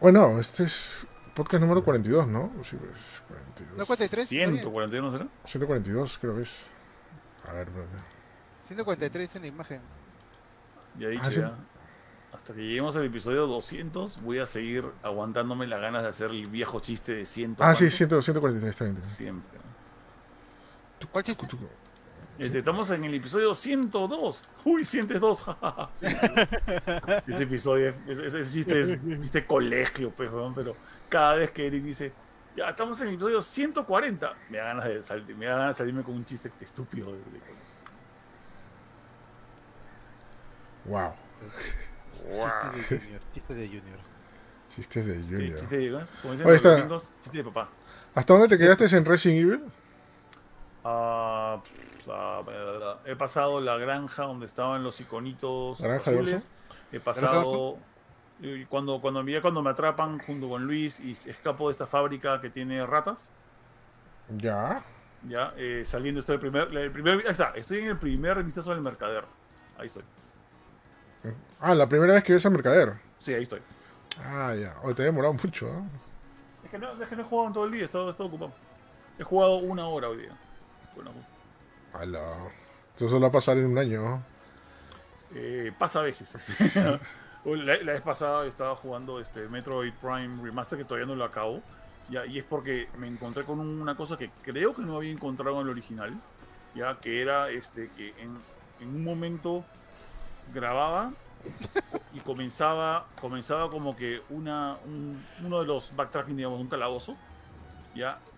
Bueno, este es podcast número 42, ¿no? Sí, pues, 42. ¿No 43? 141 ¿no será? 142 creo que es. A ver, espérate. 143 en la imagen. Ya dicho Ah, sí. ya. Hasta que lleguemos al episodio 200, voy a seguir aguantándome las ganas de hacer el viejo chiste de 100. Ah, sí, ¿cuánto? 100, 143, está bien. Siempre. ¿Cuál chiste? Este, estamos en el episodio 102. Uy, sientes dos. jajaja, 102. ese episodio, ese, ese chiste es chiste colegio, pues, weón, pero cada vez que Eric dice, ya estamos en el episodio 140, me da ganas de, sal- me da ganas de salirme con un chiste estúpido. colegio. Wow. Chiste de Junior. Chiste de Junior. Chistes de Junior. chiste de, como dicen Oye, los está- chiste de papá. ¿Hasta dónde te quedaste en Resident Evil? Bla. he pasado la granja donde estaban los iconitos ¿Granja de azules. He pasado cuando cuando ya cuando me atrapan junto con Luis y escapo de esta fábrica que tiene ratas. Ya. Ya eh, saliendo estoy el primer, el primer ahí está, estoy en el primer vistazo del mercader. Ahí estoy. Ah, la primera vez que ves al mercader. Sí, ahí estoy. Ah, ya. Hoy te he demorado mucho, ¿eh? Es que no, es que no he jugado en todo el día, he estado, he estado ocupado. He jugado una hora hoy día. Ala. Eso solo va a pasar en un año. Eh, pasa a veces. la, la vez pasada estaba jugando este Metroid Prime Remaster que todavía no lo acabo. Ya, y es porque me encontré con una cosa que creo que no había encontrado en el original. Ya que era este que en, en un momento grababa y comenzaba comenzaba como que una un- uno de los backtracking digamos un calabozo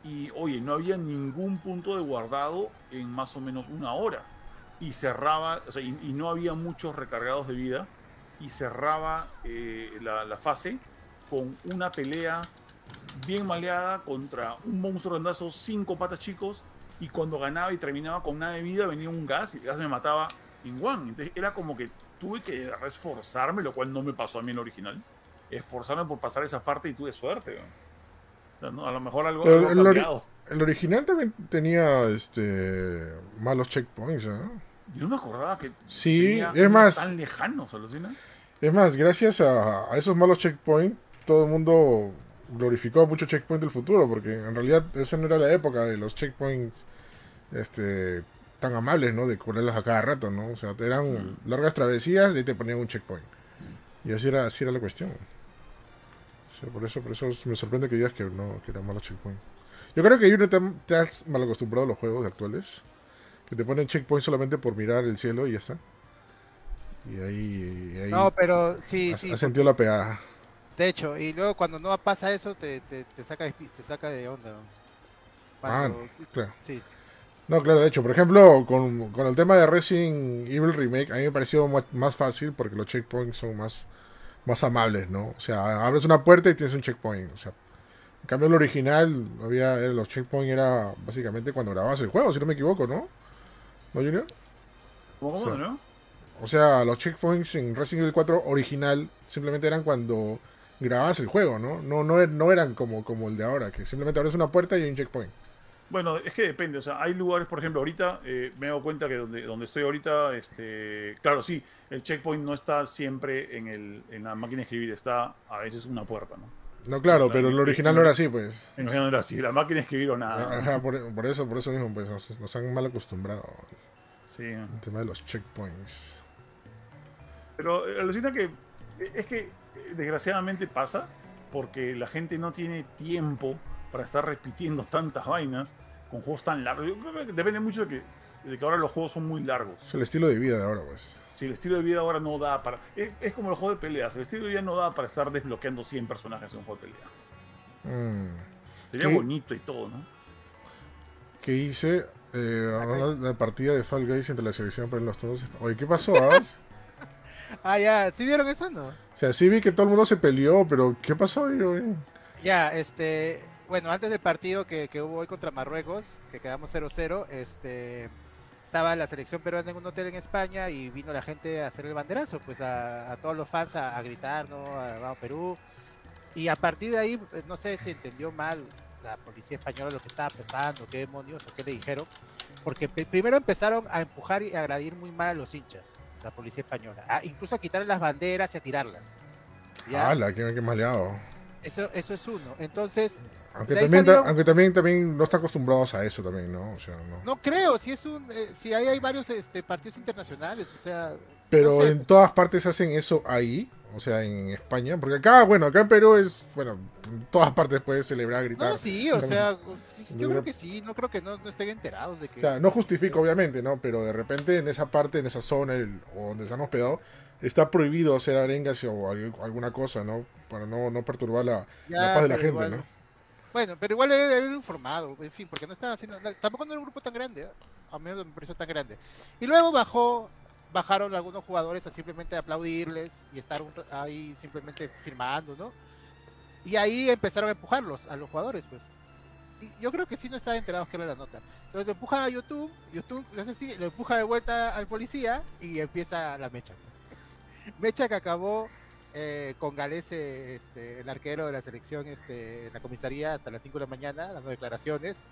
y oye no había ningún punto de guardado en más o menos una hora y cerraba, y, no había muchos recargados de vida, y cerraba eh, la, la fase con una pelea bien maleada contra un monstruo grandazo, cinco patas chicos, y cuando ganaba y terminaba con nada de vida venía un gas y el gas me mataba en one. Entonces era como que tuve que esforzarme, lo cual no me pasó a mí en el original, esforzarme por pasar esa parte y tuve suerte. Sea, ¿no? a lo mejor algo, el ori- cambiado. El original también tenía este malos checkpoints, ¿no? Yo no me acordaba que Sí, es más- tan lejanos, alucina. Es más, gracias a, a esos malos checkpoints, todo el mundo glorificó mucho checkpoint del futuro, porque en realidad eso no era la época de los checkpoints este, tan amables, ¿no? De correrlos a cada rato, ¿no? O sea, eran largas travesías y te ponían un checkpoint. Y así era, así era la cuestión. Por eso, por eso me sorprende que digas que no, que eran malos checkpoints. Yo creo que Uno te, te has mal acostumbrado a los juegos actuales, que te ponen checkpoint solamente por mirar el cielo y ya está. Y ahí, y ahí No, pero sí, has, sí. has sentido la pegada. De hecho, y luego cuando no pasa eso, te, te, te saca, de, te saca de onda. Cuando- claro. sí, No, claro, de hecho, por ejemplo, con, con el tema de Resident Evil Remake, a mí me pareció más, más fácil porque los checkpoints son más, más amables, ¿no? O sea, abres una puerta y tienes un checkpoint. O sea, en cambio, el original, había, era- los checkpoints era básicamente cuando grababas el juego, si no me equivoco, ¿no? ¿No, Junior? ¿Cómo, cómo, O sea, no? O sea, los checkpoints en Resident Evil 4 original simplemente eran cuando grababas el juego, ¿no? No, no, no eran como, como el de ahora, que simplemente abres una puerta y hay un checkpoint. Bueno, es que depende, o sea, hay lugares, por ejemplo, ahorita eh, me he dado cuenta que donde, donde estoy ahorita, este, claro, sí, el checkpoint no está siempre en, el, en la máquina de escribir, está a veces una puerta, ¿no? No, claro, Claro, pero el original no era así, pues. En realidad no era así, la máquina de escribir o nada. Ajá, por, por eso, por eso mismo, pues nos, nos han mal acostumbrado Sí, al tema de los checkpoints. pero eh, alucina que es que eh, desgraciadamente pasa porque la gente no tiene tiempo para estar repitiendo tantas vainas con juegos tan largos. Yo creo que depende mucho de que, de que ahora los juegos son muy largos. Es el estilo de vida de ahora, pues. Si el estilo de vida ahora no da para. Es, es como el juego de peleas. El estilo de vida no da para estar desbloqueando 100 personajes en un juego de pelea. Mm. Sería ¿Qué? bonito y todo, ¿no? ¿Qué hice? Eh, hablando de la partida de Fall Guys entre la selección para los turnos. Oye, ¿qué pasó? ah? Ah, ya, ¿sí vieron eso no? o sea, sí vi que todo el mundo se peleó, pero ¿qué pasó? Yo, eh? Ya, este, bueno, antes del partido que, que hubo hoy contra Marruecos, que quedamos 0-0, este, estaba la selección peruana en un hotel en España y vino la gente a hacer el banderazo, pues a, todos los fans a, gritar, ¿no? A Vamos Perú. Y a partir de ahí, pues, no sé si entendió mal la policía española lo que estaba pasando, qué demonios o qué le dijeron, porque primero empezaron a empujar y a agredir muy mal a los hinchas, la policía española, incluso a quitarle las banderas y a tirarlas. ¿ya? ¡Hala! ¡Qué, qué maleado! Eso, eso es uno. Entonces, Aunque también, salieron- aunque también, también no están acostumbrados a eso también, ¿no? O sea, no. no creo, si es un, eh, si hay, hay varios este, partidos internacionales, o sea, Pero no sé. en todas partes hacen eso ahí, o sea, en España. Porque acá, bueno, acá en Perú es, bueno, en todas partes puedes celebrar, gritar. no, sí, o sea, sí, Yo creo que sí, no creo que no, no estén enterados de que... O sea, no justifico, obviamente, ¿no? Pero de repente en esa parte, en esa zona el- o donde se han hospedado, está prohibido hacer arengas o al- alguna cosa, ¿no? Para no, no perturbar la, Ya, la paz de la gente, igual- ¿no? Bueno, pero igual era, era informado, en fin, porque no estaba haciendo. Tampoco no era un grupo tan grande, ¿eh? a mí no me pareció tan grande. Y luego bajó, bajaron algunos jugadores a simplemente aplaudirles y estar un ahí simplemente firmando, ¿no? Y ahí empezaron a empujarlos a los jugadores, pues. Y yo creo que sí no estaban enterados que era la nota. Entonces lo empuja a YouTube, YouTube, no sé si lo empuja de vuelta al policía y empieza la mecha. Mecha que acabó eh, con Galese, este, el arquero de la selección, este, en la comisaría hasta las 5 de la mañana, dando declaraciones.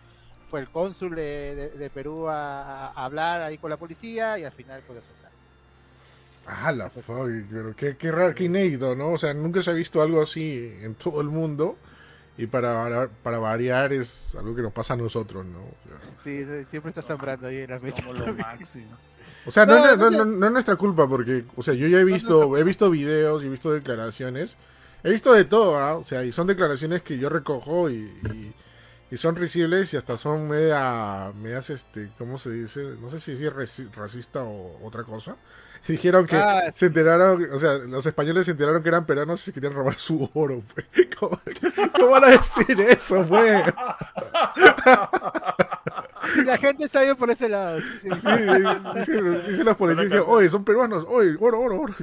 Fue el cónsul de, de- de Perú a, a hablar ahí con la policía y al final fue a soltar. Ah, la fuck, pero qué, qué raro, qué inédito, ¿no? O sea, nunca se ha visto algo así en todo el mundo. Y para, variar- para variar es algo que nos pasa a nosotros, ¿no? O sea, Sí, siempre está sembrando ahí en la mecha. Somos lo máximo. O sea, no, No, es- no, no es nuestra culpa porque, o sea, yo ya he visto, he visto videos y he visto declaraciones, he visto de todo, ¿ah? o sea, y son declaraciones que yo recojo y, y, y son risibles y hasta son media, medias, este, ¿cómo se dice? No sé si es racista o otra cosa. Dijeron que Ah, se enteraron, o sea, los españoles se enteraron que eran peruanos y se querían robar su oro, pues. ¿Cómo, cómo van a decir eso, pues? Y la gente está bien por ese lado. sí, sí. Sí, dicen, los policías oye, son peruanos, oye, oro, oro, oro.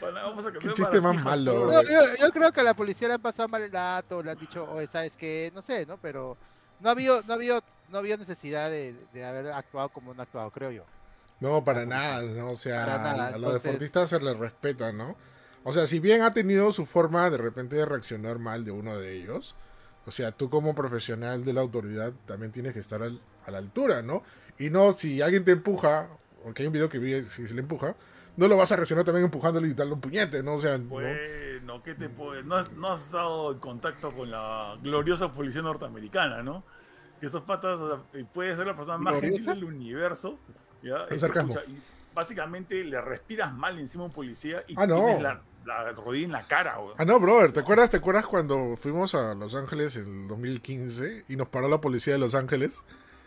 Para- vamos a Qué chiste más malo, No, yo, yo creo que a la policía le han pasado mal el dato, le han dicho, oye, ¿sabes qué? No sé, ¿no? Pero no había, no había, no había necesidad de, de haber actuado como no ha actuado, creo yo. No, para nada, ¿no? O sea, nada, a los entonces- deportistas se les respeta, ¿no? O sea, si bien ha tenido su forma de repente de reaccionar mal de uno de ellos, o sea, tú como profesional de la autoridad también tienes que estar al- a la altura, ¿no? Y no, si alguien te empuja, porque hay un video que vi, si se le empuja, no lo vas a reaccionar también empujándole y darle un puñete, ¿no? O sea, ¿no? Bueno, ¿qué te puede- no, has, no has estado en contacto con la gloriosa policía norteamericana, ¿no? Que esos patas, o sea, puede ser la persona más gentil ¿Gloriosa? del universo. ¿Ya? Es sarcasmo. Escucha, y básicamente le respiras mal encima a un policía y Ah, no. tienes la, la rodilla en la cara. Ah, no, brother, ¿te acuerdas, ¿te acuerdas cuando fuimos a Los Ángeles en el 2015 y nos paró la policía de Los Ángeles?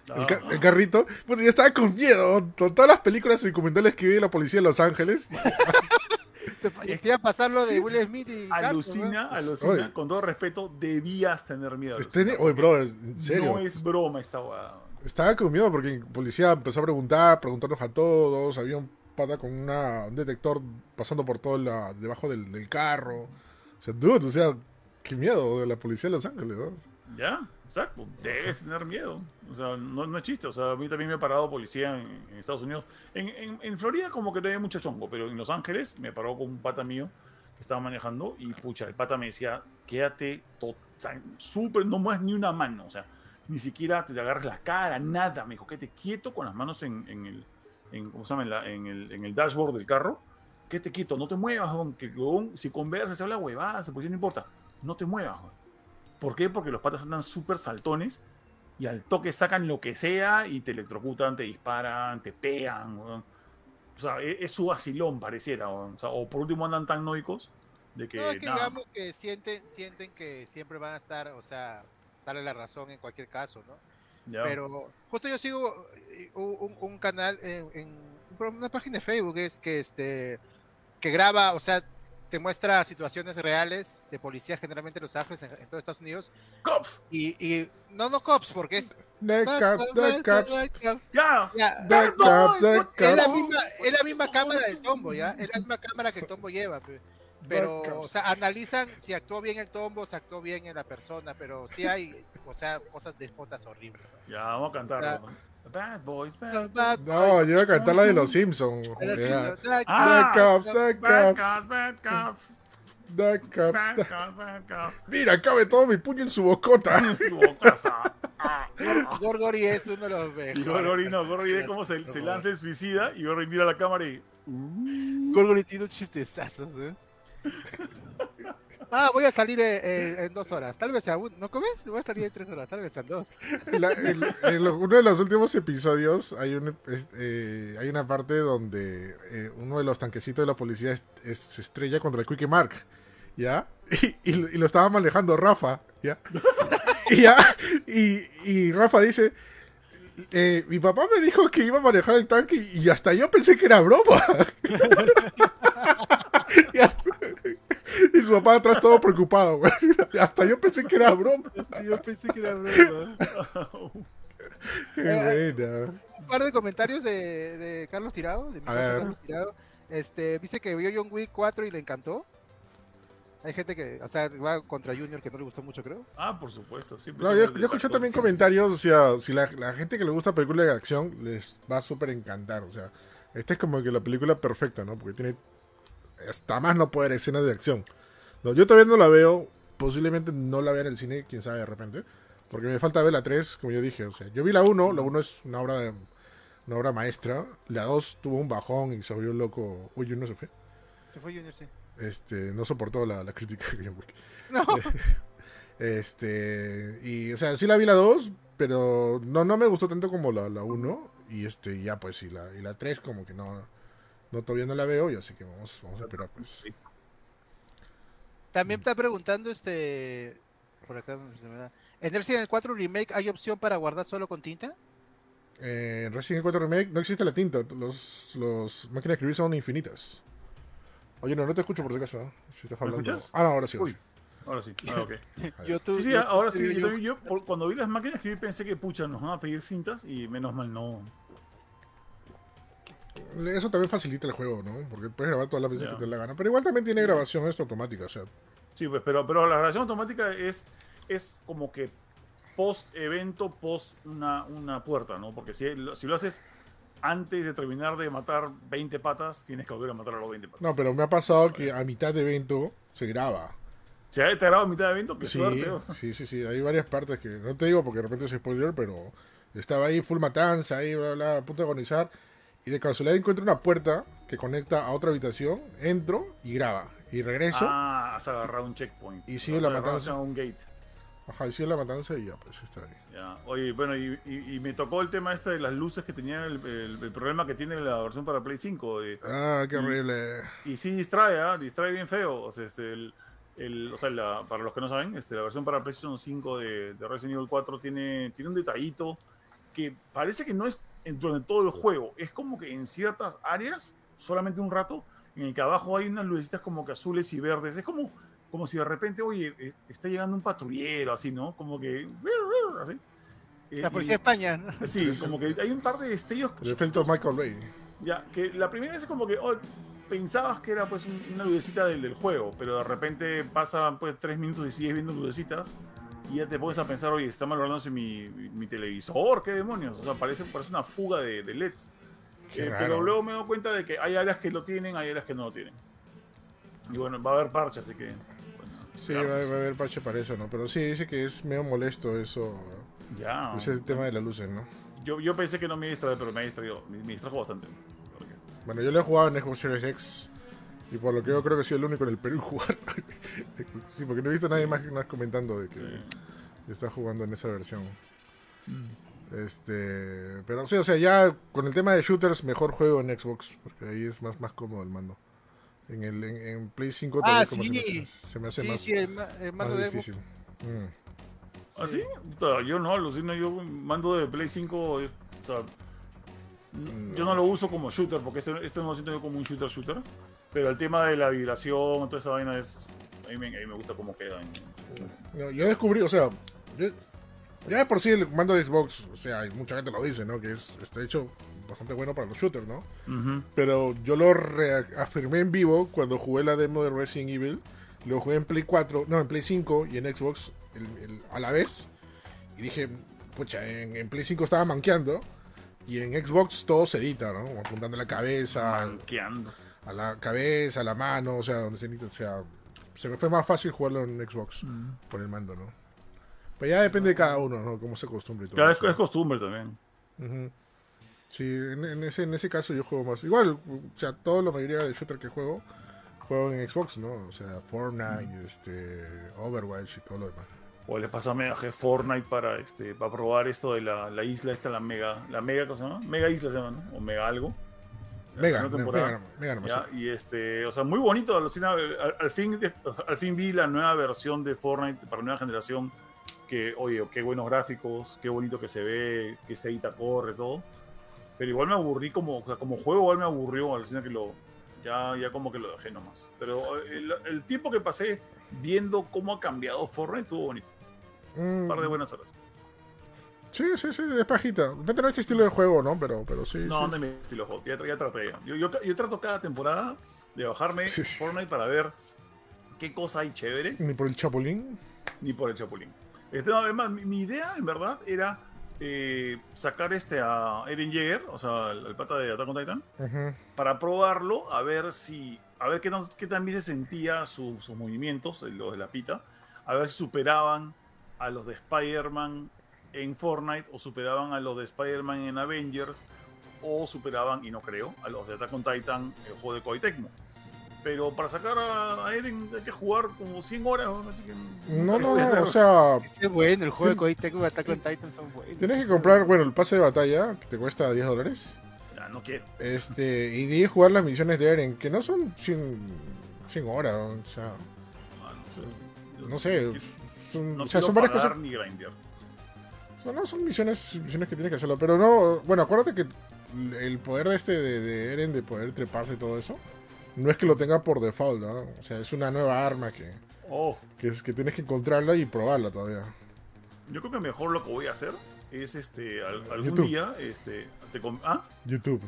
El, Ah. ca- el carrito, pues yo estaba con miedo. Con todas las películas y documentales que vi de la policía de Los Ángeles. Te, iba a pasar lo de Will Smith y Carlos, Alucina, ¿no? alucina, Oye. con todo respeto, debías tener miedo. Este- alucina, oye, porque brother, en serio. No es broma esta weá. Estaba con miedo porque el policía empezó a preguntar, preguntarnos a todos. Había un pata con una, un detector pasando por todo la, debajo del, carro. O sea, dude, o sea, qué miedo de la policía de Los Ángeles, ¿no? Ya, exacto. Debes tener miedo. O sea, no, es chiste. O sea, a mí también me ha parado policía en, Estados Unidos. En, en- en Florida como que no había mucho chongo, pero en Los Ángeles me paró con un pata mío que estaba manejando y pucha, el pata me decía, quédate súper, no mueves ni una mano. O sea, ni siquiera te agarres la cara, nada. Me dijo, quédate quieto con las manos en, en el, en, ¿cómo se llama? En, la- en el, en el dashboard del carro. Quédate quieto, no te muevas, que si conversas, se habla huevadas, pues no importa. No te muevas. ¿Por qué? Porque los patas andan súper saltones y al toque sacan lo que sea y te electrocutan, te disparan, te pegan. O sea, e- es, su vacilón, pareciera. O, sea, o por último andan tan noicos de que. No, es que nada. digamos que sienten, sienten que siempre van a estar, o sea, darle la razón en cualquier caso, ¿no? Ya. Pero justo yo sigo eh, un, un- canal en, en una página de Facebook es que este que graba, o sea, te muestra situaciones reales de policías generalmente en Los Ángeles, en, en todo Estados Unidos, ¡Cops! y, y no no cops porque es The cops, the cops, ¡Ya! Ya, the cops, the es la misma, es la misma cámara del tombo, ¿ya? Es la misma cámara que el tombo lleva, pe. Pero, o cops. sea, analizan si actuó bien el tombo, si actuó bien en la persona, pero sí hay, o sea, cosas despotas horribles. Ya, vamos a cantarlo. Bad boys, bad ¿no? boys. Bad No, yo iba a cantar la de los Simpsons. Yeah. the Ah, cops, the Bad cops. bad cops, The cops, bad the- cops, bad cops. Mira, cabe todo mi puño en su bocota. En su. Ah, ah. Gorgori es uno de los Y mejores. Gorgori no, Gorgori ve cómo se, se lanza el suicida y Gorgori mira la cámara y. Gorgori tiene unos chistezazos, ¿eh? Ah, voy a salir eh, eh, en dos horas. Tal vez sea un... ¿No comes? Voy a salir en tres horas. Tal vez sean dos. En, uno de los últimos episodios hay, un, eh, hay una parte donde eh, uno de los tanquecitos de la policía es- se estrella contra el Quickie Mark, ¿ya? Y, y lo- estaba manejando Rafa, ¿ya? Y, ya, y, y Rafa dice, mi papá me dijo que iba a manejar el tanque y hasta yo pensé que era broma. y, hasta- y su papá atrás todo preocupado, güey. Hasta yo pensé que era broma. Yo pensé que era broma. Qué Eh, buena. Un par de comentarios de, de Carlos Tirado. De mi A caso, ver. Carlos Tirado. Este, dice que vio John Wick 4 y le encantó. Hay gente que, o sea, va contra Junior que no le gustó mucho, creo. Ah, por supuesto. siempre No, yo, yo escuché también comentarios, o sea, si la, la gente que le gusta películas de acción les va a súper encantar, o sea, esta es como que la película perfecta, ¿no? Porque tiene hasta más no poder escenas de acción. No, yo todavía no la veo, posiblemente no la vea en el cine, quién sabe de repente, porque me falta ver la 3, como yo dije, o sea, yo vi la 1, la 1 es una obra de, una obra maestra, la 2 tuvo un bajón y se volvió loco, uy, no se fue, Se fue Junior, sí. este, no soportó la, la crítica Wick. No. Este, y o sea, sí la vi la 2, pero no, no me gustó tanto como la, la 1. Y este, ya pues, y la, y la 3 como que no, no todavía no la veo, así que vamos, vamos a esperar pues. También está preguntando este. Por acá se me da. ¿En Resident 4 Remake hay opción para guardar solo con tinta? Eh, en Resident Evil 4 Remake no existe la tinta, los, los máquinas de escribir son infinitas. Oye, no, no te escucho por si acaso, ¿no? Si estás ¿Me hablando. Ah, no, ahora sí. ahora Uy. sí. Ahora sí. Ah, ok. YouTube, Sí, sí, YouTube ahora sí. Yo, yo, cuando vi las máquinas de escribir pensé que, pucha, nos van a pedir cintas y menos mal no. Eso también facilita el juego, ¿no? Porque puedes grabar todas las veces que te la gana. Pero igual también tiene grabación esto automática, o sea. Sí, pues, pero, pero la grabación automática es, es como que post evento, post una, una puerta, ¿no? Porque si, lo- si lo haces antes de terminar de matar 20 patas, tienes que volver a matar a los 20 patas. No, pero me ha pasado que a mitad de evento se graba. Si te grabado a mitad de evento, qué Sí, suerte. ¿no? sí, sí, sí. Hay varias partes que no te digo porque de repente es spoiler, pero estaba ahí full matanza, ahí, bla, bla, a punto de agonizar. Y de casualidad encuentro una puerta que conecta a otra habitación, entro y graba. Y regreso, Ah, has agarrado un checkpoint. Y sigue la matanza. un gate. ajá, y sigue la matanza y ya, pues está ahí. Ya. Oye, bueno, y, y- y me tocó el tema este de las luces que tenía el, el- el problema que tiene la versión para Play 5. de- Ah, qué Y- horrible. y sí distrae, ¿ah? distrae bien feo. O sea, este, el, el- o sea la- para los que no saben, este, la versión para PlayStation 5 de, de Resident Evil 4 tiene, tiene un detallito que parece que no es en- durante todo el juego. Es como que en ciertas áreas, solamente un rato, en el que abajo hay unas lucecitas como que azules y verdes. Es como, como si de repente, oye, eh, está llegando un patrullero, así, ¿no? Como que... Así. Eh, La y- policía de España. ¿no? Sí, como que hay un par de destellos. El efecto Michael Bay. Ya, que la primera es como que oh, pensabas que era pues un- una lucecita del, del juego, pero de repente pasan pues tres minutos y sigues viendo lucecitas y ya te pones a pensar, oye, está malográndose mi, mi televisor, qué demonios. O sea, parece, parece una fuga de, de LEDs. Eh, pero luego me doy cuenta de que hay áreas que lo tienen, hay áreas que no lo tienen. Y bueno, va a haber parches, así que. bueno, Sí, claro. va, va a haber parche para eso, ¿no? Pero sí, dice que es medio molesto eso. Ya. Ese tema de las luces, ¿no? Yo, yo pensé que no me distraer, pero me ha distraído. Me, distrajo bastante. Bueno, yo lo he jugado en Xbox Series X. Y por lo que yo creo que soy el único en el Perú en jugar. sí, porque no he visto a nadie más, más comentando de que sí. está jugando en esa versión. Este, pero sí, o sea, ya con el tema de shooters, mejor juego en Xbox, porque ahí es más, más cómodo el mando. En el en, en Play 5 Ah, todavía como se me sí. hace, se me hace Sí, más, sí, el, ma- el más mando de Xbox. difícil. Mm. ¿Ah, sí? Puta, Yo no, alucino, yo mando de Play 5, es- o sea, Mm, yo no lo uso como shooter, porque este, este no lo siento yo como un shooter shooter, pero el tema de la vibración, toda esa vaina es, a mí me, a mí me gusta cómo queda. No, yo descubrí, o sea, yo- ya de por sí el mando de Xbox, o sea, mucha gente lo dice, ¿no? Que es, está hecho bastante bueno para los shooters, ¿no? Pero yo lo reafirmé en vivo cuando jugué la demo de Resident Evil. Lo jugué en Play 4, no, en Play 5 y en Xbox el- el- a la vez. Y dije, pucha, en, en Play 5 estaba manqueando. Y en Xbox todo se edita, ¿no? Apuntando la cabeza, Manqueando. A la cabeza, a la mano, o sea, donde se edita. O sea, se me fue más fácil jugarlo en Xbox por el mando, ¿no? Pero ya depende de cada uno, ¿no? Cómo se acostumbre y todo Claro, es, eso. es costumbre también. Ujú. Sí, en, en ese, en ese caso yo juego más. Igual, o sea, toda la mayoría de shooter que juego juego en Xbox, ¿no? O sea, Fortnite, este, Overwatch y todo lo demás. O les pasó a Megaje Fortnite para este para probar esto de la, la isla esta, la mega, la mega, ¿cómo se llama? Mega isla se llama, ¿no? O mega algo. La Mega, mega, temporada. mega, mega y este, o sea, muy bonito, alucina, al, al fin, de- al fin vi la nueva versión de Fortnite para nueva generación, que, oye, qué buenos gráficos, qué bonito que se ve, que se edita, corre, todo. Pero igual me aburrí como, o sea, como juego, igual me aburrió, alucina que lo, ya, ya como que lo dejé nomás. Pero eh, el, el tiempo que pasé viendo cómo ha cambiado Fortnite estuvo bonito, un Mm, par de buenas horas. Sí, sí, sí, es pajita. Depende de este estilo de juego, ¿no? Pero, pero sí. No, sí. de mi estilo de juego, ya, ya traté. Yo, yo, yo trato cada temporada de bajarme Fortnite para ver qué cosa hay chévere. Ni por el Chapulín. ni por el Chapulín. Este, no, además, mi, mi idea, en verdad, era eh, sacar este a Eren Jaeger, o sea, el, el pata de Attack on Titan, para probarlo, a ver si, a ver qué tan, qué tan bien se sentía su- sus movimientos, los de la pita, a ver si superaban a los de Spider-Man en Fortnite, o superaban a los de Spider-Man en Avengers, o superaban, y no creo, a los de Attack on Titan, el juego de Koei Tecmo. Pero para sacar a, a Eren hay que jugar como 100 horas, ¿no? así que No, no, o sea, Es bueno, el juego de Koei Tecmo y Attack on Titan son buenos. tienes que comprar, bueno, el pase de batalla, que te cuesta 10 dólares. Ya, no quiero. Este, y de jugar las misiones de Eren, que no son 100, 100 horas, o sea, Ah, no sé. No sé, son, No o sea, son varias cosas. ni grindear. Son, no, son misiones, misiones que tienes que hacerlo, pero no, bueno, acuérdate que el poder de este de, de Eren de poder treparse y todo eso, no es que lo tenga por default, ¿no? O sea, es una nueva arma que, Oh, que, es, que tienes que encontrarla y probarla todavía. yo creo que mejor lo que voy a hacer es este al- algún YouTube. día este te ah YouTube.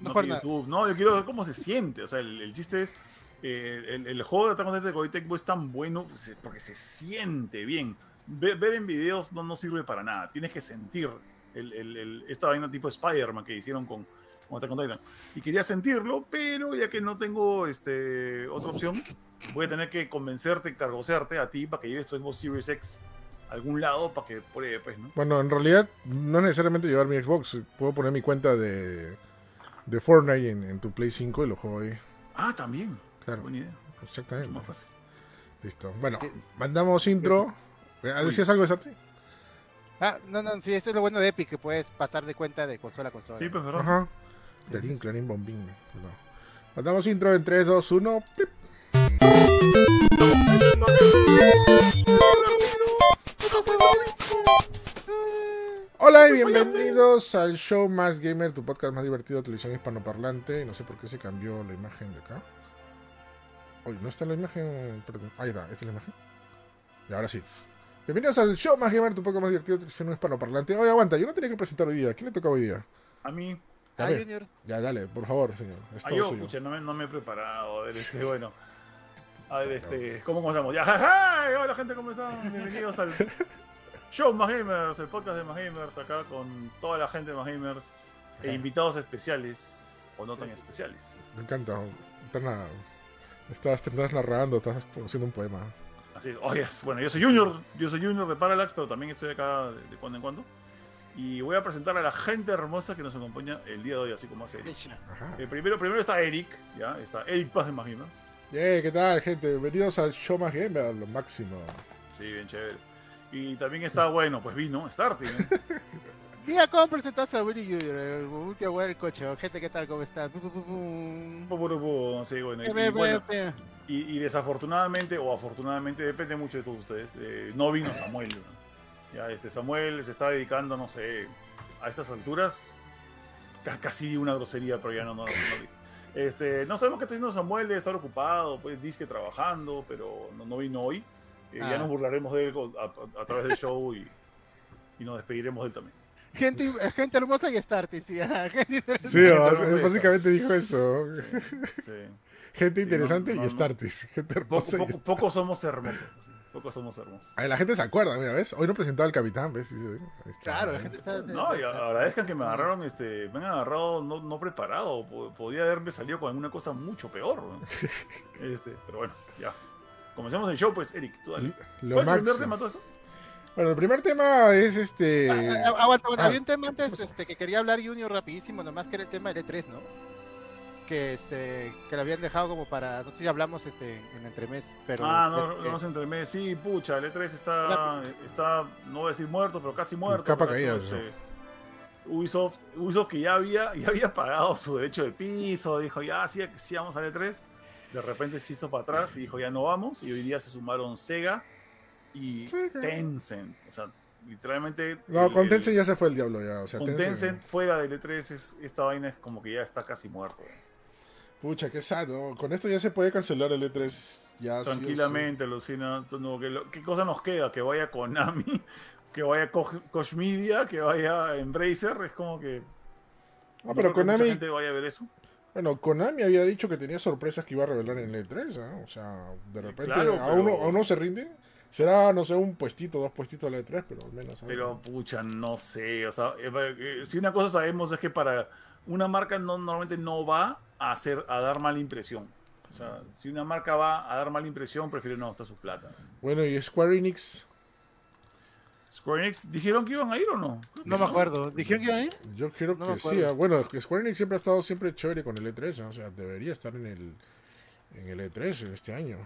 No. YouTube. no yo quiero ver cómo se siente o sea el, el chiste es eh, el, el juego de Attack on Titan de Koei Tecmo es tan bueno porque se siente bien ver, ver en videos no, no sirve para nada. Tienes que sentir el, el- el- esta vaina tipo Spider-Man que hicieron con, con Attack on Titan. Y quería sentirlo pero ya que no tengo este otra opción voy a tener que convencerte cargosearte a ti para que lleves tu Xbox Series X a algún lado para que pruebe pues no Bueno, en realidad no es necesariamente llevar mi Xbox, puedo poner mi cuenta de, de Fortnite en, en tu Play 5 y lo juego ahí. ah también. Claro, buena idea. Exactamente. más fácil. Listo. Bueno, mandamos intro. ¿Decías algo de Sati? Ah, no, no, sí, eso es lo bueno de Epic, que puedes pasar de cuenta de consola a consola. sí pues verdad Ajá. Clarín, clarín, bombín. No. Mandamos intro en 3, 2, 1. ¡pip! Hola y bienvenidos al show más gamer, tu podcast más divertido de televisión hispanoparlante. Y no sé por qué se cambió la imagen de acá. Oye, ¿no está la imagen? Perdón. Ahí está, esta es la imagen. Y ahora sí. Bienvenidos al show más gamer, tu podcast más divertido de televisión hispanoparlante. Oye, aguanta, yo no tenía que presentar hoy día. ¿Quién le toca hoy día? a mí Dale. Junior. Ya, dale, por favor, señor. Es Ah, todo yo, suyo. escucha, no me, no me he preparado. A ver, este, bueno. A ver, este, ¿cómo comenzamos? Ya, ¡ay! Hola, gente, ¿cómo están? Bienvenidos al show Más Gamers, el podcast de Más Gamers, acá con toda la gente de Más Gamers e invitados especiales o no tan especiales. Me encanta. Estás, estás, te estás narrando, estás haciendo un poema. Así es. Oye, bueno, yo soy Junior, yo soy Junior de Parallax, pero también estoy acá de, de cuando en cuando. Y voy a presentar a la gente hermosa que nos acompaña el día de hoy, así como hace Eric. Eh, primero, primero está Eric, ya, está Eric Paz de Más Gamers. Yeah, ¿qué tal, gente? Bienvenidos al show más gamer, lo máximo. Sí, bien chévere. Y también está, bueno, pues vino, Starting. ¿eh? Mira cómo presentaste a Willy Junior, el último a jugar el coche. Gente, ¿qué tal? ¿Cómo estás? Sí, bueno, y, y bueno. Y, y desafortunadamente, o afortunadamente, depende mucho de todos ustedes, eh, no vino Samuel. ¿no? Ya, este Samuel se está dedicando, no sé, a estas alturas, ca- casi una grosería, pero ya no, no, no, no. Este, no sabemos qué está haciendo Samuel, debe estar ocupado, pues disque trabajando, pero no, no vino hoy. Eh, Ah. Ya nos burlaremos de él a, a- a través del show y, y nos despediremos de él también. Gente, gente hermosa y Starty, sí. ah, gente interesante. Sí, sé. básicamente dijo eso. Sí. Gente Sí, interesante no, no, y. Startis. Gente Poco, hermosa. y poco, somos hermosos. sí, Poco somos hermosos. Ay, la gente se acuerda, mira, ¿ves? Hoy no presentaba al capitán, ¿ves? Sí, sí, ahí está, Claro, la gente está. No, y agradezcan que me agarraron, este, me han agarrado no, no preparado. Po- Podría haberme salido con alguna cosa mucho peor. ¿no? Este, pero bueno, ya. Comencemos el show, pues, Eric, tú dale. Lo ¿Cuál es el primer máximo. tema de todo esto? Bueno, el primer tema es este. Ah, ah, Aguanta, aguanta, Ah. había un tema antes este, que quería hablar Junior rapidísimo, nomás que era el tema del E3, ¿no? que este que lo habían dejado como para no sé si hablamos este en entremés pero ah no eh, no es entremés sí pucha el E3 está está no voy a decir muerto pero casi muerto Capa caída, este. Ubisoft, Ubisoft que ya había ya había pagado su derecho de piso dijo ya sí, sí vamos al E3 de repente se hizo para atrás y dijo ya no vamos y hoy día se sumaron Sega y Sí, claro. Tencent o sea literalmente No, el- con el- Tencent ya se fue el diablo ya. O sea, con Tencent- Tencent fuera del E3 es- esta vaina es como que ya está casi muerto Pucha, qué sad, ¿no? Con esto ya se puede cancelar el E3 ya o sí. Tranquilamente, Lucina. no, ¿qué, lo- ¿Qué cosa nos queda? Que vaya Konami, que vaya Koch, Media, que vaya Embracer. Es como que. Ah, pero Konami, gente vaya a ver eso. bueno, Konami había dicho que tenía sorpresas que iba a revelar en el E3, ¿ah? O sea, de repente Claro, a, pero- uno, a uno se rinde. Será, no sé, un puestito, dos puestitos de E3, pero al menos. ¿sabes? Pero pucha, no sé. O sea, eh, eh, si una cosa sabemos es que para una marca no, normalmente no va a hacer a dar mala impresión. O sea, si una marca va a dar mala impresión, prefiere no gastar su plata. Bueno, y Square Enix, Square Enix, ¿dijeron que iban a ir o no? no me acuerdo dijeron que iban a ir yo creo No que sí. ah, Bueno, que Square Enix siempre ha estado siempre chévere con el E3, ¿ah? o sea, debería estar en el, en el E3 en este año.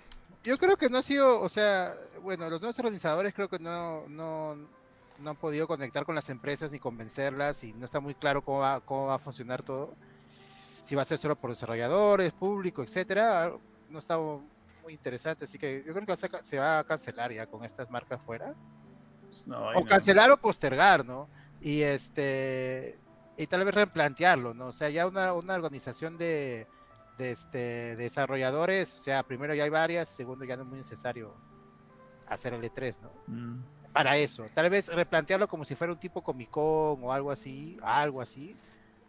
Yo creo que no ha sido, o sea, bueno, los nuevos organizadores creo que no, no, no han podido conectar con las empresas ni convencerlas y no está muy claro cómo va, cómo va a funcionar todo. Si va a ser solo por desarrolladores, público, etcétera, no está muy interesante, así que yo creo que se va a cancelar ya con estas marcas fuera. Es una O cancelar o postergar, ¿no? Y este y tal vez replantearlo, ¿no? O sea, ya una, una organización de, de este desarrolladores, o sea, primero ya hay varias, segundo ya no es muy necesario hacer el E3, ¿no? Mm. Para eso, tal vez replantearlo como si fuera un tipo Comic Con o algo así, algo así,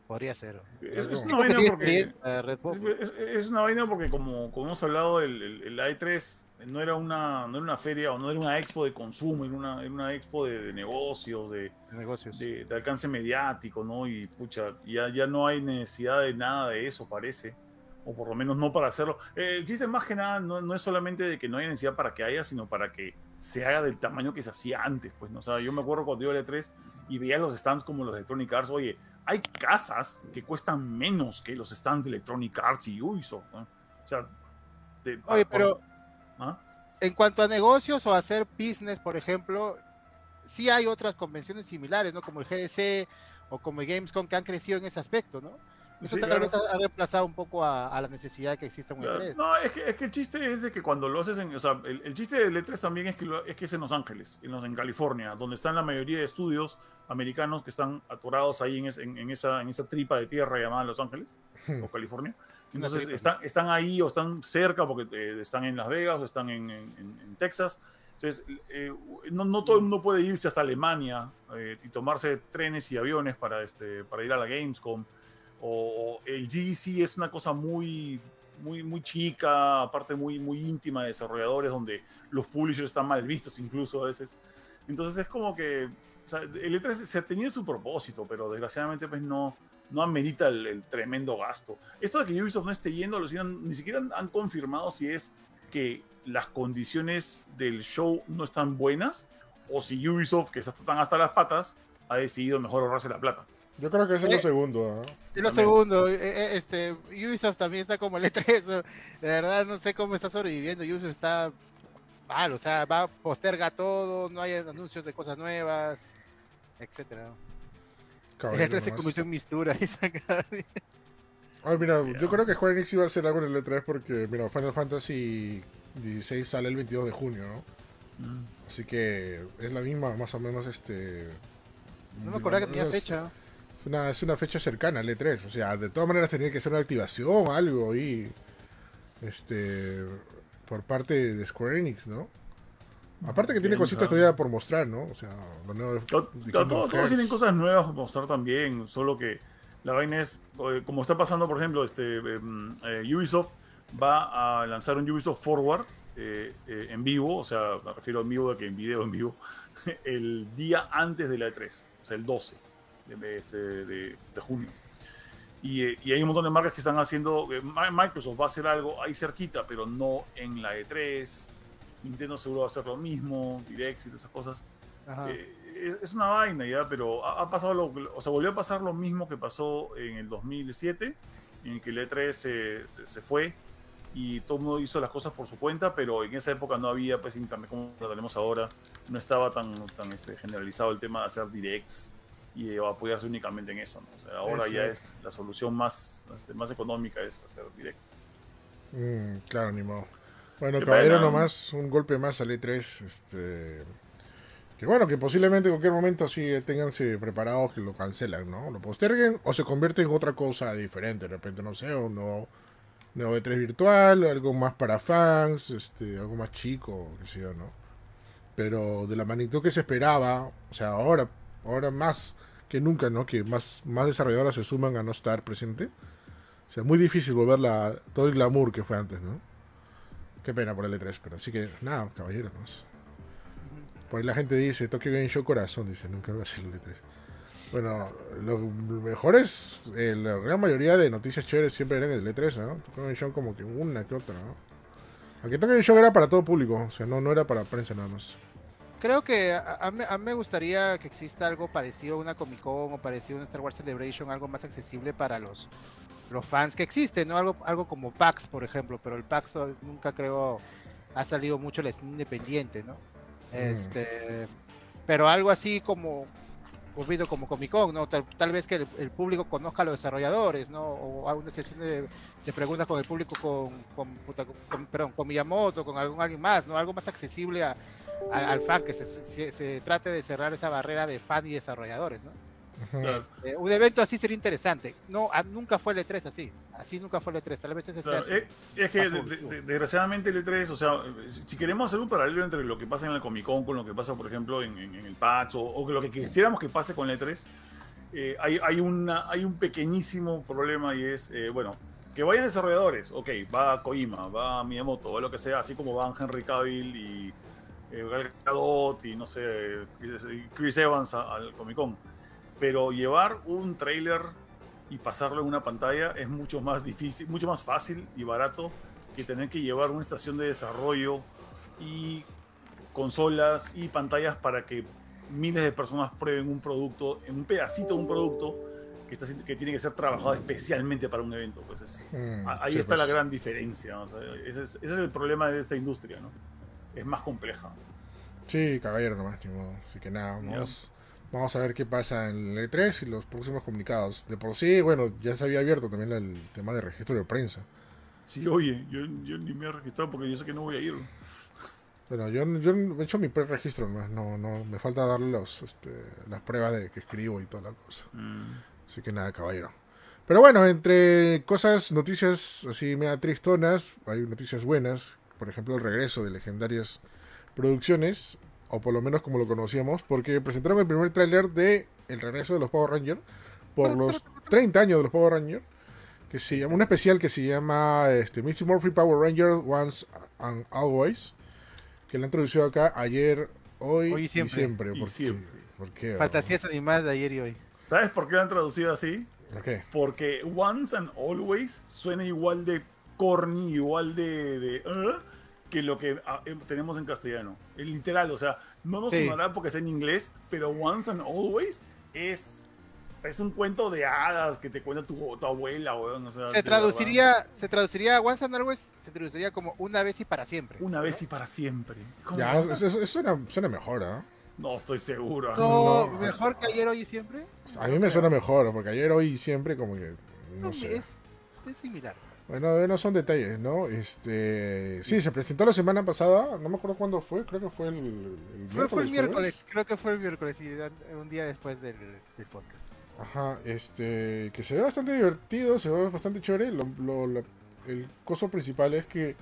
podría ser. Es, una vaina porque. experiencia, Red Bull. Es, es- es una vaina porque como, como hemos hablado, el, el, el A3 no era, una, no era una feria o no era una expo de consumo, era una, era una expo de, de negocios, de, de negocios. de, de alcance mediático, ¿no? Y pucha, ya, ya no hay necesidad de nada de eso, parece. O por lo menos no para hacerlo. Eh, el chiste más que nada no, no es solamente de que no haya necesidad para que haya, sino para que se haga del tamaño que se hacía antes. Pues, ¿no? O sea, yo me acuerdo cuando iba al E3 y veía los stands como los de Electronic Arts. Oye, hay casas que cuestan menos que los stands de Electronic Arts y Ubisoft. ¿no? O sea, de- Oye, por- pero ¿Ah? en cuanto a negocios o hacer business, por ejemplo, sí hay otras convenciones similares, ¿no? Como el GDC o como el Gamescom que han crecido en ese aspecto, ¿no? Eso Sí, tal claro. vez ha, ha reemplazado un poco a, a la necesidad de que exista un Claro. E3. No, es que, es que el chiste es de que cuando lo haces en. O sea, el, el chiste del E3 también es que, lo- es que es en Los Ángeles, en, los, en California, donde están la mayoría de estudios americanos que están atorados ahí en, es- en- en esa, en esa tripa de tierra llamada Los Ángeles o California. Entonces están, están ahí o están cerca porque eh, están en Las Vegas o están en, en- en- en Texas. Entonces, eh, no, no todo el mundo puede irse hasta Alemania eh, y tomarse trenes y aviones para, este, para ir a la Gamescom. O, el GDC es una cosa muy, muy, muy chica, aparte muy, muy íntima de desarrolladores, donde los publishers están mal vistos incluso a veces. Entonces es como que el E3 se ha tenido su propósito, pero desgraciadamente pues no, no amerita el, el tremendo gasto. Esto de que Ubisoft no esté yendo, los ni siquiera han, han confirmado si es que las condiciones del show no están buenas o si Ubisoft, que está tan hasta las patas, ha decidido mejor ahorrarse la plata. Yo creo que ese es lo Eh, segundo. ¿ah? Lo segundo, eh, eh, este, Ubisoft también está como el E3. ¿no? De verdad, no sé cómo está sobreviviendo. Ubisoft está mal, o sea, va posterga todo, no hay anuncios de cosas nuevas, etcétera. El Caballero E3 se convirtió en mistura. Ay, mira, yo creo que Square Enix iba a hacer algo en el E3 porque, mira, Final Fantasy 16 sale el 22 de junio, ¿no? Así que es la misma, más o menos, este... No me acordaba que tenía es- fecha. Es una, es una fecha cercana al E3, o sea, de todas maneras tenía que ser una activación, algo ahí, este, por parte de Square Enix, ¿no? Aparte que tiene cositas todavía por mostrar, ¿no? O sea, lo nuevo de- To- de to- Kingdom todos, tienen cosas nuevas para mostrar también, solo que la vaina es, como está pasando, por ejemplo, este, em, eh, Ubisoft va a lanzar un Ubisoft Forward eh, eh, en vivo, o sea, me refiero en vivo que en video en vivo, el día antes de la E3, o sea, el 12 de, este, de- de junio. Y, eh, y hay un montón de marcas que están haciendo, eh, Mi- Microsoft va a hacer algo ahí cerquita, pero no en la E3. Nintendo seguro va a hacer lo mismo, Direct y todas esas cosas. Eh, es- es una vaina ya, pero ha, ha pasado lo, o sea, volvió a pasar lo mismo que pasó en el 2007 en que el E3 se, se, se fue y todo el mundo hizo las cosas por su cuenta, pero en esa época no había pues internet como lo tenemos ahora, no estaba tan, tan este, generalizado el tema de hacer directs y eh, apoyarse únicamente en eso. ¿no? O sea, ahora ya es. la solución más, este, más económica es hacer directs. Mm, claro, ni modo. Bueno, Qué caballero, pena. nomás un golpe más al E3. Este. Que bueno, que posiblemente en cualquier momento sí tenganse preparados que lo cancelan, ¿no? Lo posterguen o se convierte en otra cosa diferente. De repente, no sé, un nuevo, nuevo E3 virtual, algo más para fans, este, algo más chico, qué sé yo, ¿no? Pero de la magnitud que se esperaba, o sea, ahora, ahora más que nunca, ¿no? Que más, más desarrolladoras se suman a no estar presente. O sea, muy difícil volver la, todo el glamour que fue antes, ¿no? Qué pena por el E3, pero así que nada, caballeros. Por ahí la gente dice, Tokyo Game Show corazón, dice, nunca va a ser el E3. Bueno, lo mejor es, eh, la gran mayoría de noticias chéveres siempre eran el E3, ¿no? Tokyo Game Show como que una que otra, ¿no? Aunque Tokyo Game Show era para todo público, o sea, no, no era para prensa nada más. Creo que a, a mí, a mí me gustaría que exista algo parecido a una Comic Con o parecido a una Star Wars Celebration, algo más accesible para los, los fans que existen, ¿no? Algo, algo como PAX, por ejemplo, pero el PAX nunca creo ha salido mucho la escena independiente, ¿no? Este, pero algo así como olvido como Comic Con, ¿no? Tal, tal vez que el, el público conozca a los desarrolladores, ¿no? O a una sesión de, de preguntas con el público con, con- con- perdón, con Miyamoto, con algún alguien más, ¿no? Algo más accesible a, a- al fan, que se, se- se trate de cerrar esa barrera de fan y desarrolladores, ¿no? Este, un evento así sería interesante. No, a- nunca fue el E3 así. Así nunca fue el E3. Tal vez ese Claro, sea. su- eh, es que de- de- desgraciadamente el E3, o sea, eh, si- queremos hacer un paralelo entre lo que pasa en el Comic Con con lo que pasa, por ejemplo, en, en- en el PAX o, o lo que quisiéramos que pase con el E3, eh, hay, hay, una, hay un pequeñísimo problema y es, eh, bueno, que vayan desarrolladores, ok, va Kojima, va Miyamoto, va lo que sea, así como van Henry Cavill y Gal Gadot y no sé, Chris, Evans a- al Comic Con. Pero llevar un trailer y pasarlo en una pantalla es mucho más difícil, mucho más fácil y barato que tener que llevar una estación de desarrollo y consolas y pantallas para que miles de personas prueben un producto, en un pedacito de un producto que, está, que tiene que ser trabajado especialmente para un evento. Pues es- Mm, ahí sí, está la pues. gran diferencia. o sea, ese, es, ese es el problema de esta industria, ¿no? Es más compleja. Sí, caballero nomás, ni modo. Así que nada, vamos, vamos a ver qué pasa en el E3 y los próximos comunicados. De por sí, bueno, ya se había abierto también el tema de registro de prensa. Sí, oye, yo, yo ni me he registrado porque yo sé que no voy a ir. Bueno, yo, yo he hecho mi pre-registro nomás, no, no, me falta darle los, este, las pruebas de que escribo y toda la cosa. Mm. Así que nada, caballero. Pero bueno, entre cosas, noticias así media tristonas, hay noticias buenas. Por ejemplo, el regreso de legendarias producciones, o por lo menos como lo conocíamos, porque presentaron el primer tráiler de el regreso de los Power Rangers por los 30 años de los Power Rangers. Que se llama, un especial que se llama este, Misty Morphy Power Ranger Once and Always. Que lo han traducido acá ayer, hoy, Hoy y y siempre. siempre. Y ¿Por qué? siempre. ¿Por qué? Fantasías animadas de ayer y hoy. ¿Sabes por qué lo han traducido así? ¿Por qué? Porque Once and Always suena igual de corny, igual de, de "¿Eh?", que lo que ah, eh, tenemos en castellano. Es literal, o sea, no nos Sí. sonará porque es en inglés, pero Once and Always es, es un cuento de hadas que te cuenta tu, tu abuela, weón. o sea, de Se verdad. traduciría, se traduciría Once and Always, se traduciría como una vez y para siempre. Una vez y para siempre. Ya, eso, suena, suena mejor, ¿ah? No estoy seguro. No, No. mejor que ayer, hoy y siempre. A mí me suena mejor, porque ayer, hoy y siempre como que... No sé. Es, es similar. Bueno, no son detalles, ¿no? Este... Sí, se presentó la semana pasada, no me acuerdo cuándo fue, creo que fue el, el Fue, fue el miércoles, creo que fue el miércoles, y un día después del, del podcast. Ajá, este... Que se ve bastante divertido, se ve bastante chévere. Lo, el coso principal es que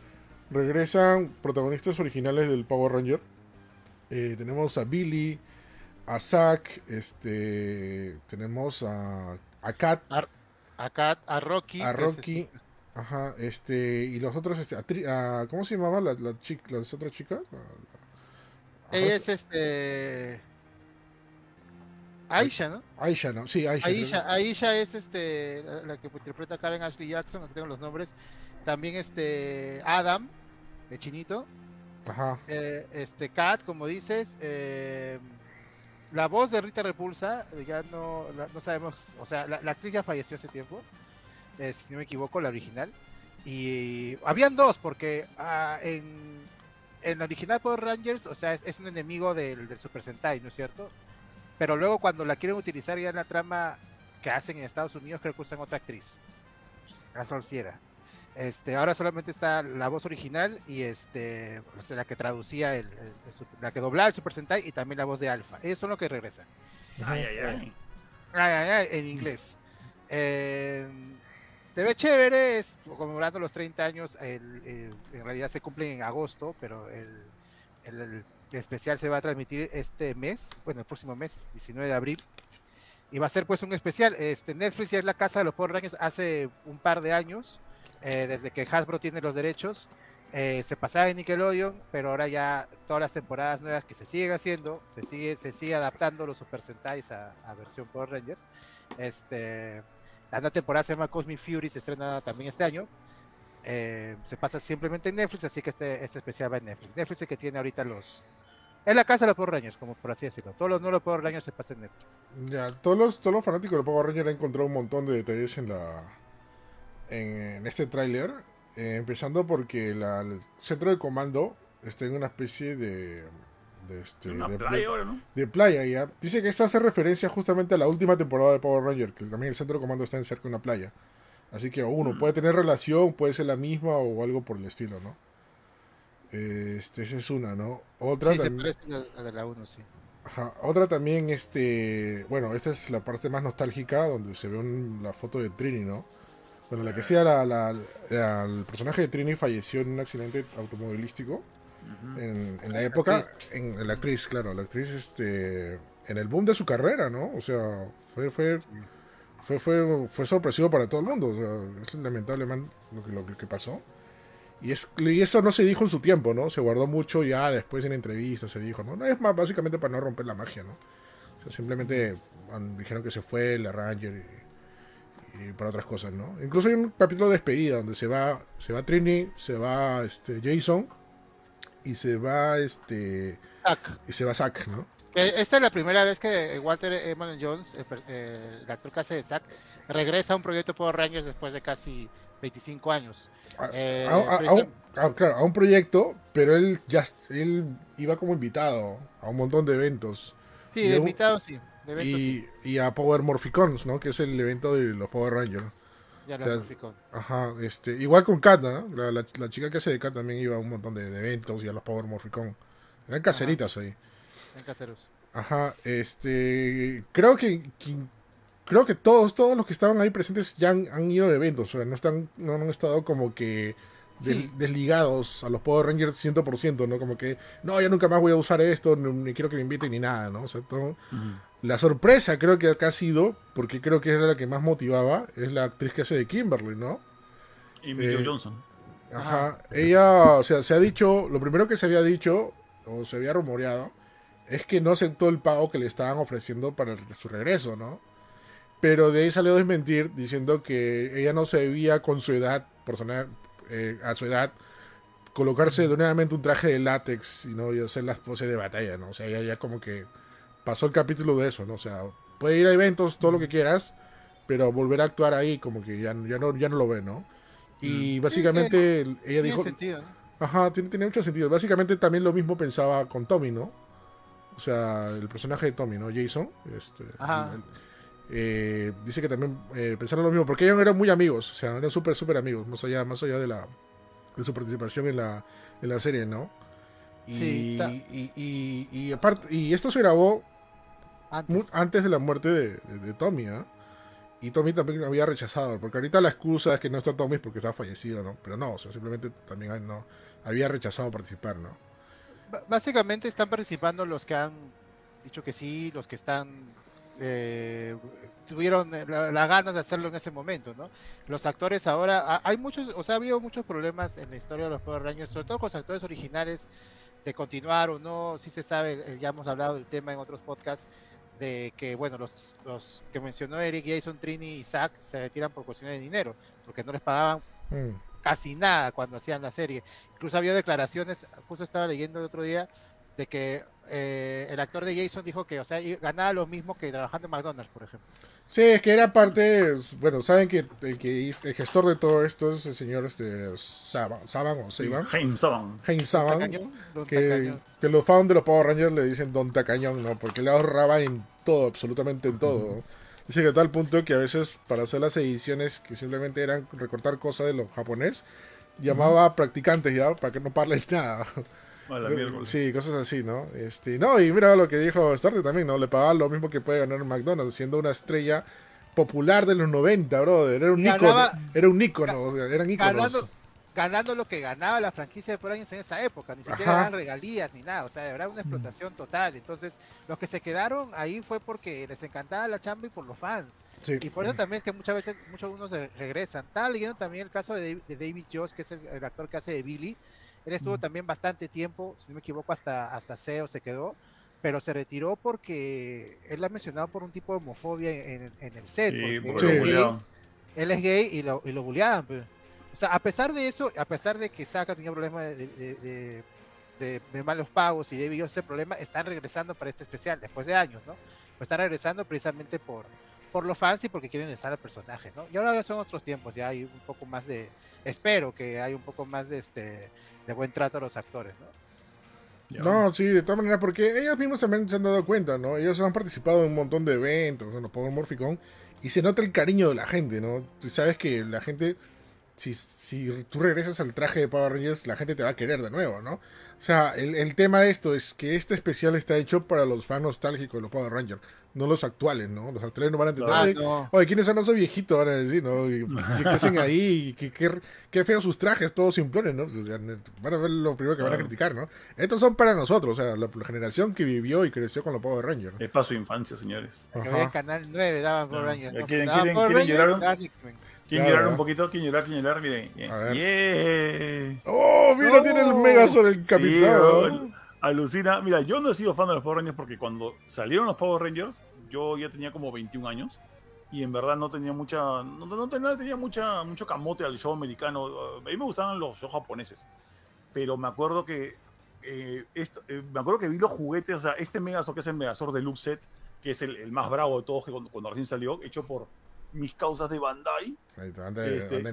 regresan protagonistas originales del Power Ranger. Eh, tenemos a Billy, a Zack, este... Tenemos a, a Kat, a Rocky. a que es Rocky, este- ajá, este, y los otros, este, a Tri- a- ¿cómo se llamaba la, la chica, las otras chicas? La- la- ella es este. Aisha, ¿no? Aisha, ¿no? Sí, Aisha. Aisha, Aisha es este la, la que interpreta Karen Ashley Jackson, aquí tengo los nombres. También este Adam, el chinito. Ajá, eh, este Kat, como dices. eh, la voz de Rita Repulsa, eh, ya no, la- no sabemos, o sea, la, la actriz ya falleció hace tiempo. Eh, si no me equivoco, la original. Y habían dos, porque ah, en, en la original Power Rangers, o sea, es, es un enemigo del, del Super Sentai, ¿no es cierto? Pero luego cuando la quieren utilizar ya en la trama que hacen en Estados Unidos, creo que usan otra actriz. La Solciera. Este, ahora solamente está la voz original y este, o sea, la que traducía el, el- el Super- la que doblaba el Super Sentai y también la voz de Alpha. Ellos son los que regresan. Ay, ay, ay. Ay, ay, ay, en inglés. Eh, te ve chévere, es conmemorando los 30 años. en realidad se cumplen en agosto, pero el, especial se va a transmitir este mes, bueno, el próximo mes, 19 de abril. Y va a ser pues un especial. Este, Netflix ya es la casa de los Power Rangers hace un par de años, eh, desde que Hasbro tiene los derechos. Eh, se pasaba en Nickelodeon, pero ahora ya todas las temporadas nuevas que se siguen haciendo, se sigue, se sigue adaptando los Super Sentais a versión Power Rangers. Este, la nueva temporada se llama Cosmic Fury, se estrena también este año. Eh, se pasa simplemente en Netflix, así que este, este especial va en Netflix. Netflix es el que tiene ahorita los... Es la casa de los Power Rangers, como por así decirlo. Todos los nuevos Power Rangers se pasan en Netflix. Ya, todos los, todos los fanáticos de Power Rangers han encontrado un montón de detalles en la en, en este tráiler. eh, empezando porque la- el centro de comando está en una especie de. De, este, Una de- playa de- ahora, ¿no? de playa ya. Dice que esto hace referencia justamente a la última temporada de Power Ranger, que también el centro de comando está en cerca de una playa. Así que uno Mm. puede tener relación, puede ser la misma o algo por el estilo, ¿no? Este, esa es una, ¿no? Otra Sí, se también- parece a la- a la 1, sí. Ajá, Otra también, este, bueno, esta es la parte más nostálgica, donde se ve un- la foto de Trini, ¿no? Bueno, la que sea, la, la- la- el personaje de Trini falleció en un accidente automovilístico En, en la La época, actriz. en, en la actriz, claro, la actriz, este, en el boom de su carrera, ¿no? O sea, fue, fue, fue, fue, fue sorpresivo para todo el mundo, o sea, es lamentable man, lo que, lo que pasó. Y, es, y eso no se dijo en su tiempo, ¿no? Se guardó mucho ya después en entrevistas, se dijo, ¿no? No es más básicamente para no romper la magia, ¿no? O sea, simplemente dijeron que se fue el Ranger y, y para otras cosas, ¿no? Incluso hay un capítulo de despedida donde se va, se va Trini, se va este, Jason y se va este Zack. y se va Zack, ¿no? Que Esta es la primera vez que Walter Emanuel Jones, el, eh, el actor que hace de Zack, regresa a un proyecto Power Rangers después de casi 25 años. A, Eh, a- a- a un, a- claro, a un proyecto, pero él ya él iba como invitado a un montón de eventos. Sí, de un- invitado sí. De evento sí. y, y a Power Morphicons, ¿no? Que es el evento de los Power Rangers. Ya o lo sea, notificó. Ajá, este, igual con Kat, ¿no? La, la- la chica que hace de Kat también iba a un montón de, de eventos y a los Power Morphicons. Eran caseritas ahí. En Caseros. Ajá, este, creo que, que- creo que todos, todos los que estaban ahí presentes ya han, han ido a eventos, o sea, no están, no han estado como que des- Sí. desligados a los Power Rangers 100%, ¿no? Como que, no, ya nunca más voy a usar esto, ni quiero que me inviten ni nada, ¿no? O sea, todo, Ujú. La sorpresa creo que acá ha sido, porque creo que era la que más motivaba, es la actriz que hace de Kimberly, ¿no? Y Eh, Johnson. Ajá. Ella, o sea, se ha dicho, lo primero que se había dicho, o se había rumoreado, es que no aceptó el pago que le estaban ofreciendo para el- su regreso, ¿no? Pero de ahí salió a desmentir diciendo que ella no se debía con su edad, personal, eh, a su edad, colocarse de nuevamente un traje de látex y no y hacer las poses de batalla, ¿no? O sea, ella ya como que pasó el capítulo de eso, ¿no? O sea, puede ir a eventos, todo lo que quieras, pero volver a actuar ahí como que ya, ya, no, ya no lo ve, ¿no? Y básicamente ella Tiene dijo... sentido, ¿no? Ajá, tiene, tiene mucho sentido. Básicamente también lo mismo pensaba con Tommy, ¿no? O sea, el personaje de Tommy, ¿no? Jason. Este, Ajá. el- eh, dice que también eh, pensaron lo mismo, porque ellos eran muy amigos, o sea, eran súper, súper amigos, más allá, más allá de la de su participación en la, en la serie, ¿no? Y, Sí, y, y, y aparte, y esto se grabó Antes. antes de la muerte de, de- de Tommy, ¿ah? Y Tommy también había rechazado, porque ahorita la excusa es que no está Tommy porque está fallecido, ¿no? Pero no, o sea, simplemente también no, había rechazado participar, ¿no? B- Básicamente están participando los que han dicho que sí, los que están eh, tuvieron eh, la- las ganas de hacerlo en ese momento, ¿no? Los actores ahora, ha- hay muchos, o sea, ha habido muchos problemas en la historia de los Power Rangers, sobre todo con los actores originales, de continuar o no, sí se sabe, eh, ya hemos hablado del tema en otros podcasts, de que, bueno, los, los que mencionó Eric, Jason, Trini y Zack se retiran por cuestiones de dinero, porque no les pagaban Mm, casi nada cuando hacían la serie. Incluso había declaraciones, justo estaba leyendo el otro día, de que eh, el actor de Jason dijo que, o sea, ganaba lo mismo que trabajando en McDonald's, por ejemplo. Sí, es que era parte, bueno, saben que el, que hizo- el gestor de todo esto es el señor este Saban, Saban o Saban, James Saban. James Saban, Tacañón, que, que los fans de los Power Rangers le dicen Don Tacañón, ¿no? Porque le ahorraba en todo, absolutamente en todo. ¿no? Dice que a tal punto que a veces para hacer las ediciones que simplemente eran recortar cosas de los japonés, llamaba a practicantes ya para que no parlen nada. Sí, cosas así, ¿no? Este, no, y mira lo que dijo Starte también, ¿no? Le pagaba lo mismo que puede ganar en McDonald's, siendo una estrella popular de los 90, brother. Era un Ganaba- ícono, era un ícono, eran íconos. ganando, ganando lo que ganaba la franquicia de Rangers en esa época, ni siquiera Ajá. eran regalías ni nada, o sea, de verdad una explotación total. Entonces, los que se quedaron ahí fue porque les encantaba la chamba y por los fans. Sí. Y por eso también es que muchas veces muchos unos se regresan. Estaba leyendo también el caso de David Joss, que es el, el actor que hace de Billy. Él estuvo también bastante tiempo, si no me equivoco, hasta, hasta CEO se quedó, pero se retiró porque él ha mencionado por un tipo de homofobia en, en el set. Sí, porque porque Sí. lo buleaban. él es gay y lo, y lo bulleaban. pues. O sea, a pesar de eso, a pesar de que Saka tenía problemas de, de, de- de- de malos pagos y Jones ese problema, están regresando para este especial después de años, ¿no? Pues están regresando precisamente por, por los fans y porque quieren estar al personaje, ¿no? Y ahora ya son otros tiempos, ya hay un poco más de, espero que hay un poco más de este de buen trato a los actores, ¿no? No, sí, de todas maneras, porque ellos mismos también se han dado cuenta, ¿no? Ellos han participado en un montón de eventos, en los Power Morphicon, y se nota el cariño de la gente, ¿no? Tú sabes que la gente, si, si tú regresas al traje de Power Rangers, la gente te va a querer de nuevo, ¿no? O sea, el, el tema de esto es que este especial está hecho para los fans nostálgicos de los Power Rangers, no los actuales, ¿no? Los actuales no van a entender. Ah, "Oye, no. Oye, ¿quiénes son esos viejitos? Van a decir, ¿no? ¿Y ¿Qué, qué hacen ahí? ¿Qué, qué, qué feos sus trajes, todos simplones, ¿no? O sea, van a ver lo primero que van a criticar, ¿no? Estos son para nosotros, o sea, la, la generación que vivió y creció con los Power Rangers. Es para su infancia, señores. Que Canal 9 daban Power. Rangers. ¿Ya ¿no? quieren- Daban quieren- Power quieren Rangers, llorar un- daban ¿Quieren Claro. llorar un poquito? ¿Quieren llorar? ¿Quieren llorar? Miren. Ver. Yeah. ¡Oh, mira, tiene el Megazord, el capitán! alucina. Mira, yo no he sido fan de los Power Rangers porque cuando salieron los Power Rangers, yo ya tenía como 21 años y en verdad no tenía mucha, no, no tenía, mucha, mucho camote al show americano. A mí me gustaban los shows japoneses, pero me acuerdo que eh, esto- eh, me acuerdo que vi los juguetes, o sea, este Megazord que es el Megazord Deluxe Set, que es el, el más bravo de todos que cuando, cuando recién salió, hecho por mis causas de Bandai. Ahí está, Este- en.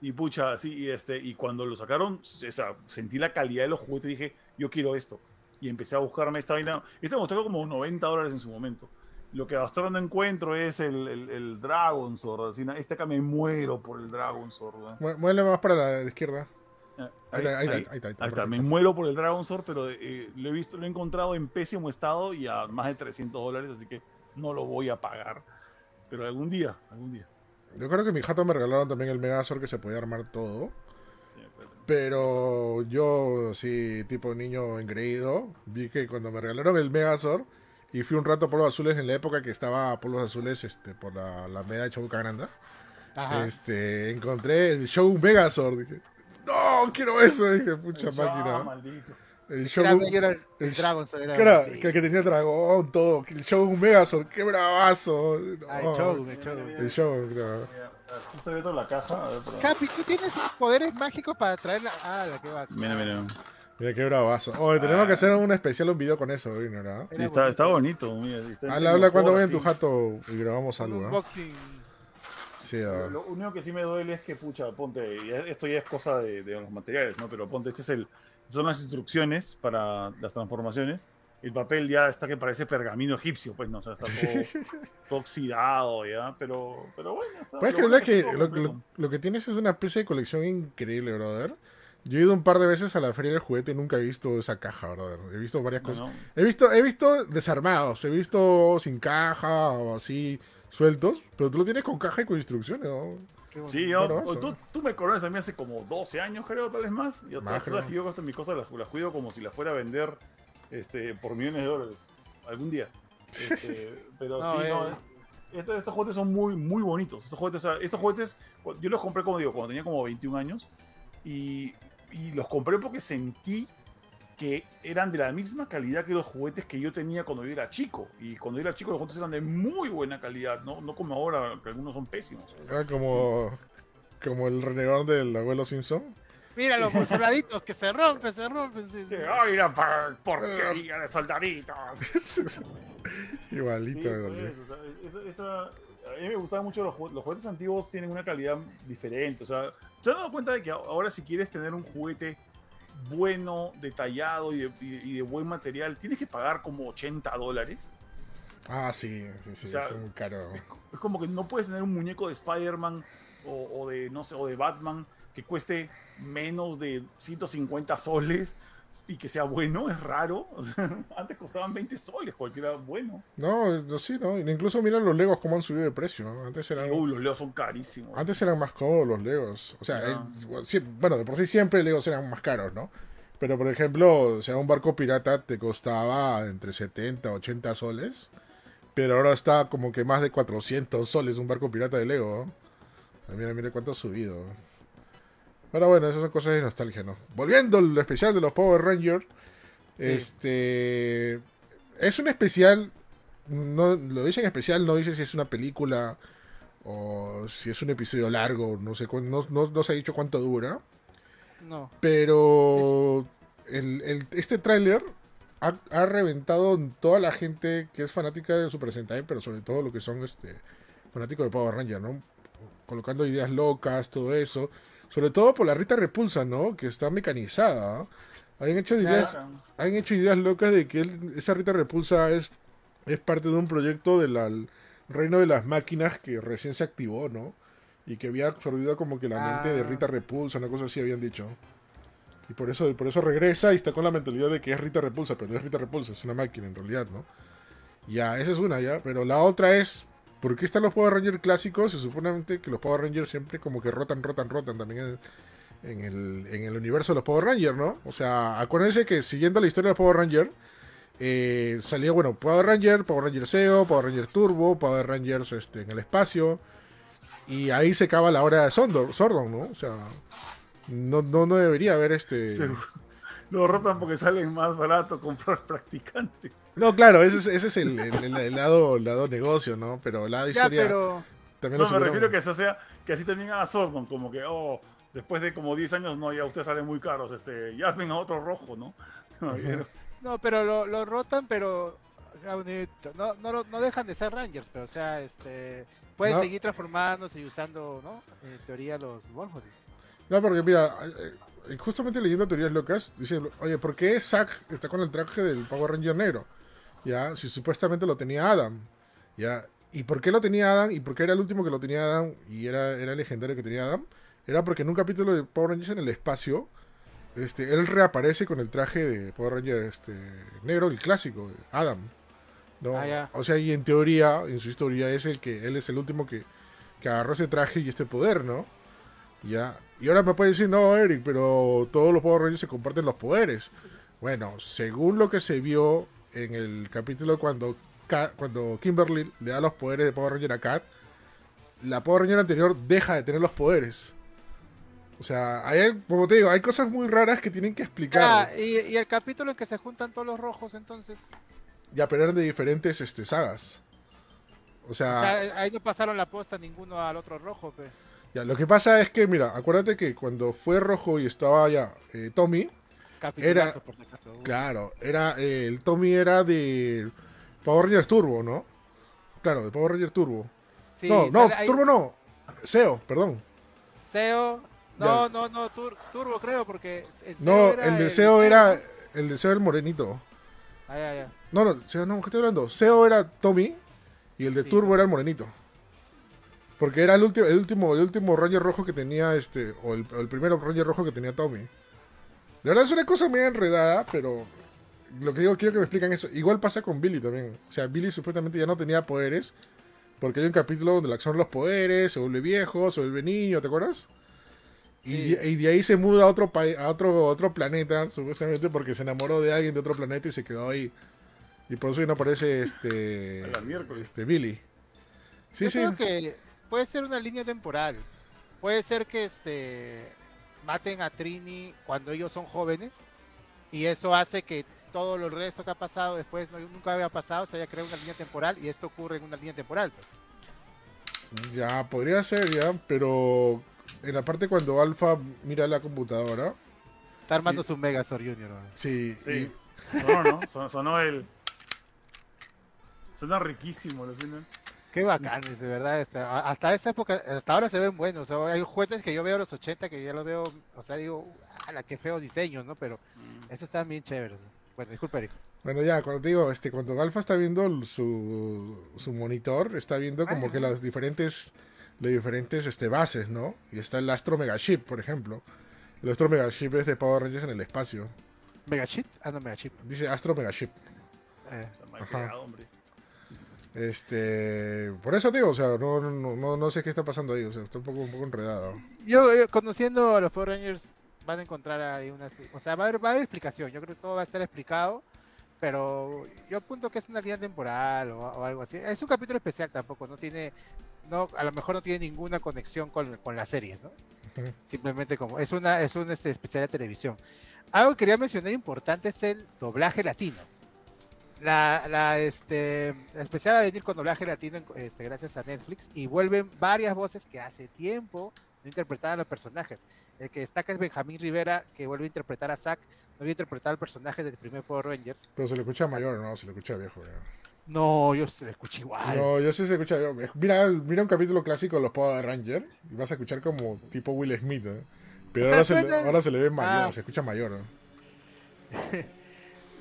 Y pucha, sí, y, este, y cuando lo sacaron, o sea, sentí la calidad de los juguetes y dije, yo quiero esto. Y empecé a buscarme esta vaina. Este me costó como 90 dólares en su momento. Lo que hasta ahora no encuentro es el, el, el Dragon Sword. así, Este acá me muero por el Dragon Sword. Mu- Muévele más para la izquierda. Ah, Ahí está, ahí está, ahí está, ahí está, me muero por el Dragon Sword, pero eh, lo he visto, lo he encontrado en pésimo estado y a más de 300 dólares, así que no lo voy a pagar. Pero algún día, algún día. Yo creo que mi jato me regalaron también el Megazord que se podía armar todo. Sí, pero- yo, sí, tipo niño engreído, vi que cuando me regalaron el Megazord y fui un rato a Polvos Azules en la época que estaba Polvos Azules este, por la, la media de Chobuca Granda, Ajá. este, encontré el show Megazord. Dije, no, quiero eso. Dije, pucha máquina. maldito. El show, Era el, el- Dragon era que, sí. que el que tenía el dragón, todo. El show Megazord, qué bravazo. No, show, me show. El show, creo. Mira, Justo abierto la caja. A ver. Capi, tú tienes poderes mágicos para traerla. Ah, la que va. Mira, mira. Mira qué bravazo. Oye, tenemos Ah. que hacer un especial, un video con eso, ¿no? Era Está, bonito. está bonito. Mira, está en Habla, habla cuando voy en tu jato y grabamos algo, ¿no? unboxing. Sí, Lo, ah. lo único que sí me duele es que, pucha, ponte, y esto ya es cosa de, de los materiales, ¿no? Pero ponte, este es el, son las instrucciones para las transformaciones. El papel ya está que parece pergamino egipcio, pues, no, o sea, está todo, todo oxidado ya, pero, pero bueno. Está, ¿Puedes creer que todo lo, lo- lo que tienes es una especie de colección increíble, brother? Yo he ido un par de veces a la feria del juguete y nunca he visto esa caja, brother. He visto varias cosas. Bueno, He visto, he visto desarmados, he visto sin caja o así sueltos, pero tú lo tienes con caja y con instrucciones, ¿no? Sí, yo, eso. tú, tú me conoces a mí hace como 12 años, creo, tal vez más. Creo. que yo esto- mis cosas las, las cuido como si las fuera a vender este, por millones de dólares algún día. Este, pero No, sí, eh. no, estos, estos juguetes son muy, muy bonitos. Estos juguetes, o sea, estos juguetes, yo los compré, como digo, cuando tenía como 21 años. Y, y los compré porque sentí que eran de la misma calidad que los juguetes que yo tenía cuando yo era chico. Y cuando yo era chico los juguetes eran de muy buena calidad, no, no como ahora, que algunos son pésimos. Ah, como, como el renegón del abuelo Simpson. Míralo, por soldaditos, que se rompe, se rompe. sí, sí. Sí, ¡Ay, la por- porquería de soldaditos! Igualito, Sí, pues, dolió. o sea, esa- esa- a mí me gustaban mucho los, los juguetes antiguos, tienen una calidad diferente. O sea, ¿te has dado cuenta de que ahora si quieres tener un juguete bueno, detallado y de, y de- buen material, tienes que pagar como 80 dólares? Ah, sí, sí, sí, O sea, es muy caro. Es como que no puedes tener un muñeco de Spider-Man o, o de, no sé, o de Batman que cueste menos de 150 soles y que sea bueno, es raro. O sea, antes costaban 20 soles, cualquiera bueno. No, no, sí, ¿no? Incluso mira los Legos cómo han subido de precio. Antes eran, Uy, los leos son carísimos. antes eran más cómodos los Legos. O sea, eh, bueno, de por sí siempre Legos eran más caros, ¿no? Pero, por ejemplo, o sea, un barco pirata te costaba entre 70, 80 soles. Pero ahora está como que más de 400 soles un barco pirata de Lego, ¿no? Mira, mira cuánto ha subido. Pero bueno, esas son cosas de nostalgia, ¿no? Volviendo al especial de los Power Rangers. Este. Es un especial. No, lo dicen especial, no dice si es una película o si es un episodio largo, no sé no, no, no se ha dicho cuánto dura. No. Pero el, el- este tráiler ha, ha reventado en toda la gente que es fanática de Super Sentai, pero sobre todo lo que son este fanáticos de Power Ranger, ¿no? Colocando ideas locas, todo eso. Sobre todo por la Rita Repulsa, ¿no? Que está mecanizada. ¿no? Han hecho ideas, Claro. han hecho ideas locas de que él- esa Rita Repulsa es, es parte de un proyecto del reino de las máquinas que recién se activó, ¿no? Y que había absorbido como que la mente de Ah. Rita Repulsa, una cosa así habían dicho. Y por eso, por eso regresa y está con la mentalidad de que es Rita Repulsa, pero no es Rita Repulsa, es una máquina en realidad, ¿no? Ya, esa es una, ya. Pero la otra es, ¿por qué están los Power Rangers clásicos? Se supone que los Power Rangers siempre como que rotan, rotan, rotan también en, el, universo de los Power Rangers, ¿no? O sea, acuérdense que siguiendo la historia de los Power Rangers, eh, salía, bueno, Power Ranger, Power Ranger SEO, Power Ranger Turbo, Power Rangers este, en el espacio. Y ahí se acaba la hora de Sordon, ¿no? O sea, no, debería haber este... Lo rotan porque salen más barato comprar practicantes. No, claro, ese es, ese es el, el- el- el lado, el lado negocio, ¿no? Pero el lado Ya, historia pero. también No, lo me refiero que eso sea, que así también haga Sordon, como que, oh, después de como 10 años, no, ya ustedes salen muy caros, este, llamen a otro rojo, ¿no? No, pero lo, lo rotan, pero. Gaunito, No, no, no dejan de ser Rangers, pero o sea, este. Pueden No. seguir transformándose y usando, ¿no? En teoría, los Morphosis. No, porque mira, eh, justamente leyendo teorías locas, dicen, oye, ¿por qué Zack está con el traje del Power Ranger negro? Ya, si supuestamente lo tenía Adam. Ya, ¿y por qué lo tenía Adam? ¿Y por qué era el último que lo tenía Adam? Y era, era legendario que tenía Adam. Era porque en un capítulo de Power Rangers en el espacio, este, él reaparece con el traje de Power Ranger este, negro, el clásico, Adam. ¿no? Ah. O sea, y en teoría, en su historia, es el que él es el último que, que agarró ese traje y este poder, ¿no? Ya. Y ahora me puede decir, no, Eric, pero todos los Power Rangers se comparten los poderes. Bueno, según lo que se vio en el capítulo cuando, Ka- cuando Kimberly le da los poderes de Power Ranger a Kat, la Power Ranger anterior deja de tener los poderes. O sea, hay, como te digo, hay cosas muy raras que tienen que explicar. Ah, y, y el capítulo en que se juntan todos los rojos, entonces. Ya, pero eran de diferentes este, sagas. O O sea, ahí no pasaron la posta ninguno al otro rojo, pe. Ya, lo que pasa es que, mira, acuérdate que cuando fue rojo y estaba ya eh, Tommy, Capitulazo, Era- por si acaso. Claro, era eh, el Tommy era de Power Rangers Turbo, ¿no? Claro, de Power Rangers Turbo. Sí, no, no, ahí Turbo no. SEO, perdón. Seo. No, no, no, Tur- Turbo creo, porque el No, era el de SEO negro, era el de SEO el morenito. Ah, ya, ya. No, no, no, ¿qué estoy hablando? SEO era Tommy y el de Sí. Turbo era el morenito. Porque era el último, el último, el último Ranger rojo que tenía este, o el, o el primero Ranger rojo que tenía Tommy. De verdad es una cosa medio enredada, pero lo que digo, quiero que me explican eso. Igual pasa con Billy también. O sea, Billy supuestamente ya no tenía poderes. Porque hay un capítulo donde le accionan los poderes, se vuelve viejo, se vuelve niño, ¿te acuerdas? Y, Sí. y de ahí se muda a otro, pa- a otro, otro planeta, supuestamente porque se enamoró de alguien de otro planeta y se quedó ahí. Y por eso ya no aparece este, A la miércoles. este Billy. Sí, Yo sí. creo que puede ser una línea temporal. Puede ser que este maten a Trini cuando ellos son jóvenes y eso hace que todo lo resto que ha pasado después no- nunca había pasado, se haya creado una línea temporal y esto ocurre en una línea temporal. Ya, podría ser, ya, pero en la parte cuando Alpha mira la computadora. Está armando su Megazord Junior. ¿no? Sí, Sí. No, no, sonó, sonó el. Suena riquísimo, lo suena. Qué bacanes, de verdad. este, a- hasta esa época, hasta ahora se ven buenos. O sea, hay juguetes que yo veo en los 80 que ya los veo, o sea, digo, la qué feo diseño, ¿no? Pero Mm. estos están bien chéveres. ¿no? Bueno, disculpa, Eric. Bueno, ya, cuando te digo, este, cuando Alpha está viendo su, su monitor, está viendo como que las diferentes, las diferentes este, bases, ¿no? Y está el Astro Megaship, por ejemplo. El Astro Megaship es de Power Rangers en el espacio. Mega Chip, ah, no, Mega Chip. Dice Astro Megaship. Eh, Está mal Ajá. pegado, hombre. Este, por eso digo, o sea, no, no, no, no sé qué está pasando ahí, o sea, está un poco, un poco enredado. Yo, eh, conociendo a los Power Rangers, van a encontrar ahí una. O sea, va a, haber, va a haber explicación. Yo creo que todo va a estar explicado. Pero yo apunto que es una línea temporal o, o algo así. Es un capítulo especial tampoco. No tiene. No, a lo mejor no tiene ninguna conexión con, con las series, ¿no? Simplemente como. Es una es un este, especial de televisión. Algo que quería mencionar importante es el doblaje latino. La, la, este, la especial va a venir con doblaje latino este, gracias a Netflix y vuelven varias voces que hace tiempo no interpretaban a los personajes. El que destaca es Benjamín Rivera, que vuelve a interpretar a Zack, no había interpretado al personaje del primer Power Rangers. Pero se le escucha mayor, no, se le escucha viejo. No, yo se escuché igual. No, yo sí se escucha. Mira, mira un capítulo clásico de los Power Rangers y vas a escuchar como tipo Will Smith, ¿eh? Pero ahora, se le, ahora se le ve mayor, Ah. se escucha mayor. ¿no?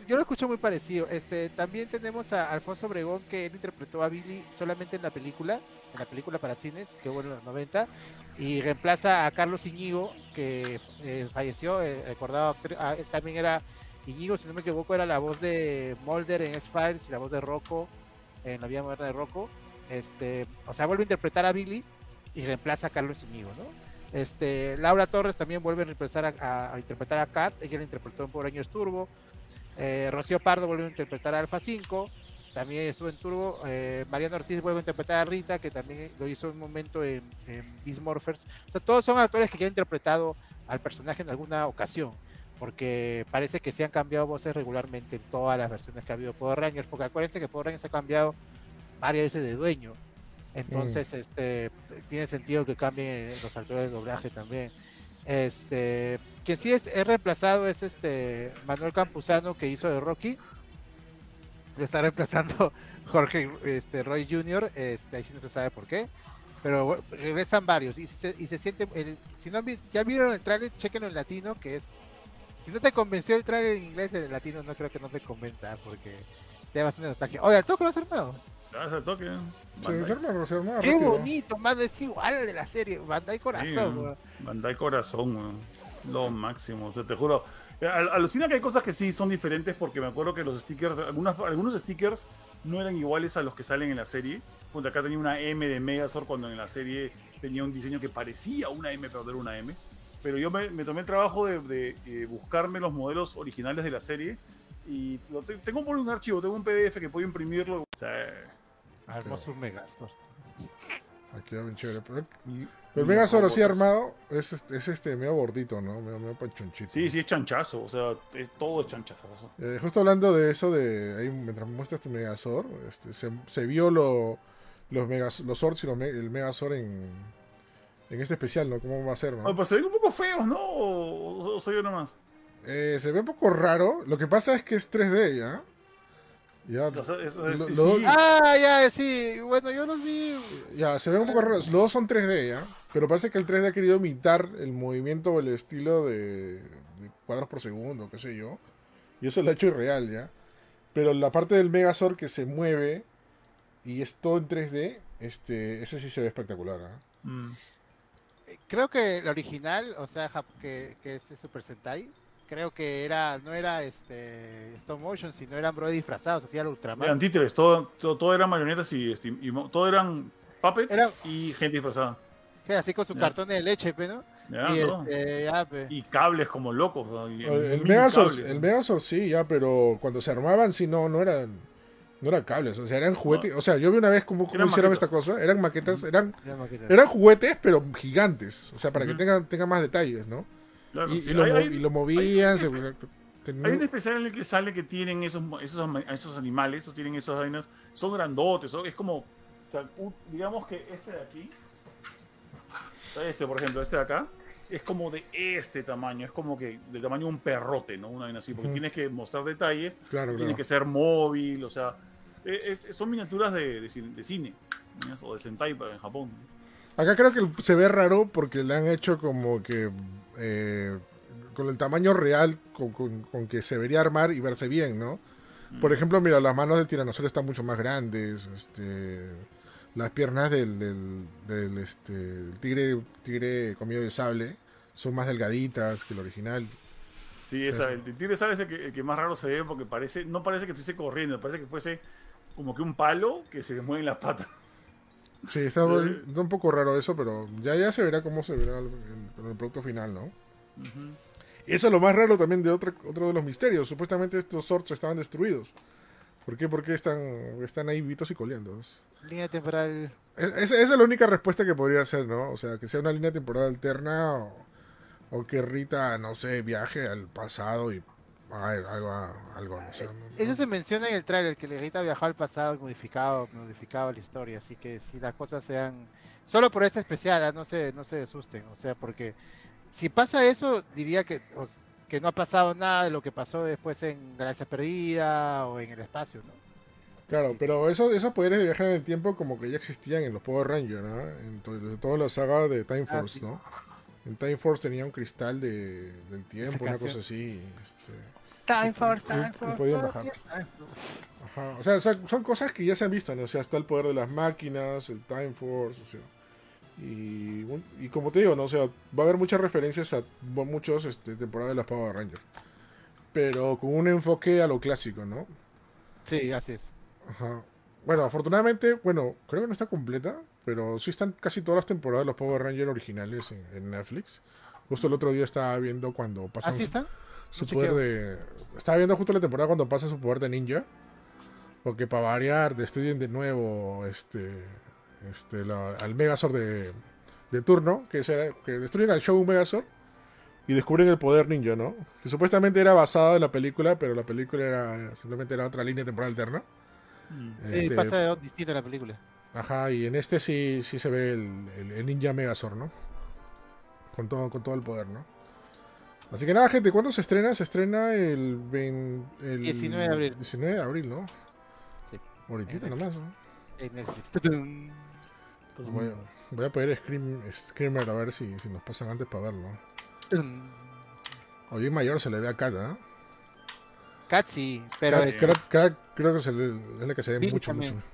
Yo lo escucho muy parecido. Este, también tenemos a Alfonso Obregón, que él interpretó a Billy solamente en la película, en la película para cines, que hubo en los 90, y reemplaza a Carlos Iñigo, que eh, falleció, el recordado ah, también era Iñigo, si no me equivoco, era la voz de Mulder en X-Files y la voz de Rocco en la vida moderna de Rocco. Este, o sea, vuelve a interpretar a Billy y reemplaza a Carlos Iñigo, ¿no? Este, Laura Torres también vuelve a, a- a interpretar a Kat, ella la interpretó en Power Rangers Turbo. Eh, Rocío Pardo vuelve a interpretar a Alpha 5, también estuvo en Turbo. Eh, Mariano Ortiz vuelve a interpretar a Rita, que también lo hizo un momento en, en Beast Morphers. O sea, todos son actores que ya han interpretado al personaje en alguna ocasión, porque parece que se han cambiado voces regularmente en todas las versiones que ha habido de Power Rangers, porque acuérdense que Power Rangers ha cambiado varias veces de dueño. Entonces, este tiene sentido que cambien los actores de doblaje también. Este, quien sí es, es reemplazado es este Manuel Campuzano que hizo de Rocky. Lo está reemplazando Jorge este, Roy Jr. Este, ahí sí no se sabe por qué. Pero regresan varios y se, y se siente. El, si no ya vieron el trailer, chequenlo en latino, que es. Si no te convenció el trailer en inglés, el latino no creo que no te convenza, porque sea bastante nostalgia. Oye, ¿el toque lo has armado? Ya se toque. Se Bandai. se arma, se arma Qué rápido. bonito, mano, es igual al de la serie. Bandai Corazón, Sí, weón. Bandai Corazón, weón. Lo máximo, o sea, te juro. Al- Alucina que hay cosas que sí son diferentes porque me acuerdo que los stickers, algunas, algunos stickers no eran iguales a los que salen en la serie. Punta, acá tenía una M de Megazord cuando en la serie tenía un diseño que parecía una M, pero no era una M. Pero yo me, me tomé el trabajo de, de, eh, buscarme los modelos originales de la serie y lo tengo por un archivo, tengo un PDF que puedo imprimirlo. O sea, Hermoso Megazord. Aquí va bien chévere. Pero y- el Megazord así armado es, es este medio gordito, ¿no? Medio, medio panchonchito. Sí, sí, es chanchazo, o sea, es- todo es chanchazo. Eh, justo hablando de eso, de ahí mientras muestra este Megazord, este, se, se vio lo, los, megas, los Zords y los el Megazord en, en este especial, ¿no? ¿Cómo va a ser, no? Oye, pues se ven un poco feos, ¿no? ¿O, o soy yo nomás? Eh, se ve un poco raro. Lo que pasa es que es 3D, ¿ya? Ya, O sea, eso es- Lo- sí, lo- sí. Ah, ya, sí. Bueno, yo los vi. ya, se ve un poco raro. Los dos son 3D, ¿ya? Pero parece que el 3D ha querido imitar el movimiento o el estilo de, de cuadros por segundo, qué sé yo. Y eso lo ha hecho irreal, ¿ya? Pero la parte del Megazord que se mueve y es todo en 3D, este, ese sí se ve espectacular, ¿ah? Mm. Creo que el original, o sea, que, que es Super Sentai, creo que era no era este stop motion, sino eran bro disfrazados, hacía el Eran Ultraman. títeres, todo, todo, todo eran marionetas y, este, y todo eran puppets Era- y gente disfrazada. Así con su Ya. cartón de leche, ¿no? Y, este, ya, pe. Y cables como locos. ¿no? Y- El, el mini Megazord, cables, el ¿no? Megazord sí, ya, pero cuando se armaban sí no, no eran, no eran cables, o sea, eran juguetes, o sea, yo vi una vez cómo, cómo Eran hicieron maquetas. esta cosa, eran maquetas, eran, eran juguetes, pero gigantes, o sea, para que tengan, tengan más detalles, ¿no? Claro, y, sí, y lo, hay- mo- hay- y lo movían, hay- se- Hay tenía- un especial en el que sale que tienen esos, esos, esos animales, o tienen esas vainas, son grandotes, son- es como, o sea, un- digamos que este de aquí, Este, por ejemplo, este de acá, es como de este tamaño, es como que del tamaño de un perrote, ¿no? Una vez así, porque tienes que mostrar detalles, Claro, tiene claro. que ser móvil, o sea, es- es- son miniaturas de, de cine, de cine, ¿no? o de Sentai en Japón. Acá creo que se ve raro porque le han hecho como que eh, con el tamaño real con, con- con que se debería armar y verse bien, ¿no? Por ejemplo, mira, las manos del tiranosaurio están mucho más grandes, este, las piernas del, del, del, este, el tigre, tigre comido de sable son más delgaditas que el original. Sí, esa, el tigre sale es el que, el que más raro se ve porque parece, no parece que estuviese corriendo, parece que fuese como que un palo que se le mueve en la pata. Sí, está, está un poco raro eso, pero ya, ya se verá cómo se verá en, en el producto final, ¿no? Ujú. Y eso es lo más raro también de otro, otro de los misterios. Supuestamente estos sorts estaban destruidos. ¿Por qué? Porque están, están ahí vitos y coleando. Es- Línea temporal. es- esa es la única respuesta que podría ser, ¿no? O sea, que sea una línea temporal alterna o, o que Rita, no sé, viaje al pasado y algo, algo no sé. ¿no? Eso se menciona en el tráiler, que Legrita viajó al pasado y modificado, modificado la historia, así que si las cosas sean... Solo por esta especial, ah, no se, no se asusten, o sea, porque si pasa eso, diría que, o que no ha pasado nada de lo que pasó después en Galaxia Perdida o en el espacio, ¿no? Claro, pero eso, esos poderes de viajar en el tiempo como que ya existían en los Power Rangers, ¿no? En to- de toda la saga de Time Ah, Force, sí. ¿no? En Time Force tenía un cristal de, del tiempo, una cosa así. este, Time Force, y- Time y Force. podían bajar. Ajá, o sea, son, son cosas que ya se han visto, ¿no? O sea, está el poder de las máquinas, el Time Force, o sea. Y, y como te digo, ¿no? O sea, va a haber muchas referencias a mu- muchos este, temporadas de las Power Rangers. Pero con un enfoque a lo clásico, ¿no? Sí, así es. Ajá. Bueno, afortunadamente, bueno, creo que no está completa, pero sí están casi todas las temporadas de los Power Rangers originales en, en Netflix. Justo el otro día estaba viendo cuando pasan ¿Así está? su No poder de. Estaba viendo justo la temporada cuando pasa su poder de ninja. Porque para variar, destruyen de nuevo este. Este. la- al Megazord de, de turno. Que, se, que destruyen al show Megazord. Y descubren el poder ninja, ¿no? Que supuestamente era basado en la película, pero la película era simplemente era otra línea temporal alterna. Mm. Sí, Este, pasa de- distinto en la película. Ajá, y en este sí, sí se ve el, el- el ninja Megazord, ¿no? Con todo, con todo el poder, ¿no? Así que nada, gente, ¿cuándo se estrena? Se estrena el, 20 el 19 de abril. 19 de abril, ¿no? Sí. Ahorita nomás, ¿no? En Netflix. Entonces, Voy a, voy a pedir Scream, Screamer a ver si, si nos pasan antes para verlo. Oye, mayor se le ve a Kat, ¿ah? Cat sí, pero Kat- es- Kat- Kat creo que se le, es la que se ve Billy mucho, también. mucho.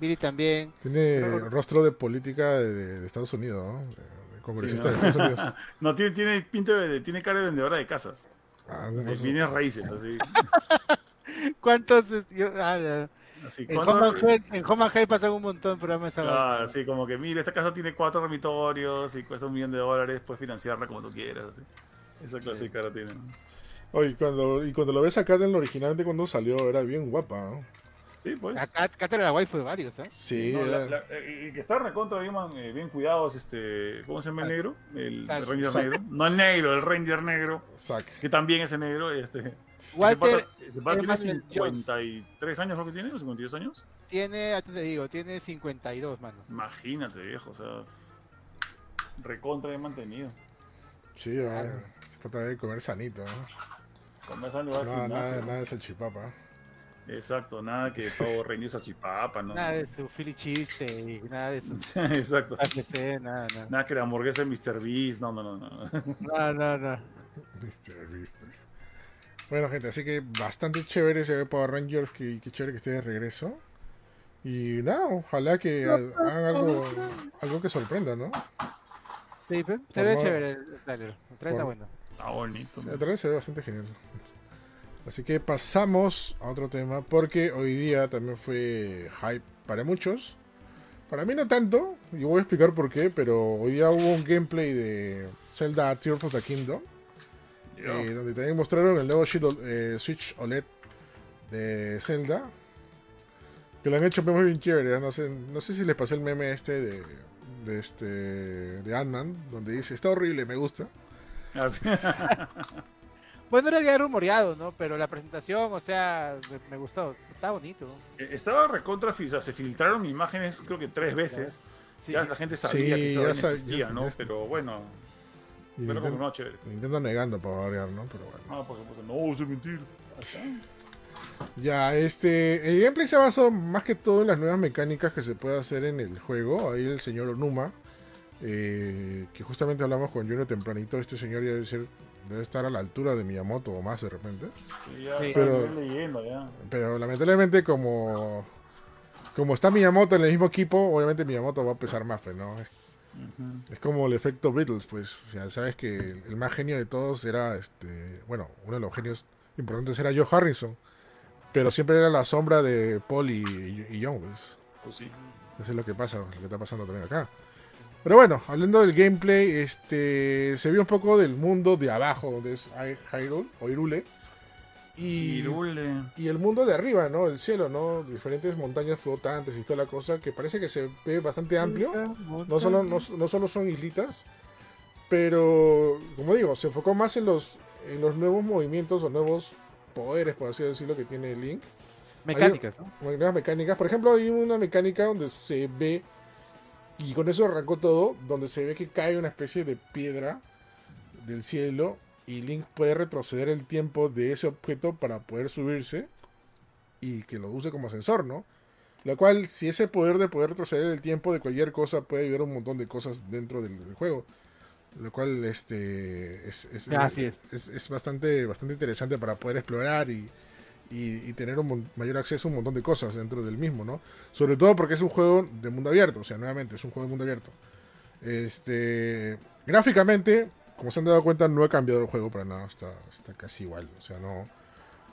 Billy también. Tiene Pero- rostro de política de, de Estados Unidos, ¿no? De- de congresista Sí, ¿no? de Estados Unidos. No, tiene, tiene pinta de, tiene cara de vendedora de casas. Ah, no sé. bienes raíces, así. ¿Cuántos? yo- ah, la- así en, ¿cuándo- Home and Health, en Home and Health pasan un montón de programas esa Claro, así como que, mira, esta casa tiene cuatro dormitorios y cuesta un millón de dólares, puedes financiarla como tú quieras. Así. Esa clase de cara tiene. Oye, cuando, y cuando lo ves acá en el originalmente cuando salió, era bien guapa, ¿no? Sí, pues. Cat era la waifu de varios, ¿eh? Sí, No, la- era- la- eh, y que está recontra bien, eh, bien cuidado es este. ¿Cómo se llama el negro? El, Ranger negro. No el negro, el Ranger negro. Zack. Que también es el negro. Este, Walter pata tiene Emanuel Jones. 53 años, lo que tiene, o 52 años. tiene, te digo, tiene 52, mano. Imagínate, viejo, o sea. Recontra bien mantenido. Sí, va. Se trata de comer sanito, ¿no? Años va al Nada, nada, nada de salchipapa. Exacto, nada que pavo reinicio salchipapa, ¿no? Nada de su Philly chiste y nada de su Exacto. Nada, nada. Nada que la hamburguesa de Mr. Beast, no, no, no, no. No, no, no. Mr. Beef, pues. Bueno, gente, así que bastante chévere ese ve Power Rangers. Que, que chévere que esté de regreso. Y nada, ojalá que ha- hagan algo, algo que sorprenda, ¿no? Sí, pe, se Por ve no- chévere el trailer. El trailer está bueno. Está bonito. El trailer se ve bastante genial. Así que pasamos a otro tema, porque hoy día también fue hype para muchos. Para mí no tanto, y voy a explicar por qué, pero hoy día hubo un gameplay de Zelda Tears of the Kingdom, Yo. Eh, donde también mostraron el nuevo Shield- eh, Switch OLED de Zelda, que lo han hecho memes bien chévere, ¿eh? no sé, no sé si les pasé el meme este de, de este de Ant-Man, donde dice, está horrible, me gusta. Así- Bueno, era ya rumoreado, ¿no? Pero la presentación, o sea, me, me gustó. Está bonito. Eh, Estaba recontra, fi- o sea, se filtraron imágenes creo que tres veces Sí. Ya la gente sabía Sí, que ya existía, ya- ¿no? ya- Pero bueno, pero como Ninten- no, chévere. Nintendo negando para variar, ¿no? Pero bueno. Ah, porque, porque no, es mentira. Ya, este. El gameplay se basa más que todo en las nuevas mecánicas que se puede hacer en el juego. Ahí el señor Onuma, eh, que justamente hablamos con Juno tempranito. Este señor ya debe, ser, debe estar a la altura de Miyamoto o más de repente. Sí, ya Pero- ya. Pero lamentablemente, como. Como está Miyamoto en el mismo equipo, obviamente Miyamoto va a pesar más, ¿no? Es, como el efecto Beatles, pues. O sea, sabes que el, más genio de todos era este. Bueno, uno de los genios importantes era Joe Harrison. Pero siempre era la sombra de Paul y, y, y John, pues. Pues sí. Eso es lo que pasa, lo que está pasando también acá. Pero bueno, hablando del gameplay, este se vio un poco del mundo de abajo, donde es Hy- Hyrule, o Hyrule. Y, Irule. y el mundo de arriba, ¿no? El cielo, ¿no? Diferentes montañas flotantes y toda la cosa, que parece que se ve bastante amplio. No solo, no, no solo son islitas, pero, como digo, se enfocó más en los, en los nuevos movimientos o nuevos poderes, por así decirlo, que tiene Link. Mecánicas, ¿no? Hay nuevas mecánicas. Por ejemplo, hay una mecánica donde se ve, y con eso arrancó todo, donde se ve que cae una especie de piedra del cielo y Link puede retroceder el tiempo de ese objeto para poder subirse y que lo use como ascensor, ¿no? Lo cual, si ese poder de poder retroceder el tiempo de cualquier cosa puede ayudar a un montón de cosas dentro del, del juego. Lo cual este es, es- Así es. es, es bastante, bastante interesante para poder explorar y, y, y tener un mayor acceso a un montón de cosas dentro del mismo, ¿no? Sobre todo porque es un juego de mundo abierto, o sea, nuevamente, es un juego de mundo abierto. Este, gráficamente, como se han dado cuenta, no ha cambiado el juego para nada, está, está casi igual, o sea, no,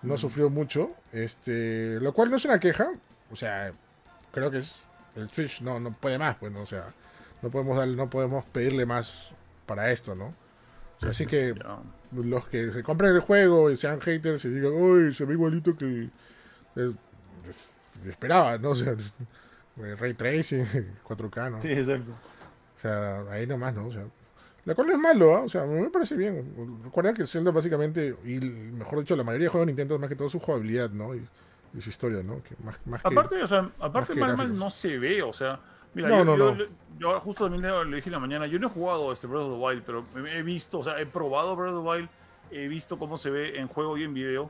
no sufrió mucho, este, lo cual no es una queja, o sea, creo que es el Switch no, no puede más, pues, ¿no? o sea, no podemos darle, no podemos pedirle más para esto, ¿no? O sea, así que los que se compren el juego y sean haters y digan, uy, se ve igualito que es- esperaba, ¿no? O sea, Ray Tracing, 4K, ¿no? Sí, exacto. O sea, ahí nomás, ¿no? O sea, la cual no es malo, ¿ah? O sea, me parece bien. Recuerda que Zelda básicamente, y mejor dicho, la mayoría de juegos de Nintendo más que todo su jugabilidad, ¿no? Y, y su historia, ¿no? Que más, más que... Aparte, o sea, aparte que mal, no se ve, o sea, mira, No, yo, no, yo- no. yo justo también le, le dije en la mañana, yo no he jugado este Breath of the Wild, pero he visto, o sea, he probado Breath of the Wild, he visto cómo se ve en juego y en video,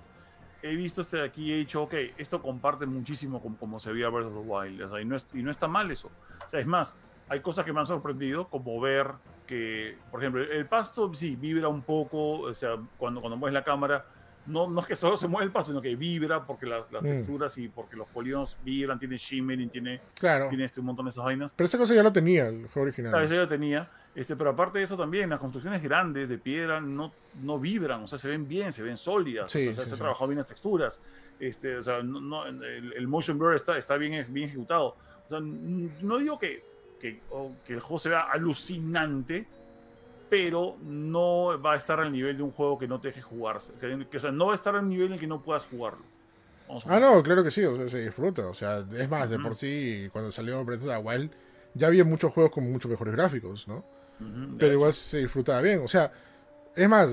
he visto este de aquí y he dicho, ok, esto comparte muchísimo con cómo se veía Breath of the Wild, o sea, y no, es- y no está mal eso. O sea, es más, hay cosas que me han sorprendido, como ver que, por ejemplo, el pasto sí vibra un poco, o sea, cuando, cuando mueves la cámara, no, no es que solo se mueve el pasto, sino que vibra porque las, las Mm. texturas y porque los polígonos vibran, tiene shimmering, tiene, Claro. tiene este, un montón de esas vainas. Pero esa cosa ya lo tenía el juego original. Claro, eso ya tenía. Este, pero aparte de eso también, las construcciones grandes de piedra no, no vibran, o sea, se ven bien, se ven sólidas, Sí, o sea, sí, se ha trabajado bien las texturas, este, o sea, no, no- el, el motion blur está, está bien, bien ejecutado. O sea, no digo que, que, o que el juego se vea alucinante, pero no va a estar al nivel de un juego que no te deje jugarse. Que, que, o sea, no va a estar al nivel en el que no puedas jugarlo. Ah, no, claro que sí, o sea, se disfruta. O sea, es más, de por sí, cuando salió Breath of the Wild, ya había muchos juegos con mucho mejores gráficos, ¿no? Ujú, Pero igual se disfrutaba bien. O sea, es más,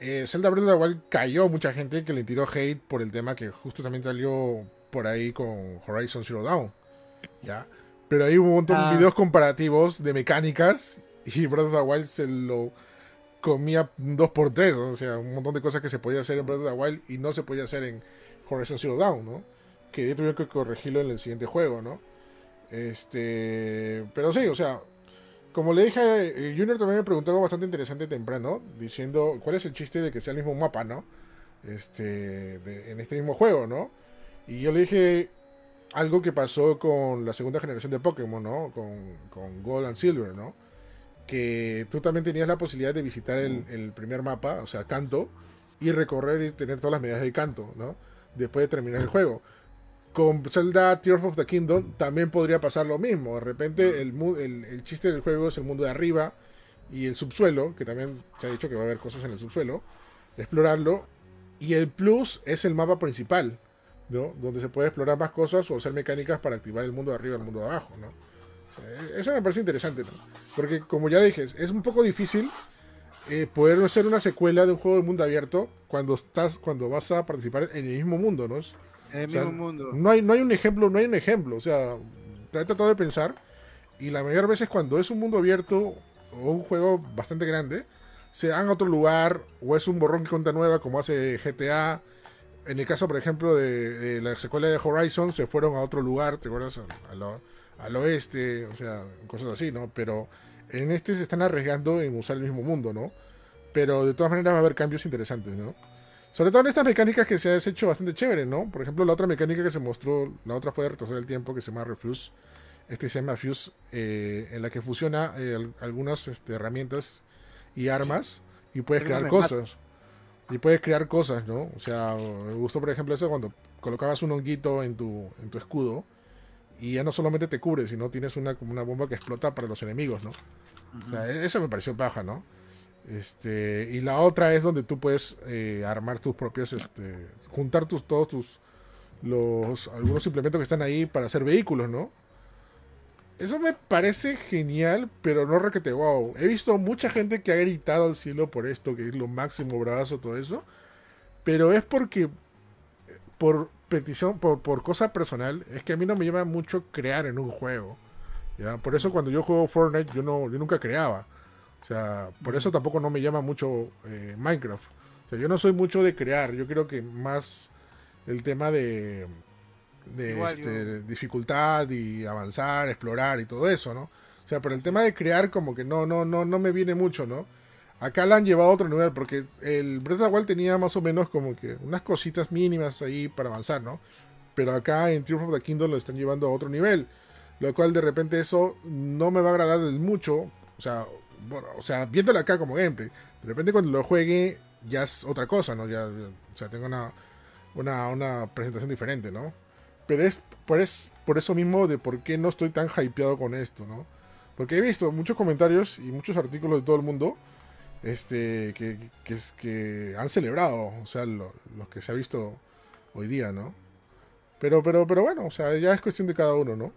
eh, Zelda Breath of the Wild cayó mucha gente que le tiró hate por el tema que justo también salió por ahí con Horizon Zero Dawn. ¿Ya? Pero hubo un montón Ah. de videos comparativos de mecánicas y Breath of the Wild se lo comía dos por tres. O sea, un montón de cosas que se podía hacer en Breath of the Wild y no se podía hacer en Horizon Zero Dawn, ¿no? Que tuvieron que corregirlo en el siguiente juego, ¿no? Este. Pero sí, o sea, como le dije, eh, Junior también me preguntó algo bastante interesante temprano, diciendo cuál es el chiste de que sea el mismo mapa, ¿no? Este, de- en este mismo juego, ¿no? Y yo le dije algo que pasó con la segunda generación de Pokémon, ¿no? Con, con Gold and Silver, ¿no? Que tú también tenías la posibilidad de visitar el, el primer mapa, o sea, Canto, y recorrer y tener todas las medidas de Canto, ¿no? Después de terminar el juego con Zelda Tears of the Kingdom también podría pasar lo mismo. De repente el, mu- el, el chiste del juego es el mundo de arriba y el subsuelo, que también se ha dicho que va a haber cosas en el subsuelo, explorarlo. Y el plus es el mapa principal, ¿no? Donde se puede explorar más cosas o hacer mecánicas para activar el mundo de arriba y el mundo de abajo, ¿no? O sea, eso me parece interesante, ¿no? Porque como ya dije, es un poco difícil eh, poder hacer una secuela de un juego de mundo abierto cuando estás, cuando vas a participar en el mismo mundo, ¿no? Es- En el O sea, mismo mundo. no hay, no hay un ejemplo, no hay un ejemplo. O sea, he tratado de pensar Y la mayor veces cuando es un mundo abierto o un juego bastante grande, se dan a otro lugar o es un borrón que cuenta nueva como hace GTA. En el caso, por ejemplo, de, la secuela de Horizon, se fueron a otro lugar, ¿te acuerdas? al oeste, o sea, cosas así, ¿no? Pero en este se están arriesgando en usar el mismo mundo, ¿no? Pero de todas maneras va a haber cambios interesantes, ¿no? Sobre todo en estas mecánicas que se ha hecho bastante chévere, ¿no? Por ejemplo, la otra mecánica que se mostró, la otra fue de retroceder el tiempo, que se llama Refuse. Este se llama Fuse, eh, en la que fusiona eh, algunas este, herramientas y armas y puedes crear cosas. Y puedes crear cosas, ¿no? O sea, me gustó, por ejemplo, eso cuando colocabas un honguito en tu, en tu escudo y ya no solamente te cubre, sino tienes una, como una bomba que explota para los enemigos, ¿no? O sea, eso me pareció paja, ¿no? Este, y la otra es donde tú puedes eh, armar tus propios, este, juntar tus, todos tus, los, algunos implementos que están ahí para hacer vehículos, ¿no? Eso me parece genial, pero no requete wow. He visto mucha gente que ha gritado al cielo por esto, que es lo máximo brazo, todo eso. Pero es porque, por petición, por, por cosa personal, es que a mí no me llama mucho crear en un juego. ¿ya? Por eso cuando yo juego Fortnite, yo, no, yo nunca creaba. O sea, por eso tampoco no me llama mucho eh, Minecraft. O sea, yo no soy mucho de crear. Yo creo que más el tema de, de este, dificultad y avanzar, explorar y todo eso, ¿no? O sea, pero el tema de crear como que no, no, no, no me viene mucho, ¿no? Acá la han llevado a otro nivel porque el Breath of the Wild tenía más o menos como que unas cositas mínimas ahí para avanzar, ¿no? Pero acá en Triumph of the Kingdom lo están llevando a otro nivel. Lo cual de repente eso no me va a agradar mucho. O sea, bueno, o sea, viéndolo acá como gameplay. De repente cuando lo juegue ya es otra cosa, ¿no? Ya, o sea, tengo una, una, una presentación diferente, ¿no? Pero es por, es por eso mismo de por qué no estoy tan hypeado con esto, ¿no? Porque he visto muchos comentarios y muchos artículos de todo el mundo este, que, que, que han celebrado, o sea, lo, los que se ha visto hoy día, ¿no? Pero, pero, pero bueno, o sea, ya es cuestión de cada uno, ¿no?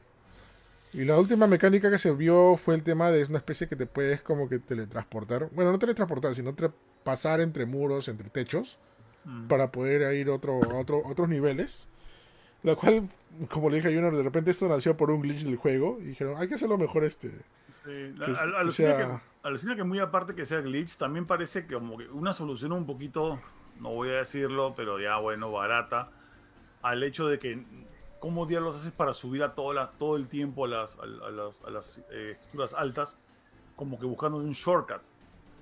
Y la última mecánica que se vio fue el tema de una especie que te puedes como que teletransportar. Bueno, no teletransportar, sino pasar entre muros, entre techos, mm. para poder ir otro, a otro, otros niveles. La cual, como le dije a Junior, de repente esto nació por un glitch del juego. Y dijeron, hay que hacerlo mejor este. Sí, alucina, que, muy aparte que sea glitch, también parece que como que una solución un poquito, no voy a decirlo, pero ya bueno, barata, al hecho de que cómo diablos haces para subir a todo, la, todo el tiempo a las, a, las, a las eh, texturas altas, como que buscando un shortcut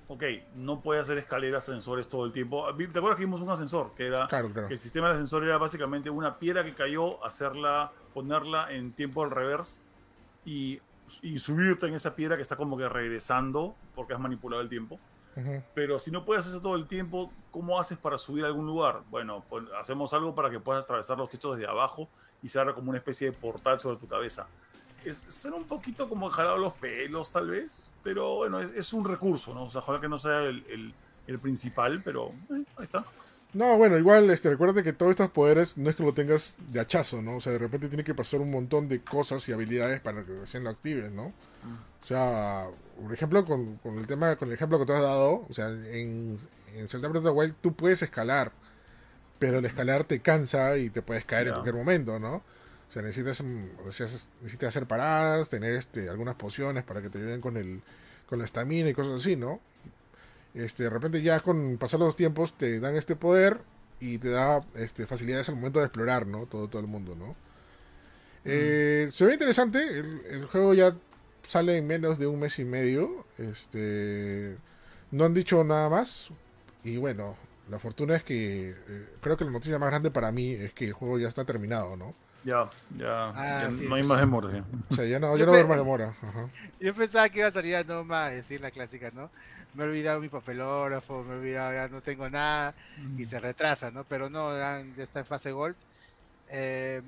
ok, no puede hacer escaleras, ascensores todo el tiempo. ¿Te acuerdas que vimos un ascensor? Que era que el sistema de ascensor era básicamente una piedra que cayó, hacerla, ponerla en tiempo al reverse y, y, subirte en esa piedra que está como que regresando porque has manipulado el tiempo. Pero si no puedes hacer eso todo el tiempo, ¿cómo haces para subir a algún lugar? Bueno, pues hacemos algo para que puedas atravesar los techos desde abajo y se haga como una especie de portal sobre tu cabeza es, ser un poquito como jalado los pelos, tal vez, pero bueno, es, un recurso, ¿no? O sea, ojalá que no sea el, el, principal, pero eh, ahí está. No, bueno, igual, este, recuerda que todos estos poderes no es que lo tengas de hachazo, ¿no? O sea, de repente tiene que pasar un montón de cosas y habilidades para que recién lo actives, ¿no? O sea, por ejemplo, con, con, el tema, con el ejemplo que te has dado, o sea, en, en Zelda Breath of the Wild tú puedes escalar, pero el escalar te cansa y te puedes caer en cualquier momento, ¿no? O sea, necesitas, necesitas hacer paradas, tener este, algunas pociones para que te ayuden con el con la estamina y cosas así, ¿no? Este, de repente ya con pasar los tiempos te dan este poder y te da este, facilidades al momento de explorar, ¿no? Todo, todo el mundo, ¿no? Eh, se ve interesante, el, juego ya sale en menos de un mes y medio, este, no han dicho nada más y bueno, la fortuna es que eh, creo que la noticia más grande para mí es que el juego ya está terminado, ¿no? Ya, ya, ah, no hay más demora. O sea, ya no, ya no hay más demora. Yo pensaba que iba a salir a Noma a decir la clásica, ¿no? Me he olvidado mi papelógrafo, me he olvidado, ya no tengo nada y se retrasa, ¿no? Pero no, ya está en fase Gold. Eh,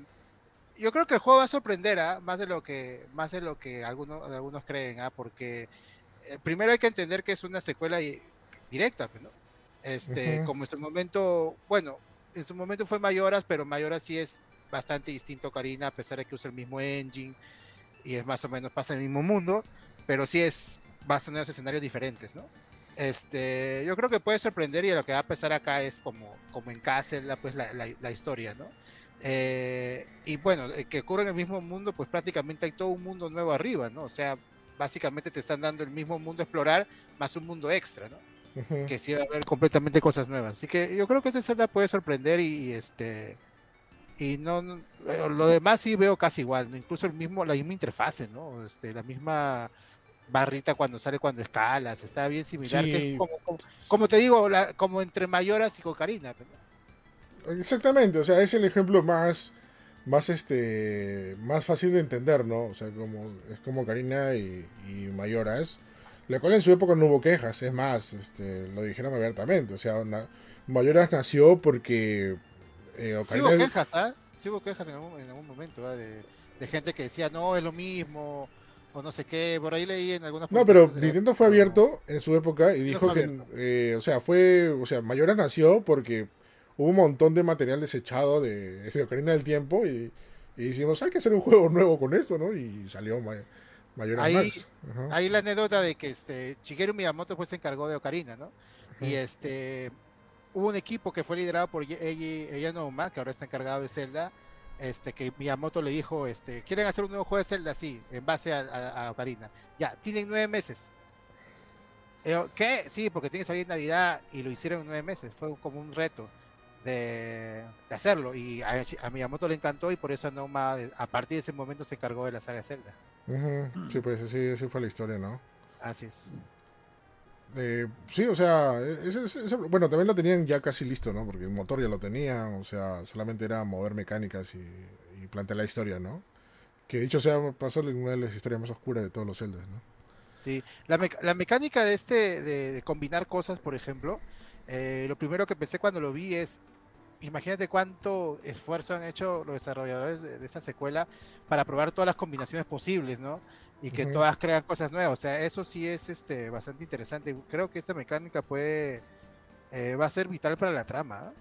yo creo que el juego va a sorprender, ¿ah? Más de lo que, más de lo que algunos, algunos creen, ¿ah? Porque eh, primero hay que entender que es una secuela directa, ¿no? Este, como en su momento, bueno, en su momento fue Mayoras, pero Mayoras sí es bastante distinto Karina, a pesar de que usa el mismo engine y es más o menos pasa en el mismo mundo, pero sí es, va a tener escenarios diferentes, ¿no? Este, yo creo que puede sorprender y lo que va a pasar acá es como, como en Castle, pues la, la, historia, ¿no? Eh, y bueno, eh, que ocurre en el mismo mundo, pues prácticamente hay todo un mundo nuevo arriba, ¿no? O sea, básicamente te están dando el mismo mundo a explorar, más un mundo extra, ¿no? Que sí va a haber completamente cosas nuevas. Así que yo creo que este Zelda puede sorprender y, este y no, eh, lo demás sí veo casi igual, incluso el mismo la misma interfase, ¿no? Este, la misma barrita cuando sale cuando escalas, está bien similar, como, te digo, como entre Mayoras y Cocarina. Exactamente, o sea, es el ejemplo más más este más fácil de entender, ¿no? O sea, como es como Karina y, y Mayoras, la cual en su época no hubo quejas, es más, este lo dijeron abiertamente, o sea, Mayoras nació porque eh, sí hubo quejas, ¿ah? Sí hubo quejas en algún, momento, ¿ah? de, gente que decía, no, es lo mismo, o no sé qué, por ahí leí en algunas... No, pero Nintendo fue abierto en su época y dijo que, eh, o sea, fue, o sea, Mayoras nació porque hubo un montón de material desechado de, de Ocarina del Tiempo y, y dijimos, hay que hacer un juego nuevo con esto, ¿no? Y salió Mayor ahí, ahí la anécdota de que este Shigeru Miyamoto pues se encargó de Ocarina, ¿no? Y este hubo un equipo que fue liderado por ella Uma, que ahora está encargado de Zelda, este que Miyamoto le dijo, este, quieren hacer un nuevo juego de Zelda, sí, en base a, Ocarina. Ya, tienen nueve meses. ¿Qué? Sí, porque tiene que salir en Navidad y lo hicieron en nueve meses. Fue como un reto de, hacerlo. Y a, Miyamoto le encantó y por eso Noma, a partir de ese momento, se encargó de la saga Zelda. Sí, pues sí, fue la historia, ¿no? Así es. Eh, sí, o sea, bueno, también lo tenían ya casi listo, ¿no? Porque el motor ya lo tenían, o sea, solamente era mover mecánicas y, plantear la historia, ¿no? Que dicho sea, pasó una de las historias más oscuras de todos los Zeldas, ¿no? Sí, la, la mecánica de este, de, combinar cosas, por ejemplo, eh, lo primero que pensé cuando lo vi es, imagínate cuánto esfuerzo han hecho los desarrolladores de, esta secuela para probar todas las combinaciones posibles, ¿no? Y que todas crean cosas nuevas. O sea, eso sí es este bastante interesante. Creo que esta mecánica puede eh, va a ser vital para la trama. ¿eh?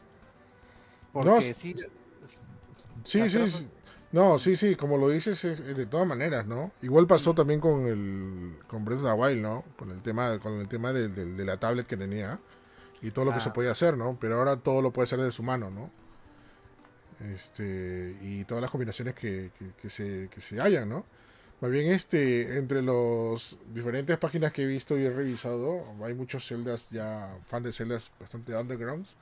Porque sí. Sí, sí, No, sí, sí, como lo dices, de todas maneras, ¿no? Igual pasó también con el con Breath of the Wild, ¿no? Con el tema, con el tema de, de la tablet que tenía y todo lo que se ah. podía hacer, ¿no? Pero ahora todo lo puede hacer de su mano, ¿no? Este, y todas las combinaciones que, que, se, que se hayan, ¿no? Más bien, este, entre las diferentes páginas que he visto y he revisado, hay muchos celdas ya, fan de celdas bastante undergrounds,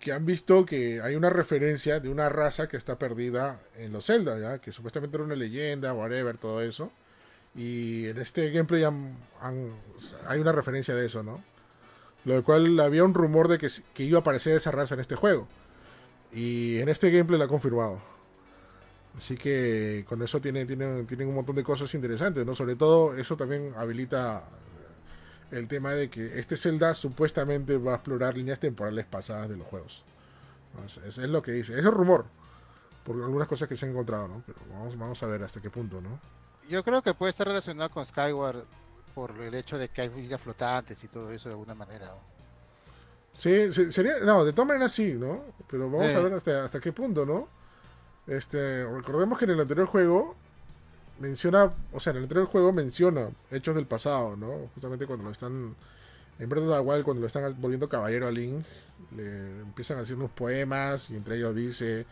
que han visto que hay una referencia de una raza que está perdida en los celdas, ¿ya? Que supuestamente era una leyenda, whatever, todo eso. Y en este gameplay hay una referencia de eso, ¿no? Lo cual había un rumor de que, iba a aparecer esa raza en este juego. Y en este gameplay la ha confirmado. Así que con eso tienen, tienen, tienen un montón de cosas interesantes, ¿no? Sobre todo eso también habilita el tema de que este Zelda supuestamente va a explorar líneas temporales pasadas de los juegos. Es, es lo que dice. Es el rumor. Por algunas cosas que se han encontrado, ¿no? Pero vamos, vamos a ver hasta qué punto, ¿no? Yo creo que puede estar relacionado con Skyward por el hecho de que hay islas flotantes y todo eso de alguna manera. Sí, sería, no, de todas maneras sí, ¿no? Pero vamos a ver hasta, hasta qué punto, ¿no? Este, recordemos que en el anterior juego menciona, o sea, en el anterior juego menciona hechos del pasado, ¿no? Justamente cuando lo están en Breath of the Wild, cuando lo están volviendo caballero a Link, le empiezan a decir unos poemas y entre ellos dice,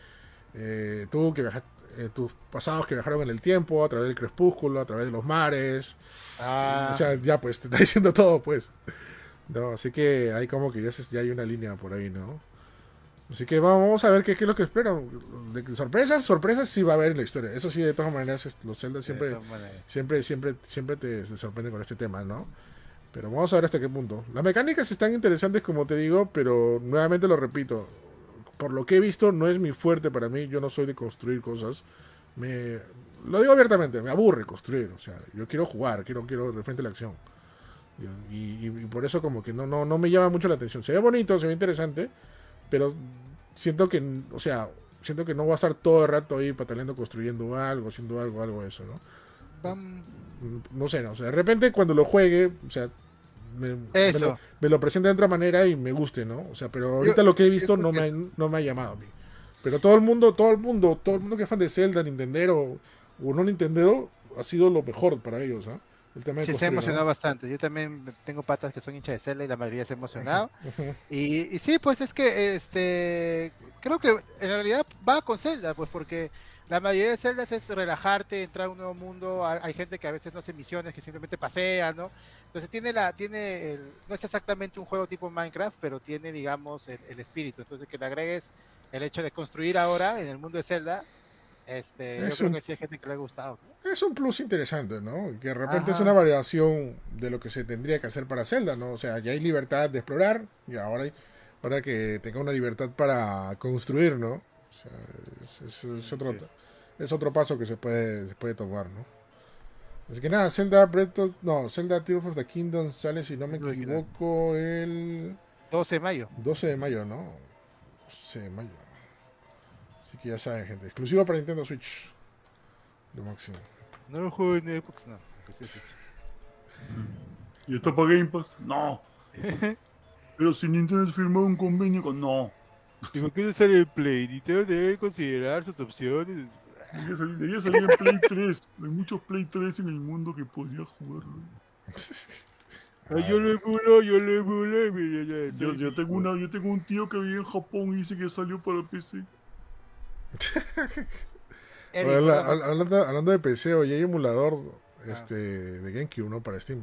eh, tú que viajaste, eh, tus pasados que viajaron en el tiempo, a través del crepúsculo, a través de los mares. Ah. O sea, ya pues, te está diciendo todo, pues. No, así que hay como que ya, ya hay una línea por ahí, ¿no? Así que vamos a ver qué, es lo que esperan. De sorpresas, sorpresas sí va a haber en la historia. Eso sí, de todas maneras, los Zelda siempre, siempre, siempre, siempre te, sorprenden con este tema, ¿no? Pero vamos a ver hasta qué punto. Las mecánicas están interesantes, como te digo, pero nuevamente lo repito por lo que he visto, no es mi fuerte para mí. Yo no soy de construir cosas. Me, lo digo abiertamente, me aburre construir. O sea, yo quiero jugar, quiero, quiero de frente la acción. Y, por eso como que no, no, no me llama mucho la atención. Se ve bonito, se ve interesante, pero siento que, o sea, siento que no voy a estar todo el rato ahí pataleando, construyendo algo, haciendo algo, algo de eso, ¿no? No sé, no, o sea, de repente cuando lo juegue, o sea, me, Eso. Me, lo, presenta de otra manera y me guste, ¿no? O sea, pero ahorita lo que he visto no me, ha, no me ha llamado a mí. Pero todo el mundo, todo el mundo, todo el mundo que es fan de Zelda, Nintendo o no Nintendo, ha sido lo mejor para ellos, ¿ah? El tema de Sí, se construir, ¿no? emocionó bastante. Yo también tengo patas que son hinchas de Zelda y la mayoría se ha emocionado. Y, y sí, pues es que este creo que en realidad va con Zelda, pues porque la mayoría de Zeldas es relajarte, entrar a un nuevo mundo. ha- Hay gente que a veces no hace misiones, que simplemente pasea, ¿no? Entonces tiene la, tiene el, no es exactamente un juego tipo Minecraft, pero tiene, digamos, el, el espíritu. Entonces que le agregues el hecho de construir ahora en el mundo de Zelda, este, yo Es creo un- que sí hay gente que le ha gustado. ¿no? Es un plus interesante, ¿no? Que de repente es una variación de lo que se tendría que hacer para Zelda, ¿no? O sea, ya hay libertad de explorar y ahora hay para que tenga una libertad para construir, ¿no? O sea, es, es- es otro, es. otro paso que se puede, se puede tomar, ¿no? Así que nada, Zelda Breath of- no, Zelda Tears of the Kingdom sale, si no me equivoco, el 12 de mayo. 12 de mayo, ¿no? 12 de mayo. Que ya saben, gente. Exclusivo para Nintendo Switch. Lo máximo. No lo juego en Xbox, no. sí. ¿Y esto para Game Pass? No. Pero si Nintendo firmó un convenio con. No. ¿Y por qué no sale en Play? Nintendo debe considerar sus opciones. Debería salir, debería salir en Play 3. Hay muchos Play 3 en el mundo que podría jugarlo. Ah, yo lo emulo, yo lo emulo. Yo, yo tengo una, yo tengo un tío que vive en Japón y dice que salió para PC. Eric, Bueno, bueno, habla- hablando, hablando de PC, hoy hay emulador Ah. este, de GameCube, ¿no? Para Steam.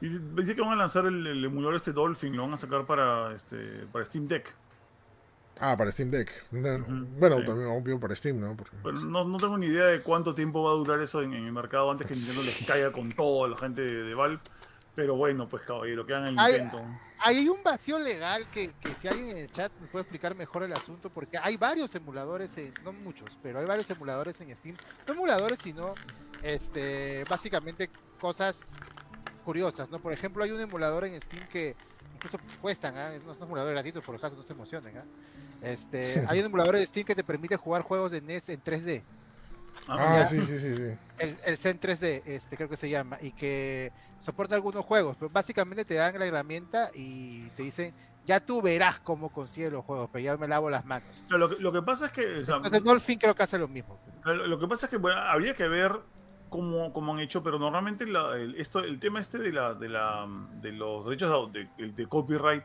Y dice que van a lanzar el, el emulador este Dolphin, lo van a sacar para este para Steam Deck. Ah, para Steam Deck. Bueno, sí. también obvio para Steam, ¿no? Porque- Pero no, no tengo ni idea de cuánto tiempo va a durar eso en, en el mercado antes que Nintendo les caiga con todo a la gente de, de Valve. Pero bueno, pues caballero, que hagan el intento. hay un vacío legal que, que si alguien en el chat me puede explicar mejor el asunto, porque hay varios emuladores, en- no muchos, pero hay varios emuladores en Steam. No emuladores, sino este, básicamente cosas curiosas, ¿no? Por ejemplo, hay un emulador en Steam que incluso cuestan, ¿ah? no son emuladores gratuitos, por el caso no se emocionen, ¿ah? Este, hay un emulador de Steam que te permite jugar juegos de NES en 3D. Ah, ya. sí, sí, sí, sí. el, el Zen 3D, este creo que se llama, y que soporta algunos juegos, pero básicamente te dan la herramienta y te dicen, ya tú verás cómo consigues los juegos, pero ya me lavo las manos. Pero Lo que, lo que pasa es que. o sea, Entonces Dolphin creo que hace lo mismo. Lo lo que pasa es que bueno, habría que ver cómo, cómo han hecho, pero normalmente la- el, esto, el tema este de, la, de, la, de los derechos de, de- de copyright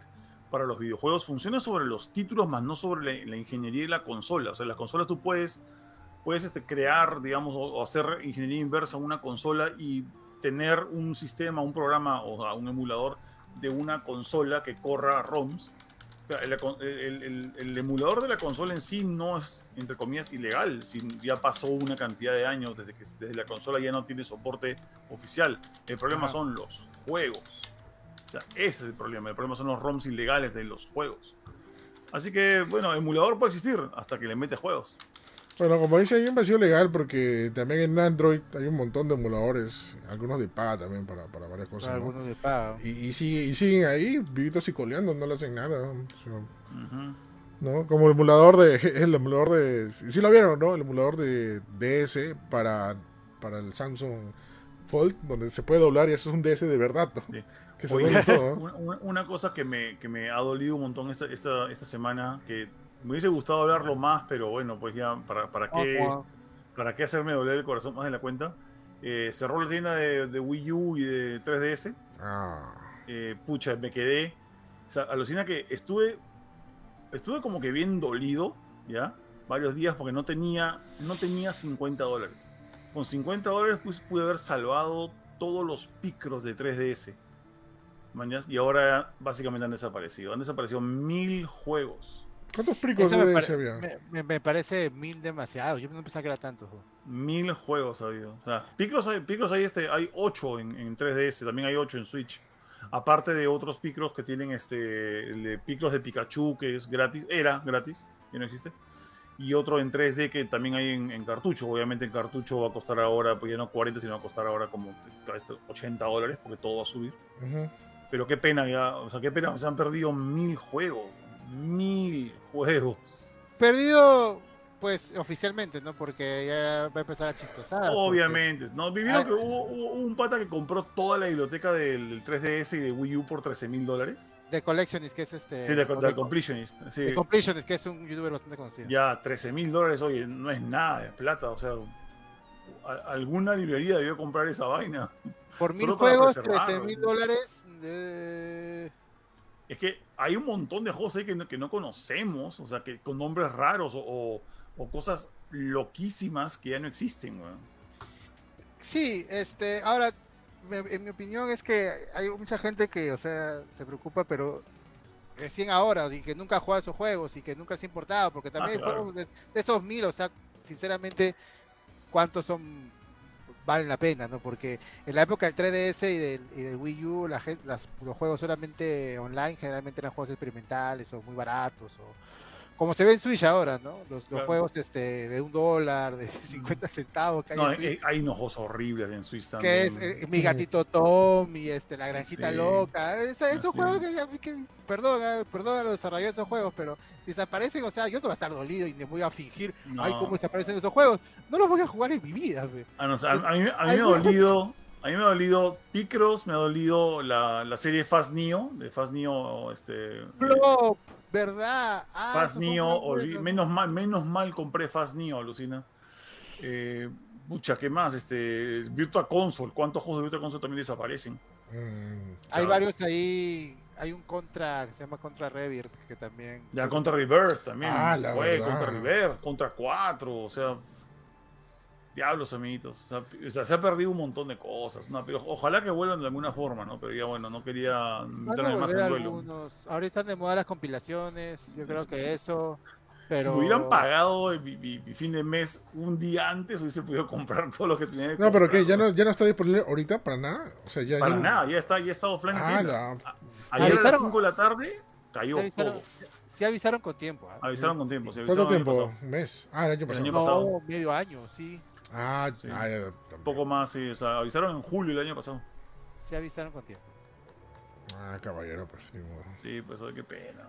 para los videojuegos funciona sobre los títulos, más no sobre la, la ingeniería de la consola. O sea, las consolas tú puedes, puedes este, crear, digamos, o, o hacer ingeniería inversa en una consola y tener un sistema, un programa o sea, un emulador de una consola que corra ROMs. O sea, el, el- el- el emulador de la consola en sí no es, entre comillas, ilegal. Si ya pasó una cantidad de años desde que desde la consola ya no tiene soporte oficial. El problema Ajá. son los juegos. O sea, ese es el problema. El problema son los ROMs ilegales de los juegos. Así que, bueno, emulador puede existir hasta que le metes juegos. Bueno, como dice, hay un vacío legal porque también en Android hay un montón de emuladores, algunos de paga también para, para varias cosas. ¿no? Algunos de paga. Y, y, sigue- y siguen ahí, vivitos y coleando, no le hacen nada. ¿no? O sea, Ujú. ¿no? Como el emulador de. El emulador de. Sí lo vieron, ¿no? El emulador de DS para, para el Samsung Fold, donde se puede doblar y eso es un DS de verdad, ¿no? Sí. Que se Oye, todo. una- una cosa que me, que me ha dolido un montón esta, esta, esta semana, que me hubiese gustado hablarlo más, pero bueno, pues ya, ¿para, para qué? ¿Para qué hacerme doler el corazón más de la cuenta? Eh, cerró la tienda de, de Wii U y de 3DS. Ah, Eh, pucha, me quedé. O sea, alucina que estuve. Estuve como que bien dolido, ¿ya? Varios días porque no tenía, no tenía 50 dólares. Con 50 dólares pues, pude haber salvado todos los picros de 3DS. mañas, Y ahora básicamente han desaparecido. Han desaparecido mil juegos. ¿Cuántos pricos me, DS pare- había? me- me- me parece mil demasiado. Yo no pensaba que era tanto. Mil juegos ha habido. O sea, picros hay, picros hay este, hay 8 en, en 3DS, también hay 8 en Switch. Aparte de otros picros que tienen este. El de picros de Pikachu, que es gratis. Era gratis, ya no existe. Y otro en 3D que también hay en, en cartucho. Obviamente en cartucho va a costar ahora, pues ya no 40, sino va a costar ahora como este, 80 dólares, porque todo va a subir. Ujú. Pero qué pena ya, o sea, qué pena, se han perdido mil juegos. Mil juegos. Perdido, pues, oficialmente, ¿no? Porque ya va a empezar a chistosar. porque- Obviamente, ¿no? Vivieron que hubo, hubo un pata que compró toda la biblioteca del 3DS y de Wii U por 13 mil dólares. De Collectionist, que es este. Sí, de, de de- Completionist. Sí. de Completionist, que es un youtuber bastante conocido. Ya, 13 mil dólares, oye, no es nada de plata, o sea. alguna librería debió comprar esa vaina. Por mil juegos, preservarlo, 13 mil dólares. eh, Es que hay un montón de juegos ahí que no, que no conocemos, o sea, que con nombres raros o, o- o cosas loquísimas que ya no existen, weón. Sí, este, ahora, me- en mi opinión es que hay mucha gente que, o sea, se preocupa, pero recién ahora, y que nunca ha jugado esos juegos y que nunca se ha importado, porque también hay claro. de esos mil, o sea, sinceramente, ¿cuántos son valen la pena, no? Porque en la época del 3DS y del, y del Wii U, la las, los juegos solamente online generalmente eran juegos experimentales o muy baratos o como se ve en Switch ahora, ¿no? Los, los Claro. juegos este, de un dólar, de 50 centavos que hay No, en hay, Switch hay- horribles en Suiza. que es eh, mi gatito Tom y este la granjita Sí. loca esos juegos que, que- perdón ah, perdón a los desarrolladores de esos juegos pero desaparecen o sea yo no voy a estar dolido y me voy a fingir No. ay cómo desaparecen esos juegos no los voy a jugar en mi vida. Ah, no, o sea, a, mí, a mí me ha dolido. A mí me ha dolido Picross, me ha dolido la, la serie Fast Neo, de Fast Neo, este. Plop, verdad ah, Fast Neo, menos mal, menos mal compré Fast Neo, alucina. Eh, pucha, ¿qué más? Este, Virtua Console, ¿cuántos juegos de Virtua Console también desaparecen? Mm, hay varios ahí hay un contra que se llama contra Rebirth que también Ya contra Rebirth también. Ah, la fue, verdad. contra Rebirth, contra 4, o sea. Diablos, amiguitos. O sea, o sea, se ha perdido un montón de cosas. No, pero ojalá que vuelvan de alguna forma, ¿no? Pero ya bueno, no quería meterme más en duelo. algunos. Ahora están de moda las compilaciones, yo creo que eso. Pero... Si hubieran pagado mi, mi- mi fin de mes un día antes, hubiese podido comprar todo lo que tenía que No, pero que ya no, ya no está disponible ahorita para nada. O sea, ya. Para ya- nada, ya está, ya está offline. Ah, la- Ayer a las ¿Avisaron? 5 de la tarde cayó avisaron, todo. sí avisaron con tiempo. ¿ah? Avisaron con tiempo. sí, ¿Cuánto avisaron el año tiempo? ¿Un mes? Ah, el año pasado. año No, pasado. medio año, sí. Ah, Sí. ah, ya, Un también. poco más, sí. O sea, avisaron en julio del año pasado. Sí avisaron con tiempo. Ah, caballero, pues ni modo. Sí, pues, oye, qué pena.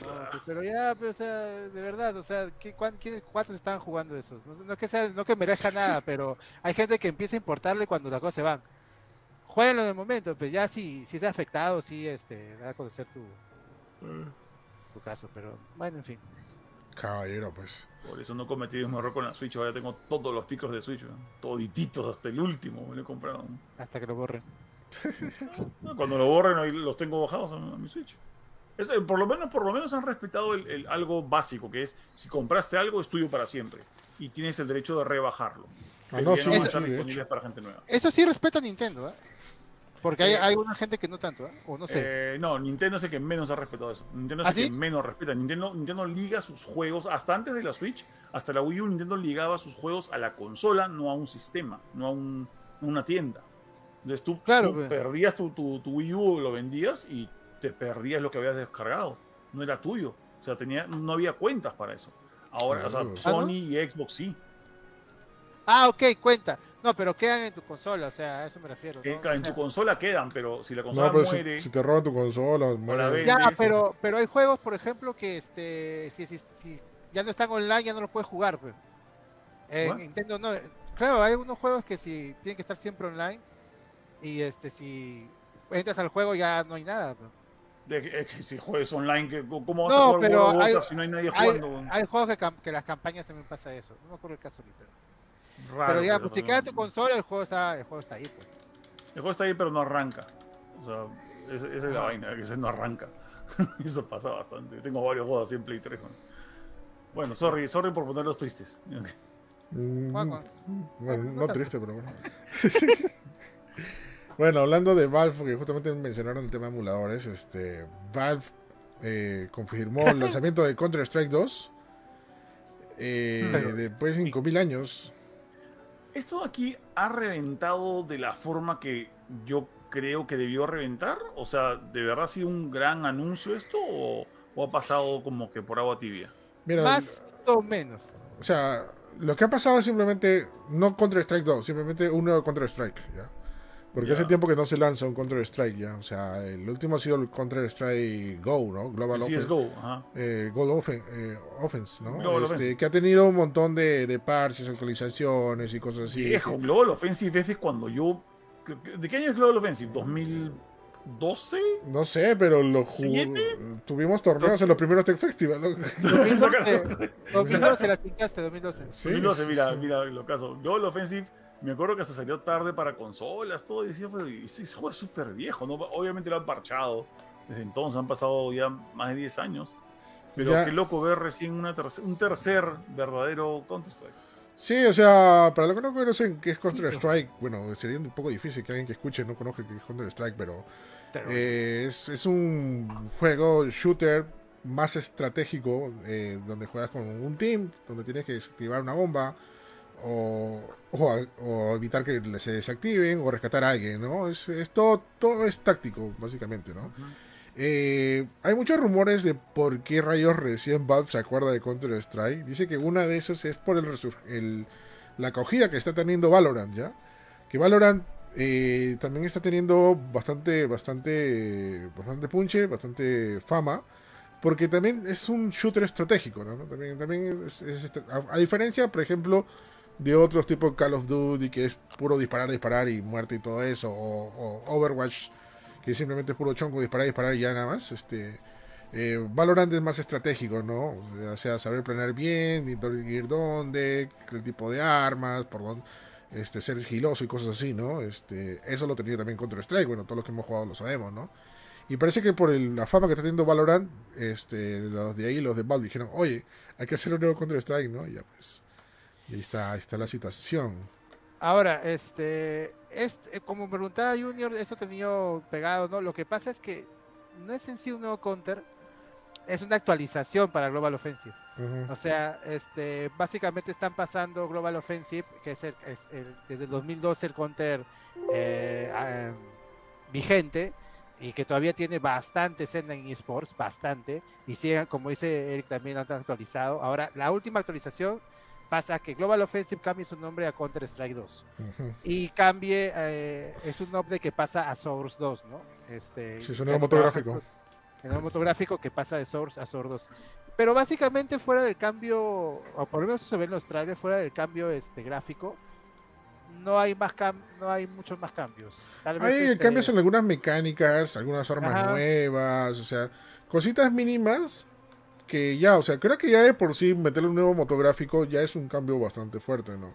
No, pues, pero ya, pues, o sea, de verdad, o sea, ¿qué, cuán- quiénes- ¿cuántos estaban jugando esos? No, sé, no que sea, no que merezca nada, pero hay gente que empieza a importarle cuando las cosas se van. Jueguenlo de momento, pues ya si, si es afectado, sí, este, da a conocer tu, tu caso, pero bueno, en fin. Caballero, pues. Por eso no cometí un error con la Switch. Ahora tengo todos los picos de Switch. ¿no? Todititos, hasta el último me lo he comprado. Hasta que lo borren. No, Cuando lo borren, ahí los tengo bajados a, a mi Switch. Es, eh, por, lo menos, por lo menos han respetado el, el- algo básico, que es si compraste algo es tuyo para siempre. Y tienes el derecho de rebajarlo. Ah, Que no, ya sí, para gente nueva. Eso sí respeta a Nintendo, ¿eh? Porque hay, Eh, hay una gente que no tanto, ¿eh? O no sé. Eh, no, Nintendo es el que menos ha respetado eso. Nintendo es ¿Ah, el sí? que menos respeta. Nintendo, Nintendo liga sus juegos, hasta antes de la Switch, hasta la Wii U, Nintendo ligaba sus juegos a la consola, no a un sistema, no a un- una tienda. Entonces tú, Claro, tú pues. perdías tu, tu, tu Wii U, lo vendías y te perdías lo que habías descargado. No era tuyo. O sea, tenía, no había cuentas para eso. Ahora, o sea, Claro. ¿Ah, no? Sony y Xbox sí. Ah, ok, cuenta. No, pero quedan en tu consola, o sea, a eso me refiero. En tu consola quedan, pero si la consola No, pero si, muere. si te roban tu consola, muere- Ya, pero, pero hay juegos, por ejemplo, que este, si, si, si ya no están online, ya no los puedes jugar. Pues. Nintendo no. Claro, hay unos juegos que si tienen que estar siempre online y este si entras al juego ya no hay nada. pues. de que- es que si juegues online, que- ¿cómo vas No, a jugar pero World of hay- Warcraft si no hay nadie Hay, jugando? hay juegos que, que las campañas también pasa eso. No me acuerdo el caso ahorita. Raro, pero ya, pero- pues si queda tu consola, el juego está, el juego está ahí. Pues. El juego está ahí, pero no arranca. O sea, esa, esa es la vaina, que ese no arranca. Eso pasa bastante. Tengo varios juegos así en Play 3. weón. Bueno, sorry, sorry por ponerlos tristes. Mm, Bueno, no triste, pero bueno. bueno, hablando de Valve, porque justamente mencionaron el tema de emuladores, este, Valve eh, confirmó el lanzamiento de Counter-Strike 2 eh, después de 5000 años. ¿Esto aquí ha reventado de la forma que yo creo que debió reventar? O sea, ¿de verdad ha sido un gran anuncio esto o, o ha pasado como que por agua tibia? Mira, Más o menos. o sea, lo que ha pasado es simplemente no Counter-Strike 2, simplemente un nuevo Counter-Strike, ¿ya? Porque Ya. hace tiempo que no se lanza un Counter-Strike, ¿ya? O sea, el último ha sido el Counter-Strike Go, ¿no? Global El Offensive. CSGO, ajá. eh, Gold Offen- eh, Offense, ¿no? Global Este, Offensive. que ha tenido un montón de, de parches, actualizaciones y cosas así. Viejo, Global Offensive es de cuando yo... ¿De qué año es Global Offensive? 12. No sé, pero lo. Tuvimos torneos en los primeros Tech Festival. ¿no? 2012, 2012 la pintaste, 2012. Sí, 2012, mira, mira lo caso. Global Offensive, me acuerdo que hasta salió tarde para consolas, todo, y decía, pero ese juego es súper viejo, ¿no? Obviamente lo han parchado. Desde entonces han pasado ya más de 10 años. Pero Ya. qué loco ver recién una terce- un tercer verdadero Counter-Strike. Sí, o sea, para los que no conocen qué es Counter-Strike, bueno, sería un poco difícil que alguien que escuche no conozca qué es Counter-Strike, pero eh, es, es un juego shooter más estratégico eh, donde juegas con un team, donde tienes que desactivar una bomba o, o, evitar que se desactiven o rescatar a alguien, ¿no? Es, es todo, todo es táctico, básicamente, ¿no? Eh, hay muchos rumores de por qué rayos recién Valve se acuerda de Counter-Strike. Dice que una de esas es por el, el- la acogida que está teniendo Valorant, ¿ya? Que Valorant eh, también está teniendo bastante, bastante, bastante punche, bastante fama. Porque también es un shooter estratégico, ¿no? También, también es- es estra- a, a diferencia, por ejemplo, de otros tipos Call of Duty, que es puro disparar, disparar y muerte y todo eso, o, Overwatch, que simplemente es puro chonco, disparar, disparar y ya nada más. Este, eh, Valorant es más estratégico, ¿no? O sea, saber planear bien, ir dónde, el tipo de armas, por dónde, este, ser sigiloso y cosas así, ¿no? Este, eso lo tenía también Counter Strike, bueno, todos los que hemos jugado lo sabemos, ¿no? Y parece que por el- la fama que está teniendo Valorant, este, los de ahí, los de Valve, dijeron, oye, hay que hacer un nuevo Counter Strike, ¿no? Y ya pues. Y ahí está, ahí está la situación. Ahora, este, este, como me preguntaba Junior, eso tenido pegado, ¿no? Lo que pasa es que no es en sí un nuevo counter, es una actualización para Global Offensive. O sea, este, básicamente están pasando Global Offensive, que es, el, es el- desde el 2012 el counter eh, ah, vigente y que todavía tiene bastante escena en esports, bastante, y siguen, como dice Eric, también han actualizado. Ahora, la última actualización pasa que Global Offensive cambie su nombre a Counter Strike 2 Ujú. y cambie, eh, es un update que pasa a Source 2, ¿no? Este, Sí, es un nuevo motográfico. con- El nuevo motográfico que pasa de Source a Source 2. Pero básicamente fuera del cambio, o por lo menos se ve en los trailers, fuera del cambio este gráfico, no hay más cam no hay muchos más cambios. Tal vez, Hay este, cambios en algunas mecánicas, algunas armas Ajá. nuevas, o sea, cositas mínimas que ya, o sea, creo que ya de por sí meterle un nuevo motográfico ya es un cambio bastante fuerte, ¿no?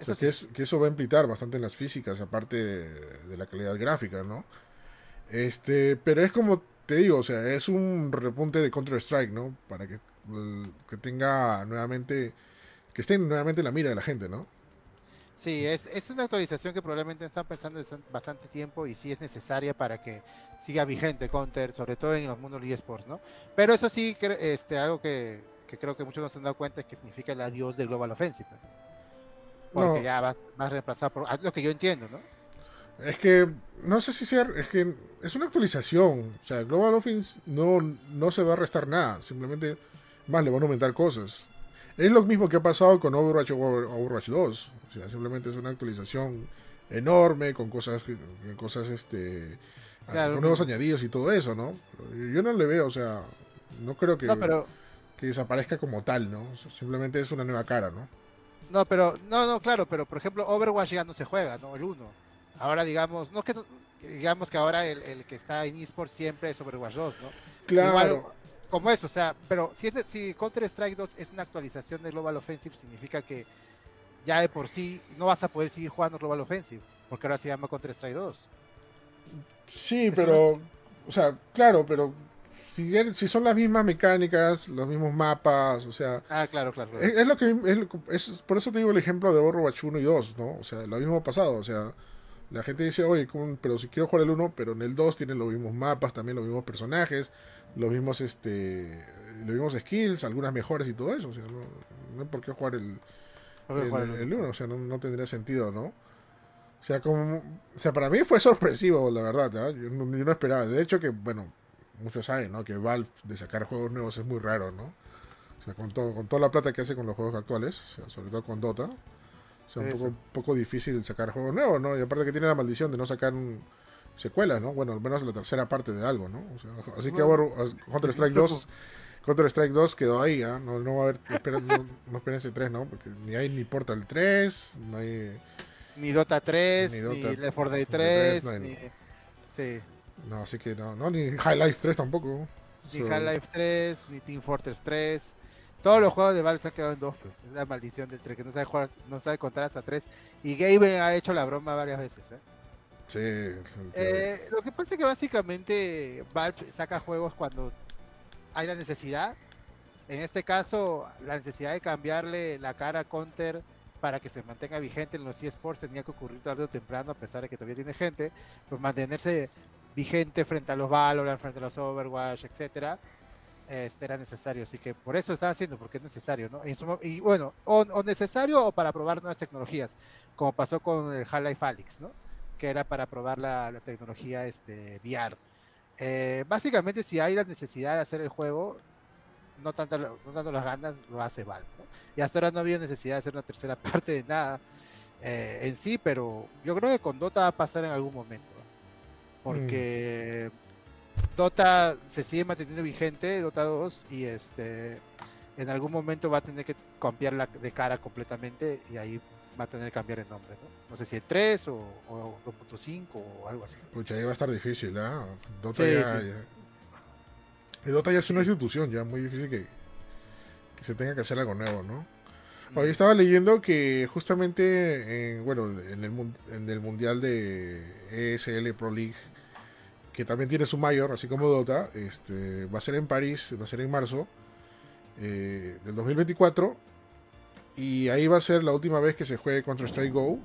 O sea, eso sí. que, es- que eso va a implicar bastante en las físicas, aparte de, de la calidad gráfica, ¿no? Este, pero es como te digo, o sea, es un repunte de Counter Strike, ¿no? Para que, que tenga nuevamente, que esté nuevamente en la mira de la gente, ¿no? Sí, es, es una actualización que probablemente están pensando desde bastante tiempo y sí es necesaria para que siga vigente Counter, sobre todo en los mundos de eSports, ¿no? Pero eso sí, este, algo que, que creo que muchos no se han dado cuenta es que significa el adiós de Global Offensive. Porque No. ya va, va a reemplazar por lo que yo entiendo, ¿no? Es que no sé si sea, es que es una actualización. O sea, Global Offense no, no se va a restar nada. Simplemente más le van a aumentar cosas. Es lo mismo que ha pasado con Overwatch o Over- Overwatch 2. O sea, simplemente es una actualización enorme con cosas, con cosas este, Claro. con nuevos añadidos y todo eso, ¿no? Yo no le veo, o sea, no creo que, No, pero que desaparezca como tal, ¿no? O sea, simplemente es una nueva cara, ¿no? no, pero no, no, claro, pero por ejemplo, Overwatch ya no se juega, ¿no? El 1. Ahora digamos, no que no- digamos que ahora el, el que está en eSports siempre es Overwatch 2, ¿no? Claro. Igual, como eso, o sea, pero si, si Counter Strike 2 es una actualización de Global Offensive, significa que ya de por sí no vas a poder seguir jugando Global Offensive, porque ahora se llama Counter Strike 2. Sí, pero, o sea, claro, pero si, er- si son las mismas mecánicas, los mismos mapas, o sea, Ah, claro, claro. claro. es, es lo que es, por eso te digo el ejemplo de Overwatch 1 y 2, ¿no? O sea, lo mismo pasado, o sea, la gente dice, oye, ¿cómo- pero si quiero jugar el 1, pero en el 2 tienen los mismos mapas, también los mismos personajes, los mismos, este, los mismos skills, algunas mejores y todo eso, o sea, no, no hay por qué jugar el, el, jugar el- el 1, o sea, no, no tendría sentido, ¿no? O sea, como, o sea, para mí fue sorpresivo, la verdad, ¿ah? yo, no, yo no esperaba. De hecho, que, bueno, muchos saben, ¿no? Que Valve de sacar juegos nuevos es muy raro, ¿no? O sea, con, todo, con toda la plata que hace con los juegos actuales, o sea, sobre todo con Dota, o sea, un poco, poco difícil sacar juegos nuevos, ¿no? Y aparte que tiene la maldición de no sacar un- secuelas, ¿no? Bueno, al menos la tercera parte de algo, ¿no? O sea, así que Bueno. Counter Strike 2 Counter Strike 2 quedó ahí, ¿ah? No, no va a haber, esperen, no, no esperen ese 3, ¿no? Porque ni hay ni Portal 3, no hay... Ni Dota 3, Ni ni, Dota- Left 4 Dead 3, 3, no hay- ni... Sí. No, así que no, no ni High Life 3 tampoco. Ni So- Half-Life 3, ni Team Fortress 3. Todos los juegos de Valve se han quedado en dos. pues. Es la maldición del 3, que no sabe jugar, no sabe contar hasta 3. Y Gaben ha hecho la broma varias veces. ¿eh? Sí, es el- Eh, lo que pasa es que básicamente Valve saca juegos cuando hay la necesidad. En este caso, la necesidad de cambiarle la cara a Counter para que se mantenga vigente en los eSports tenía que ocurrir tarde o temprano, a pesar de que todavía tiene gente, pues mantenerse vigente frente a los Valorant, frente a los Overwatch, etcétera, este era necesario. Así que por eso están haciendo, porque es necesario, ¿no? Mo- y bueno, o, o necesario o para probar nuevas tecnologías, como pasó con el Half-Life Alyx, ¿no? Que era para probar la, la tecnología este, VR. Eh, básicamente, si hay la necesidad de hacer el juego, no tanto, no tanto las ganas, lo hace Valve. ¿no? Y hasta ahora no había necesidad de hacer una tercera parte de nada eh, en sí, pero yo creo que con Dota va a pasar en algún momento. Porque Dota se sigue manteniendo vigente, Dota 2, y este en algún momento va a tener que cambiarla de cara completamente y ahí va a tener que cambiar el nombre. No, no sé si el 3 o, o 2.5 o algo así. Pucha, ahí va a estar difícil, ¿ah? Dota Sí, ya, sí. ya- y Dota ya es una institución, ya muy difícil que, que se tenga que hacer algo nuevo, ¿no? Hoy estaba leyendo que justamente en, bueno, en el, en el mundial de ESL Pro League, que también tiene su mayor, así como Dota, este, va a ser en París, va a ser en marzo eh, del 2024, y ahí va a ser la última vez que se juegue Counter Strike Go,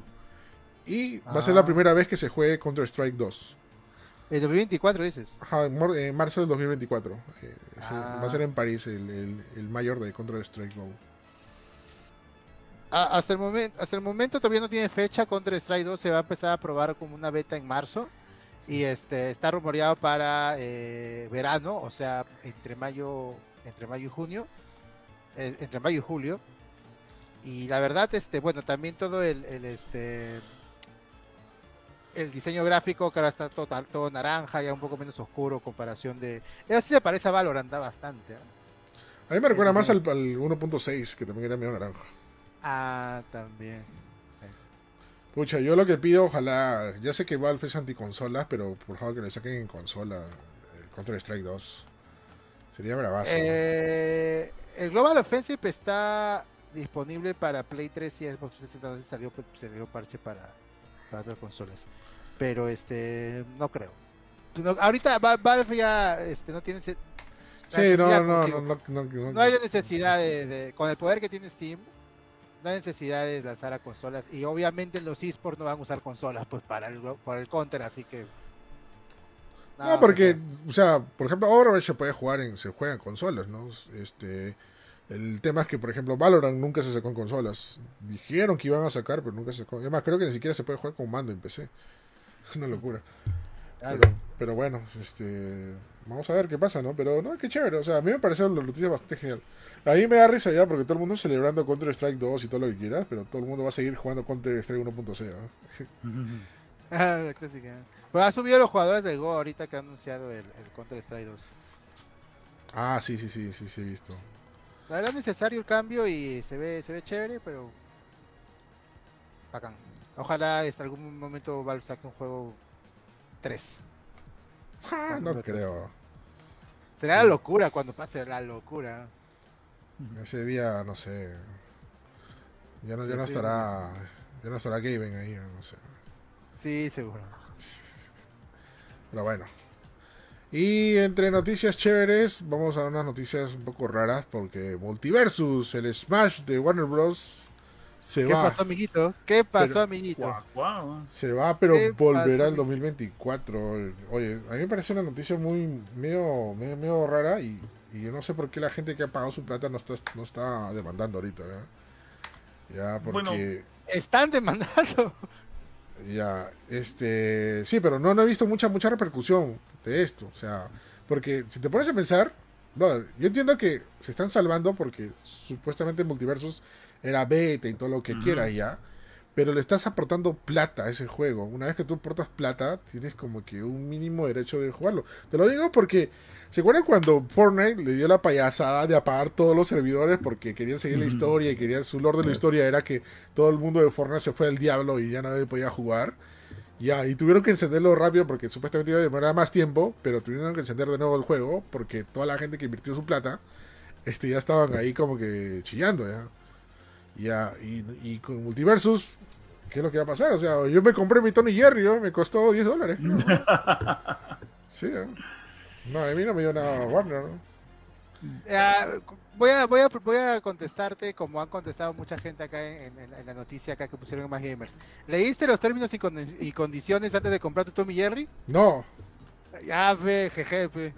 y va a ser la Ah. primera vez que se juegue Counter Strike 2. El 2024 dices. Ajá, en marzo del 2024. eh, Ah. Va a ser en París el, el, el mayor de Counter Strike Go. Ah, hasta el momento hasta el momento todavía no tiene fecha Counter Strike 2 se va a empezar a probar como una beta en marzo y este está rumoreado para eh, verano o sea entre mayo entre mayo y junio eh, entre mayo y julio y la verdad este bueno también todo el, el, este el diseño gráfico que ahora está todo, todo naranja ya un poco menos oscuro comparación de eso sí se parece a Valorant bastante ¿eh? A mí me recuerda más al, al 1.6, que también era medio naranja. ah también Pucha, yo lo que pido, ojalá. Ya sé que Valve es anticonsolas, pero por favor que le saquen en consola el Counter Strike 2. Sería bravazo. Eh, el Global Offensive está disponible para Play 3 y Xbox 360. No sé si salió, pues, salió parche para, para otras consolas. Pero este, no creo. No, ahorita Va- Valve ya este, no tiene. sí, no, no, no, no, no, no, no hay la necesidad de, de- Con el poder que tiene Steam, no hay necesidad de lanzar a consolas. Y obviamente los esports no van a usar consolas pues para el, para el Counter, así que. No, porque, o sea, por ejemplo, Overwatch se puede jugar en, se juega en consolas, ¿no? Este, el tema es que, por ejemplo, Valorant nunca se sacó en consolas. Dijeron que iban a sacar, pero nunca se sacó. Además, creo que ni siquiera se puede jugar con mando en PC. Es una locura. Claro. Pero, pero bueno, este, vamos a ver qué pasa, ¿no? Pero no, qué chévere. O sea, a mí me parecieron las noticias bastante genial. Ahí me da risa ya porque todo el mundo celebrando Counter Strike 2 y todo lo que quieras, pero todo el mundo va a seguir jugando Counter Strike 1.0. ¿no? Ah, la. Pues ha subido los jugadores del Go ahorita que ha anunciado el, el Counter Strike 2. Ah, sí, sí, sí, sí, sí, he visto. La verdad es necesario el cambio y se ve, se ve chévere, pero bacán. Ojalá hasta algún momento Valve saque un juego 3. Ah, no creo. Será la locura cuando pase la locura. Ese día, no sé. Ya no, ya no sí. estará. Ya no estará Gaben ahí, no sé. Sí, seguro. Pero bueno. Y entre noticias chéveres, vamos a unas noticias un poco raras porque Multiversus, el Smash de Warner Bros. se ¿Qué va. pasó, amiguito? ¿Qué pasó, Pero- amiguito? Guau, guau. Se va, pero ¿Qué volverá el 2024. Oye, a mí me parece una noticia muy medio, medio, medio rara y, y yo no sé por qué la gente que ha pagado su plata no está, no está demandando ahorita. Ya, ya porque Bueno. Están demandando. Ya, este, sí, pero no, no he visto mucha mucha repercusión de esto, o sea, porque si te pones a pensar, brother, yo entiendo que se están salvando porque supuestamente Multiversus era beta y todo lo que Ujú. quieras ya, pero le estás aportando plata a ese juego. Una vez que tú aportas plata, tienes como que un mínimo derecho de jugarlo. Te lo digo porque, ¿se acuerdan cuando Fortnite le dio la payasada de apagar todos los servidores porque querían seguir la historia y querían su lore de la historia era que todo el mundo de Fortnite se fue al diablo y ya nadie podía jugar? Ya, y tuvieron que encenderlo rápido porque supuestamente iba a demorar más tiempo, pero tuvieron que encender de nuevo el juego porque toda la gente que invirtió su plata este, ya estaban ahí como que chillando, ¿ya? Ya, y, y con Multiversus, ¿qué es lo que va a pasar? O sea, yo me compré mi Tony Jerry, ¿no? me costó 10 dólares. creo. sí, ¿eh? No, a mí no me dio nada Warner, ¿no? Ah, voy, a, voy, a, voy a contestarte como han contestado mucha gente acá en, en- en la noticia acá que pusieron en Más Gamers. ¿Leíste los términos y, con- y condiciones antes de comprar tu Tommy Jerry? No, Ya, fe, jeje, fe.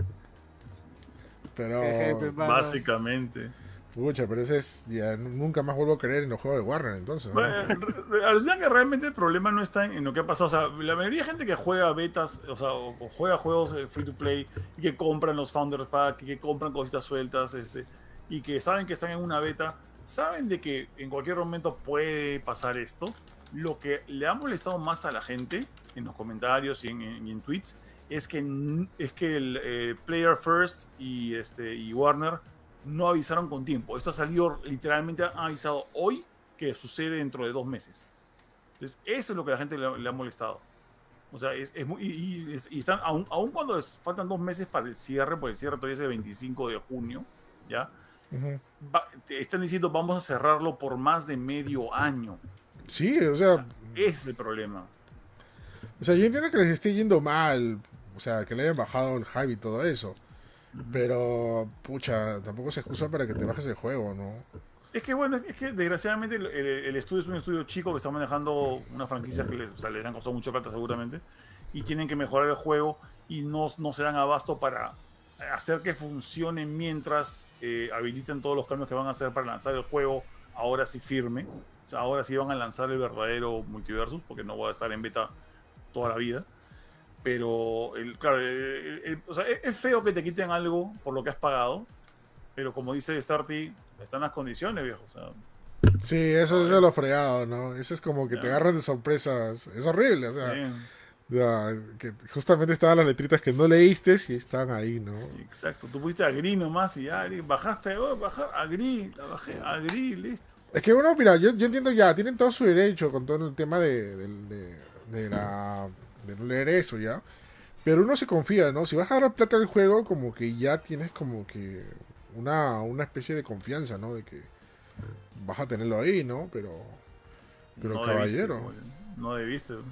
pero... jeje, pe, mano. Básicamente. Pucha, pero ese es... Ya nunca más vuelvo a creer en los juegos de Warner, entonces. ¿no? Bueno, que realmente el problema no está en, lo que ha pasado. O sea, la mayoría de gente que juega betas, o sea, juega juegos eh, free to play y que compran los Founders Pack, y que compran cositas sueltas, este, y que saben que están en una beta, saben de que en cualquier momento puede pasar esto. Lo que le ha molestado más a la gente en los comentarios y en, tweets es que, es que el eh, Player First y, este, y Warner no avisaron con tiempo. Esto ha salido literalmente, han avisado hoy que sucede dentro de dos meses. Entonces, eso es lo que a la gente le, le ha molestado. O sea, es, es muy, y, y- es- y están, aun, aun cuando les faltan dos meses para el cierre, porque el cierre todavía es el 25 de junio, ¿ya? Va- están diciendo, vamos a cerrarlo por más de medio año. Sí, o sea, es el problema. o sea, yo entiendo que les esté yendo mal, o sea, que le hayan bajado el hype y todo eso. Pero, pucha, tampoco se excusa para que te bajes el juego, ¿no? Es que bueno, es que desgraciadamente el, estudio es un estudio chico que está manejando una franquicia que les, o sea, les han costado mucho plata seguramente y tienen que mejorar el juego y no, no se dan abasto para hacer que funcione mientras eh, habiliten todos los cambios que van a hacer para lanzar el juego ahora sí firme. O sea, ahora sí van a lanzar el verdadero multiversus porque no va a estar en beta toda la vida. Pero, el, claro, el- o sea, es, es feo que te quiten algo por lo que has pagado, pero como dice Starty, están las condiciones, viejo. O sea, Sí, eso, eso es lo fregado, ¿no? Eso es como que te agarras de sorpresas. Es horrible, o sea, ya, que justamente estaban las letritas que no leíste y están ahí, ¿no? exacto. Tú pusiste agri nomás y ya, bajaste, oh, bajar, agri, la bajé, agri, listo. Es que bueno, mira, yo, yo entiendo ya, tienen todo su derecho con todo el tema de, de, de la, de no leer eso ya. Pero uno se confía, ¿no? Si vas a dar plata al juego, como que ya tienes como que una, una especie de confianza, ¿no? De que vas a tenerlo ahí, ¿no? Pero, pero No caballero. Debiste, no debiste. O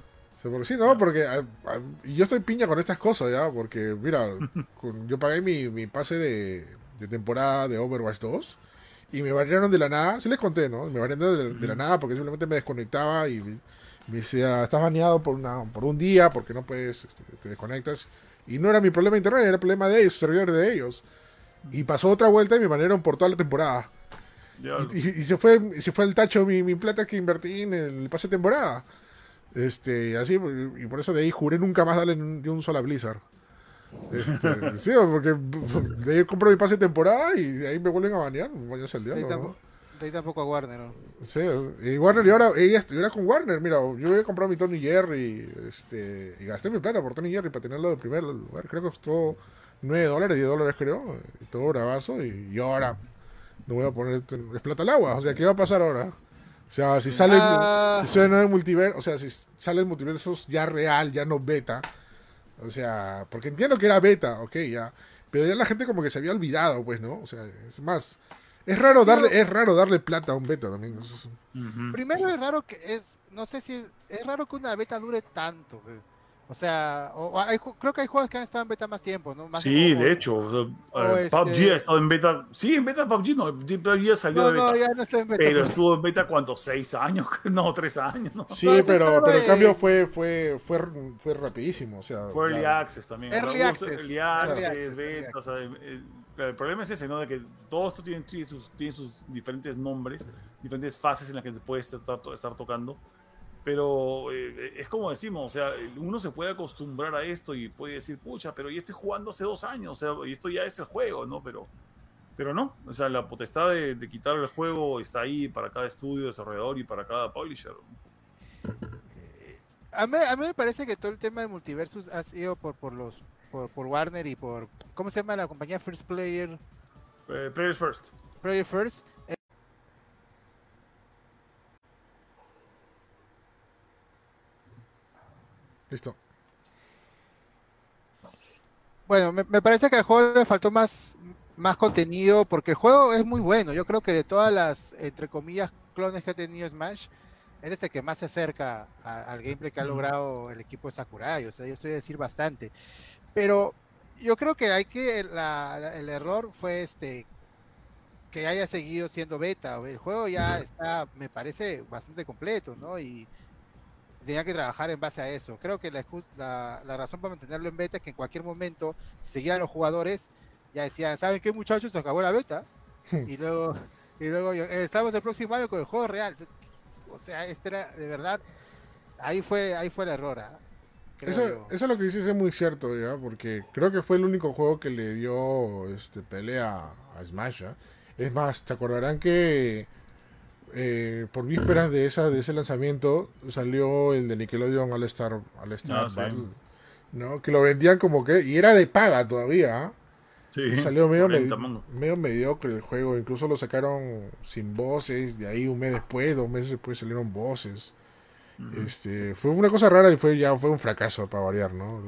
sea, porque sí, ¿no? Porque ah, ah, y yo estoy piña con estas cosas, ¿ya? Porque, mira, con- yo pagué mi, mi pase de, de temporada de Overwatch 2 y me variaron de la nada. Sí les conté, ¿no? Me variaron de, de la nada porque simplemente me desconectaba y me, decía, estás baneado por, una, por un día porque no puedes, este, te desconectas. Y no era mi problema de internet, era el problema de ellos, servidores de ellos. Y pasó otra vuelta y me banearon por toda la temporada. Y, y- y se fue se fue al tacho mi, mi plata que invertí en el pase de temporada. Este, así, y por eso de ahí juré nunca más darle ni un solo a Blizzard. Este, sí, porque de ahí compro mi pase de temporada y de ahí me vuelven a banear. Bañarse el De diablo, tampoco, ¿no? Ahí tampoco a Warner, ¿no? Sí, y Warner, y ahora, y ahora con Warner, mira, yo voy a comprar mi Tony Jerry, este, y gasté mi plata por Tony Jerry para tenerlo en primer lugar. Creo que costó 9 dólares, 10 dólares creo, y todo bravazo, y, y ahora no voy a poner es plata al agua. O sea, ¿qué va a pasar ahora? O sea, si sale, Ah. si sale el multiverso, o sea, si sale el multiverso ya real, ya no beta. O sea, porque entiendo que era beta, ok, ya. Pero ya la gente como que se había olvidado, pues, ¿no? O sea, es más. Es raro darle, es raro darle plata a un beta también. eso es- Ujú. Primero es raro que es, no sé si es, es raro que una beta dure tanto, güey. O sea, o- o hay creo que hay juegos que han estado en beta más tiempo, ¿no? Más Sí, o- de hecho. o sea, o eh, este- PUBG ha estado en beta. Sí, en beta PUBG no. PUBG salió No, de beta. no, ya no está en beta. Pero pues. estuvo en beta, ¿cuántos? ¿Seis años? No, tres años. ¿no? Sí, pero, pero el cambio fue, fue, fue, fue rapidísimo. O sea, Fue Early ya- Access también. Early access, Early early Access, access, beta, early o sea, el, problema es ese, ¿no? De que todo esto tiene, tiene sus, tiene sus diferentes nombres, diferentes fases en las que te puedes estar, estar tocando. Pero eh, es como decimos, o sea, uno se puede acostumbrar a esto y puede decir, pucha, pero yo estoy jugando hace dos años, o sea, y esto ya es el juego, ¿no? Pero, pero no, o sea, la potestad de, de quitar el juego está ahí para cada estudio, desarrollador y para cada publisher. A mí, a mí me parece que todo el tema de multiversus ha sido por, por los por, por Warner y por ¿cómo se llama la compañía First Player Eh, players first. Player First? Eh, Listo. Bueno, me, me parece que al juego le faltó más, más contenido porque el juego es muy bueno. Yo creo que de todas las, entre comillas, clones que ha tenido Smash, es este que más se acerca a- al gameplay que ha logrado el equipo de Sakurai. O sea, yo estoy a decir bastante. Pero yo creo que hay que, la- la- el error fue este que haya seguido siendo beta. El juego ya está, me parece, bastante completo, ¿no? Y tenía que trabajar en base a eso. Creo que la, la, razón para mantenerlo en beta es que en cualquier momento, si seguían los jugadores, ya decían, ¿saben qué muchachos? Se acabó la beta. y luego, y luego yo, "Eh, estamos el próximo año con el juego real. O sea, este era, de verdad, ahí fue, ahí fue el error. ¿ah? Creo Eso, yo. eso es lo que dices es muy cierto, ya, porque creo que fue el único juego que le dio este, pelea a Smash. ¿ya? Es más, te acordarán que eh, por vísperas de esa de ese lanzamiento salió el de Nickelodeon All Star All Star Ah, sí. ¿no? Que lo vendían como que y era de paga todavía. ¿ah? Sí, Salió medio, 40 medi- medio mediocre el juego, incluso lo sacaron sin voces, de ahí un mes después, dos meses después salieron voces. Ujú. Este, fue una cosa rara y fue ya fue un fracaso para variar, ¿no?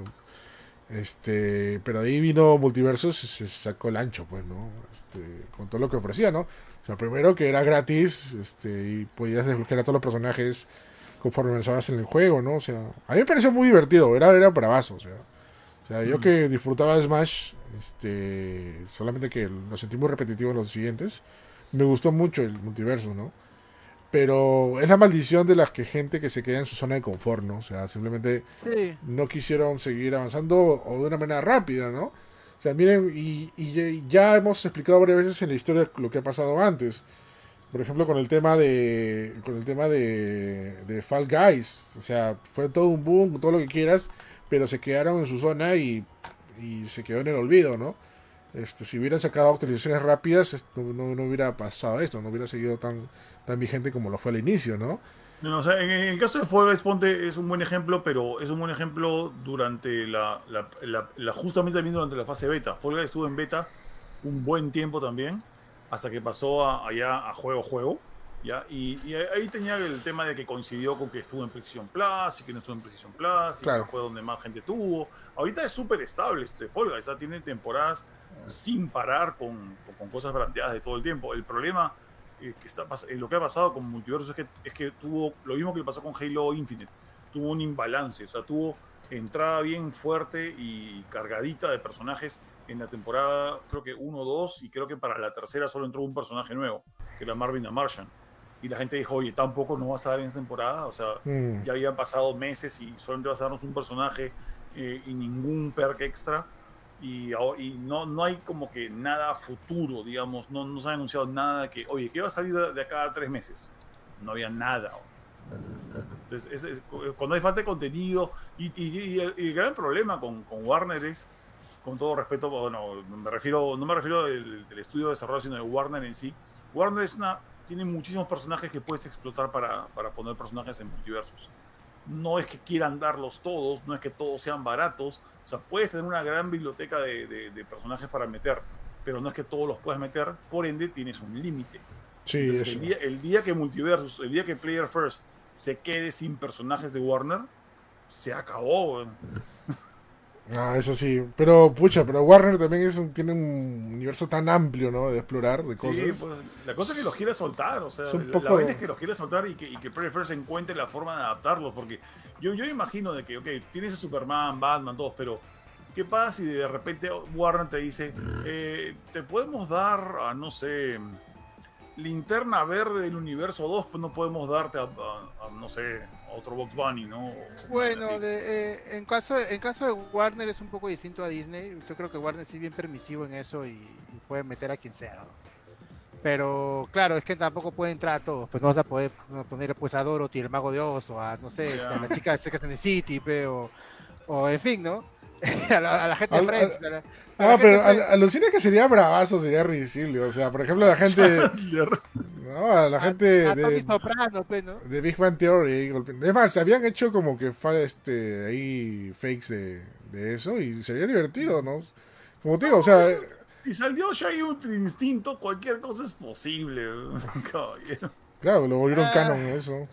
Este, pero ahí vino Multiversus y se sacó el ancho, pues, ¿no? Este, con todo lo que ofrecía, ¿no? O sea, primero que era gratis, este, y podías desbloquear a todos los personajes conforme avanzabas en el juego, ¿no? O sea, a mí me pareció muy divertido, era, era bravazo, o sea. O sea, yo que disfrutaba de Smash, este, solamente que lo sentí muy repetitivo en los siguientes, me gustó mucho el multiverso, ¿no? Pero es la maldición de las que gente que se queda en su zona de confort, ¿no? O sea, simplemente Sí, no quisieron seguir avanzando o de una manera rápida, ¿no? O sea, miren, y, y ya hemos explicado varias veces en la historia lo que ha pasado antes. Por ejemplo, con el tema de con el tema de, de Fall Guys. O sea, fue todo un boom, todo lo que quieras, pero se quedaron en su zona y, y se quedó en el olvido, ¿no? Este, si hubieran sacado actualizaciones rápidas, esto no, no hubiera pasado esto, no hubiera seguido tan, tan vigente como lo fue al inicio, ¿no? No, o sea, en el caso de Fall Guys, ponte, es un buen ejemplo, pero es un buen ejemplo durante la, la, la- la- justamente también durante la fase beta. Fall Guys estuvo en beta un buen tiempo también, hasta que pasó a, allá a juego juego, ¿ya? Y, y ahí tenía el tema de que coincidió con que estuvo en PlayStation Plus y que no estuvo en PlayStation Plus, y Claro. que fue donde más gente tuvo. Ahorita es súper estable este Fall Guys, tiene temporadas sin parar con, con- con cosas planteadas de todo el tiempo. El problema que está eh, lo que ha pasado con Multiverso es que, es que tuvo lo mismo que le pasó con Halo Infinite, tuvo un imbalance, o sea, tuvo entrada bien fuerte y cargadita de personajes en la temporada, creo que 1-2, y creo que para la tercera solo entró un personaje nuevo, que era Marvin the Martian. Y la gente dijo, oye, tampoco nos vas a dar en esta temporada, o sea, Mm. ya habían pasado meses y solamente vas a darnos un personaje eh, y ningún perk extra. Y, no, no hay como que nada futuro, digamos, no, no se ha anunciado nada que, oye, ¿qué va a salir de, acá a tres meses? No había nada. Entonces, es- es- cuando hay falta de contenido, y, el, gran problema con, con Warner es, con todo respeto, bueno, me refiero, no me refiero del, del estudio de desarrollo, sino de Warner en sí. Warner es una, tiene muchísimos personajes que puedes explotar para, para poner personajes en multiversos. No es que quieran darlos todos, no es que todos sean baratos. O sea, puedes tener una gran biblioteca de, de- de personajes para meter, pero no es que todos los puedas meter, por ende tienes un límite. Sí, el, día, el día que Multiversus, el día que Player First se quede sin personajes de Warner, se acabó. Ah, eso sí. Pero, pucha, pero Warner también es un- tiene un universo tan amplio, ¿no? De explorar, de cosas. Sí, pues, la cosa es que los quiere soltar, o sea, Es un la- vaina es que los quiere soltar y que, y que Player First encuentre la forma de adaptarlos, porque yo, yo imagino de que, ok, tienes a Superman, Batman, todos, pero ¿qué pasa si de repente Warner te dice, eh, te podemos dar a, no sé, linterna verde del universo 2, pues no podemos darte a, a- a, no sé, a otro Box Bunny, ¿no? Bueno, de, eh, en, caso, en caso de Warner es un poco distinto a Disney. Yo creo que Warner sí es bien permisivo en eso y, y puede meter a quien sea. ¿no? Pero claro, es que tampoco puede entrar a todos. Pues no vas a poder poner pues a Dorothy, el mago de Oz, o a, no sé, este, a la chica que está en el City, o en fin, ¿no? a, la, a la gente de Al- Friends. al- a la- a Ah, gente pero Friends. al- alucina que sería bravazo, sería ridículo. O sea, por ejemplo, la gente. No, a la gente de, Soprano, pe, ¿no? de Big Bang Theory. Es más, habían hecho como que este, ahí fakes de, de eso y sería divertido, ¿no? Como te digo, o sea, Si salió Shy Ultra Instinto, cualquier cosa es posible, caballero. claro, lo volvieron Ah. canon eso.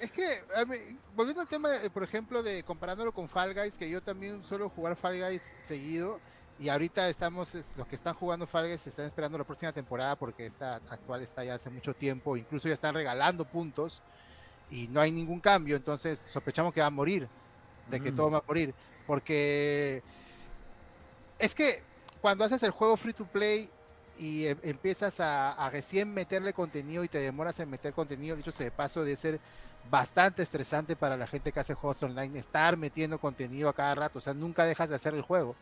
Es que, a mí, volviendo al tema, eh, por ejemplo, de comparándolo con Fall Guys, que yo también suelo jugar Fall Guys seguido, y ahorita estamos, es- los que están jugando Fall Guys están esperando la próxima temporada porque esta actual está ya hace mucho tiempo, incluso ya están regalando puntos y no hay ningún cambio, entonces sospechamos que va a morir, de que Mm. todo va a morir, porque es que cuando haces el juego free to play y em- empiezas a, a recién meterle contenido y te demoras en meter contenido, dicho sea de paso, de ser bastante estresante para la gente que hace juegos online, estar metiendo contenido a cada rato, o sea, nunca dejas de hacer el juego.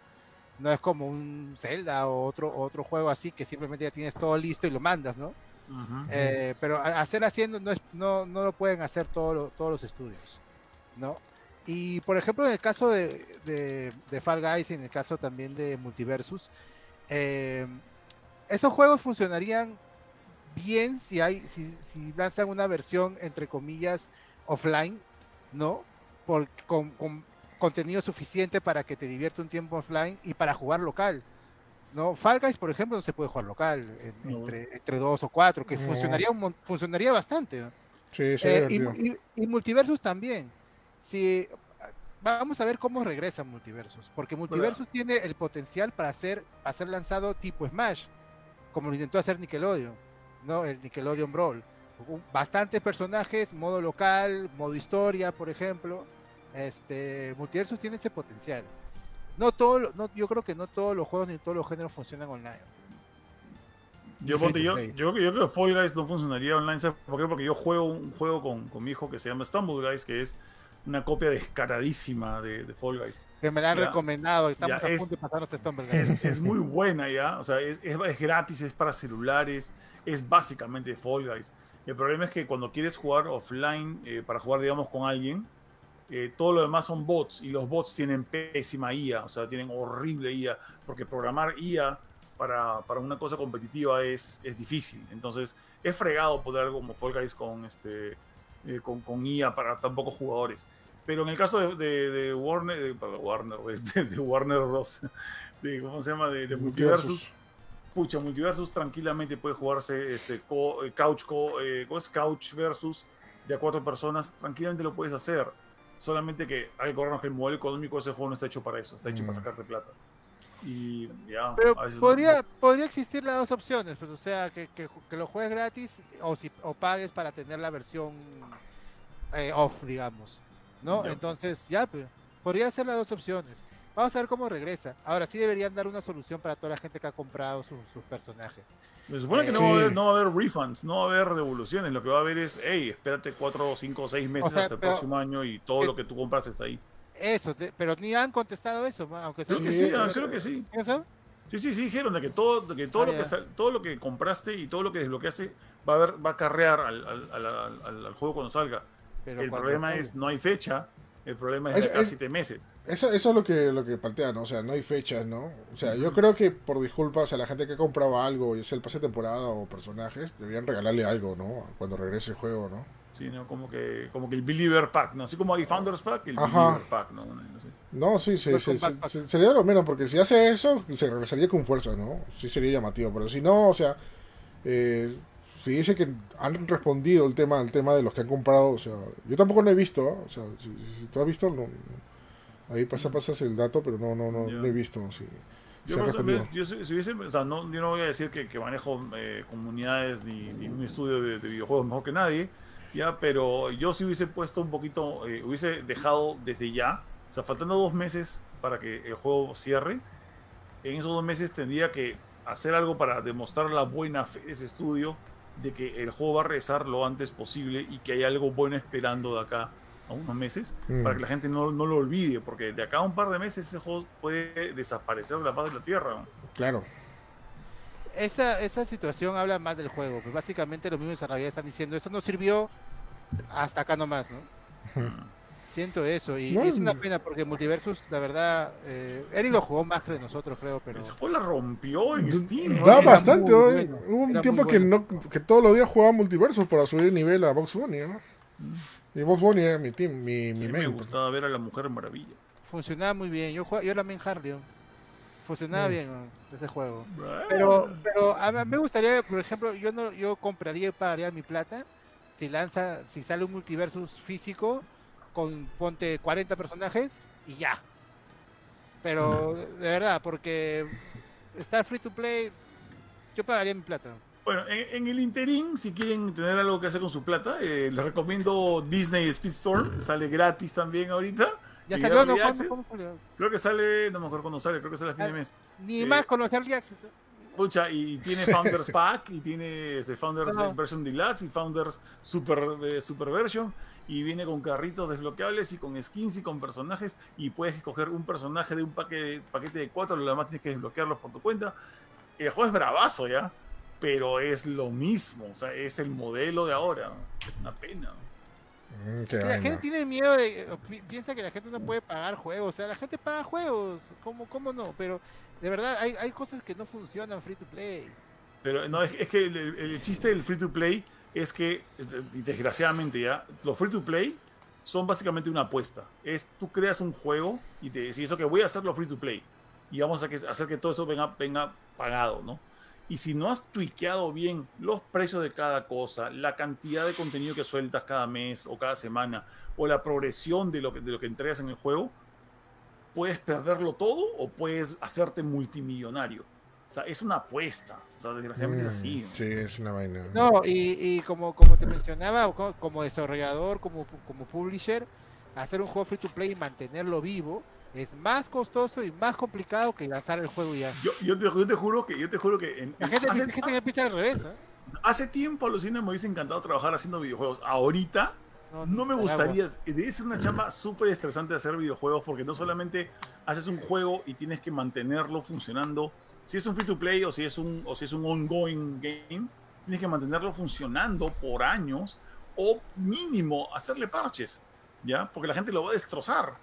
No es como un Zelda o otro, otro juego así que simplemente ya tienes todo listo y lo mandas, ¿no? Eh, pero hacer haciendo no, es, no, no lo pueden hacer todo lo- todos los estudios, ¿no? Y por ejemplo, en el caso de, de, de Fall Guys y en el caso también de Multiversus, eh, esos juegos funcionarían bien si hay si, si lanzan una versión entre comillas offline, ¿no? Por, con, con contenido suficiente para que te divierta un tiempo offline y para jugar local. ¿no? Fall Guys, por ejemplo, no se puede jugar local en- No. entre, entre dos o cuatro, que No. funcionaría, un funcionaría bastante. Sí, sí, Eh, y- y Multiversus también. Si, vamos a ver cómo regresa Multiversus, porque Multiversus tiene el potencial para ser, para ser lanzado tipo Smash, como lo intentó hacer Nickelodeon, ¿no? El Nickelodeon Brawl. Bastantes personajes, modo local, modo historia, por ejemplo. Este, Multiversus tiene ese potencial. No todo, no, yo creo que no todos los juegos ni todos los géneros funcionan online. Yo, ponte, yo, yo, yo creo que Fall Guys no funcionaría online. ¿sabes por qué? Porque yo juego un juego con, con mi hijo que se llama Stumble Guys, que es una copia descaradísima de, de Fall Guys. Que me la han Ya. recomendado, estamos Ya, a es- punto de pasarnos a Stumble Guys. Es, es muy buena ya, o sea, es, es gratis, es para celulares, es básicamente Fall Guys. El problema es que cuando quieres jugar offline, eh, para jugar, digamos, con alguien, eh, todo lo demás son bots y los bots tienen pésima IA, o sea, tienen horrible IA, porque programar IA para, para una cosa competitiva es, es difícil. Entonces, es fregado poder algo como Fall Guys con, este, eh, con, con IA para tan pocos jugadores. Pero en el caso de, de- de Warner, de, perdón, Warner, de, de Warner Bros. De, ¿Cómo se llama? De, de Multiversus. Pucha, Multiversus tranquilamente puede jugarse este, co- eh, couch, co- eh, ¿cómo es? couch versus de a cuatro personas. Tranquilamente lo puedes hacer. Solamente que hay que acordarnos que el modelo económico de ese juego no está hecho para eso. Está hecho Mm. para sacarte plata. Y ya. Pero no- podría, podría existir las dos opciones, pues, o sea, que, que, que lo juegues gratis o, si, o pagues para tener la versión eh, off, digamos, ¿no? Ya. Entonces, ya, pues, podría ser las dos opciones. Vamos a ver cómo regresa. Ahora sí deberían dar una solución para toda la gente que ha comprado sus, sus personajes. Se supone que no, Sí. va a haber, no va a haber refunds, no va a haber devoluciones. Lo que va a haber es, hey, espérate cuatro, cinco, seis meses sea, hasta el próximo año y todo eh, lo que tú compraste está ahí. Eso, te- pero ni han contestado eso, aunque sea Creo que Sí, sí, eh, creo que sí. ¿Eso? Sí, sí, sí, dijeron de que todo, de que todo, Ah, lo, que todo lo que compraste y todo lo que desbloqueaste va a, haber, va a acarrear al, al, al- al- juego cuando salga. Pero el problema es, no hay fecha, el problema es, Es- de acá es- siete meses. Eso, eso es lo que, lo que plantea, ¿no? O sea, no hay fechas, ¿no? O sea, yo creo que por disculpas a la gente que compraba algo, ya sea el pase de temporada o personajes, deberían regalarle algo, ¿no? Cuando regrese el juego, ¿no? Sí, ¿no? Como que, como que el Believer Pack, ¿no? Así como hay Founders Pack, el Ajá. Believer Pack, ¿no? No sé. No, sí, sí, sí, sería lo menos, porque si hace eso, se regresaría con fuerza, ¿no? Sí sería llamativo, pero si no, o sea, eh, si dice que han respondido el tema, el tema de los que han comprado, o sea, yo tampoco no he visto, ¿ah? o sea, si, si- si tú has visto, no, no. ahí pasa, pasas el dato, pero no, no, no, no he visto, sí. Yo, Se yo si, si hubiese, o sea, no, yo no voy a decir que, que manejo eh, comunidades ni, ni un estudio de, de videojuegos mejor que nadie, ya, pero yo sí hubiese puesto un poquito, eh, hubiese dejado desde ya, o sea, faltando dos meses para que el juego cierre, en esos dos meses tendría que hacer algo para demostrar la buena fe de ese estudio de que el juego va a regresar lo antes posible y que hay algo bueno esperando de acá a unos meses Mm. para que la gente no, no lo olvide, porque de acá a un par de meses ese juego puede desaparecer de la paz de la tierra. Claro. esta, esta situación habla más del juego. Pues básicamente los mismos desarrolladores están diciendo, eso no sirvió hasta acá nomás, ¿no? Siento eso. Y No, es una no. pena porque Multiversus, la verdad, eh, Eric lo jugó más que nosotros, creo, pero... Ese juego la rompió en Steam. ¿no? Da Era bastante, muy hoy. bueno, Hubo un tiempo que bueno. no que todos los días jugaba multiverso para subir el nivel a Box Bunny, ¿no? Y Box Bunny era mi team, mi, A mi mí me main. gustaba ver a la Mujer Maravilla. Funcionaba muy bien. Yo, jugaba- yo era main Harley. Funcionaba Mm. bien ¿no? ese juego. Pero, pero a mí me gustaría, por ejemplo, yo no, yo compraría y pagaría mi plata si lanza, si sale un multiversus físico con ponte 40 personajes y ya. Pero de verdad, porque está free to play, yo pagaría mi plata. Bueno, en, el interín, si quieren tener algo que hacer con su plata, eh, les recomiendo Disney Speedstorm. Sale gratis también ahorita. ¿Ya salió? No, Creo que sale, no me acuerdo cuándo sale, creo que sale a fin de ah, mes. Ni eh, más con los Early Access. Pucha, y tiene Founders Pack, y tiene este, Founders Version Deluxe, y Founders Super, eh, Super Version, y viene con carritos desbloqueables, y con skins, y con personajes, y puedes escoger un personaje de un paquete, paquete de cuatro, lo demás tienes que desbloquearlos por tu cuenta. El juego es bravazo, ¿ya? pero es lo mismo, o sea, es el modelo de ahora. Es una pena. Mm, la gente tiene miedo de. Piensa que la gente no puede pagar juegos. O sea, la gente paga juegos. ¿Cómo, cómo no? Pero de verdad, hay, hay cosas que no funcionan free to play. Pero no, es, que el, chiste del free to play es que, desgraciadamente ya, los free to play son básicamente una apuesta. Es tú creas un juego y te decís, que voy a hacerlo free to play. Y vamos a hacer que todo eso venga, venga pagado, ¿no? Y si no has tuiqueado bien los precios de cada cosa, la cantidad de contenido que sueltas cada mes o cada semana, o la progresión de lo que, de lo que entregas en el juego, puedes perderlo todo o puedes hacerte multimillonario. O sea, es una apuesta. O sea, desgraciadamente es así. Sí, es una vaina. No, y, como, como te mencionaba, como, desarrollador, como, como publisher, hacer un juego free to play y mantenerlo vivo es más costoso y más complicado que lanzar el juego ya. Yo, yo, te, juro que yo te juro que la gente, hace, gente empieza al revés. ¿eh? Hace tiempo alucina me hubiese encantado trabajar haciendo videojuegos. Ahorita no, me gustaría. Debe ser una chamba súper estresante hacer videojuegos porque no solamente haces un juego y tienes que mantenerlo funcionando. Si es un free to play o si es un o si es un ongoing game, tienes que mantenerlo funcionando por años o mínimo hacerle parches, ¿ya? Porque la gente lo va a destrozar.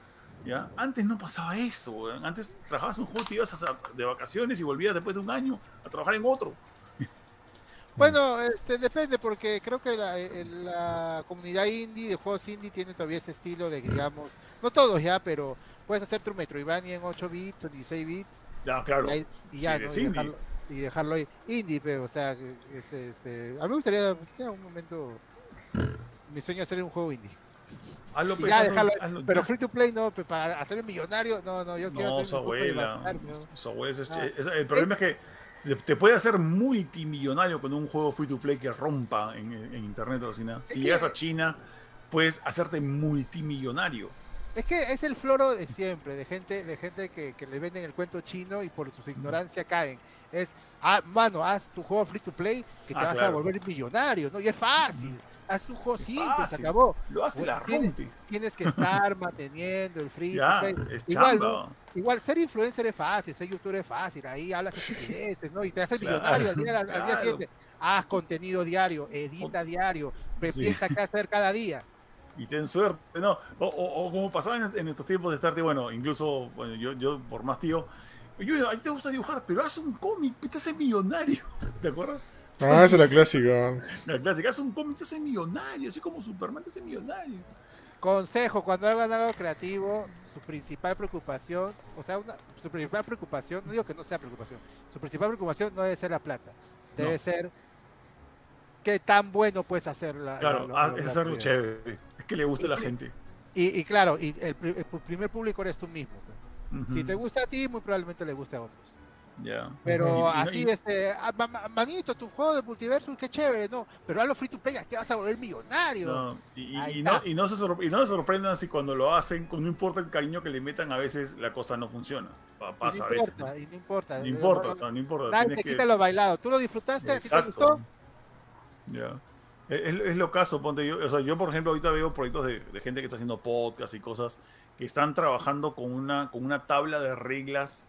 ¿ya? Antes no pasaba eso, antes trabajabas un juego, te ibas de vacaciones y volvías después de un año a trabajar en otro. Bueno, este, depende, porque creo que la, comunidad indie de juegos indie tiene todavía ese estilo de, digamos, no todos ya, pero puedes hacer tu Metroidvania en 8 bits o 16 bits. Ya, claro. Y, ya, y, dejarlo, ahí. Indie, pero, o sea, este, a mí me gustaría, en un momento, mi sueño es hacer un juego indie. Hazlo, pues, ya, dejarlo, pero free to play no, para hacer el millonario, no, no, yo quiero no, hacer su abuela, su abuela es, ah. el problema es que te puede hacer multimillonario con un juego free to play que rompa en, en internet o nada. Si llegas a China, puedes hacerte multimillonario. Es que es el floro de siempre, de gente, de gente que, que le venden el cuento chino y por su ignorancia caen. Es, ah, mano, haz tu juego free to play que te ah, vas a volver millonario, ¿no? Y es fácil. Haz un juego simple, se acabó. Lo hace la tienes, tienes que estar manteniendo el free igual, igual, ser influencer es fácil, ser youtuber es fácil, ahí hablas estupideces, ¿no? Y te haces millonario al día, al día siguiente. Haz contenido diario, edita diario, piensa qué hacer cada día y ten suerte, ¿no? O, o, como pasaba en, estos tiempos de estarte, bueno, incluso bueno, yo, yo por más tío, yo, a ti te gusta dibujar, pero haz un cómic, te haces millonario, ¿te acuerdas? Ah, esa es la clásica. La clásica es un cómic ese millonario, así como Superman ese millonario. Consejo, cuando hagan algo creativo, su principal preocupación, o sea, su principal preocupación, no digo que no sea preocupación, su principal preocupación no debe ser la plata, debe ser qué tan bueno puedes hacerla. Claro, ah, es hacerlo chévere, es que le guste a la gente. Y, claro, y el, primer público eres tú mismo. Si te gusta a ti, muy probablemente le guste a otros. Pero así, este, ah, manito, tu juego de multiverso, qué chévere, no, pero hazlo free to play, te vas a volver millonario. y, no, y, no se y no se sorprendan si cuando lo hacen, no importa el cariño que le metan, a veces la cosa no funciona. Pasa no importa, a veces. no importa. No importa, o sea, no importa. Te quita lo bailado. ¿Tú lo disfrutaste? ¿A ti te gustó? Ya. Es, es, lo caso, ponte yo, o sea, yo por ejemplo ahorita veo proyectos de, de gente que está haciendo podcast y cosas que están trabajando con una, con una tabla de reglas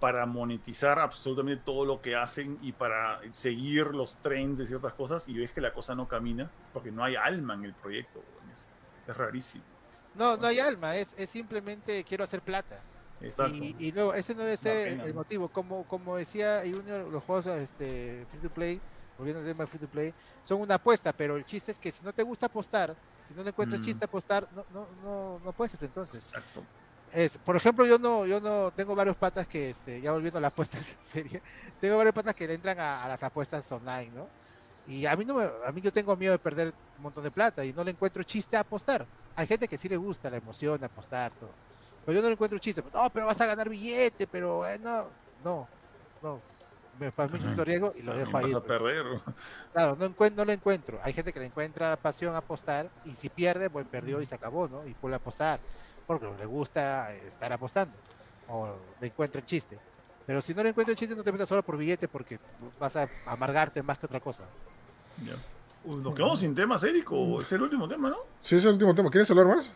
para monetizar absolutamente todo lo que hacen y para seguir los trends de ciertas cosas y ves que la cosa no camina porque no hay alma en el proyecto. Es, rarísimo. No, no hay alma, es, es simplemente quiero hacer plata. Exacto. Y, y no, ese no debe ser el motivo. Como, como decía Junior, los juegos este, free to play, volviendo al tema free to play, son una apuesta, pero el chiste es que si no te gusta apostar, si no le encuentras mm. chiste apostar, no, no, no, no puedes entonces. Exacto por ejemplo, yo no, yo no tengo varios patas que, este, ya volviendo a las apuestas en serie, tengo varios patas que le entran a, las apuestas online, ¿no? Y a mí no me, a mí yo tengo miedo de perder un montón de plata y no le encuentro chiste a apostar. Hay gente que sí le gusta la emoción de apostar, todo. Pero yo no le encuentro chiste. No, pero vas a ganar billete, pero eh, no, no, no. Me pasa mucho riesgo y lo dejo ahí. Vas a pues. perder. Claro, no, encuent- no lo encuentro. Hay gente que le encuentra pasión a apostar y si pierde, pues perdió y se acabó, ¿no? Y vuelve a apostar porque le gusta estar apostando o le encuentra el chiste. Pero si no le encuentra el chiste, no te metas solo por billete porque vas a amargarte más que otra cosa. Ya. Uy, nos quedamos sin temas, Érico. Es el último tema, ¿no? Sí, es el último tema. ¿Quieres hablar más?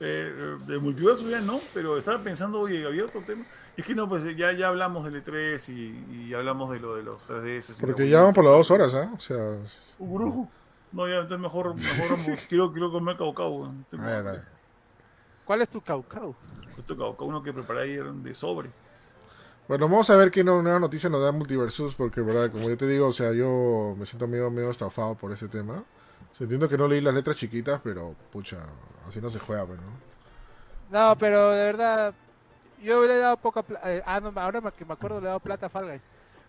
Eh, de multiverso ya no, pero estaba pensando, oye, había otro tema. Es que no, pues ya, ya hablamos del E3 y, y hablamos de lo de los 3DS. y Porque ya vamos por las dos horas, ¿ah? O sea. Uguruju. No, ya, entonces mejor, mejor quiero, quiero comer caucao. dale. ¿Cuál es tu caucao? Justo caucao, uno que preparé ayer de sobre. Bueno, vamos a ver qué no- nueva noticia nos da Multiversus, porque, verdad, como yo te digo, o sea, yo me siento medio, medio estafado por ese tema. O sea, entiendo que no leí las letras chiquitas, pero, pucha, así no se juega, pues, ¿no? No, pero de verdad, yo le he dado poca plata. ah, no, ahora que me acuerdo le he dado plata a Fall Guys.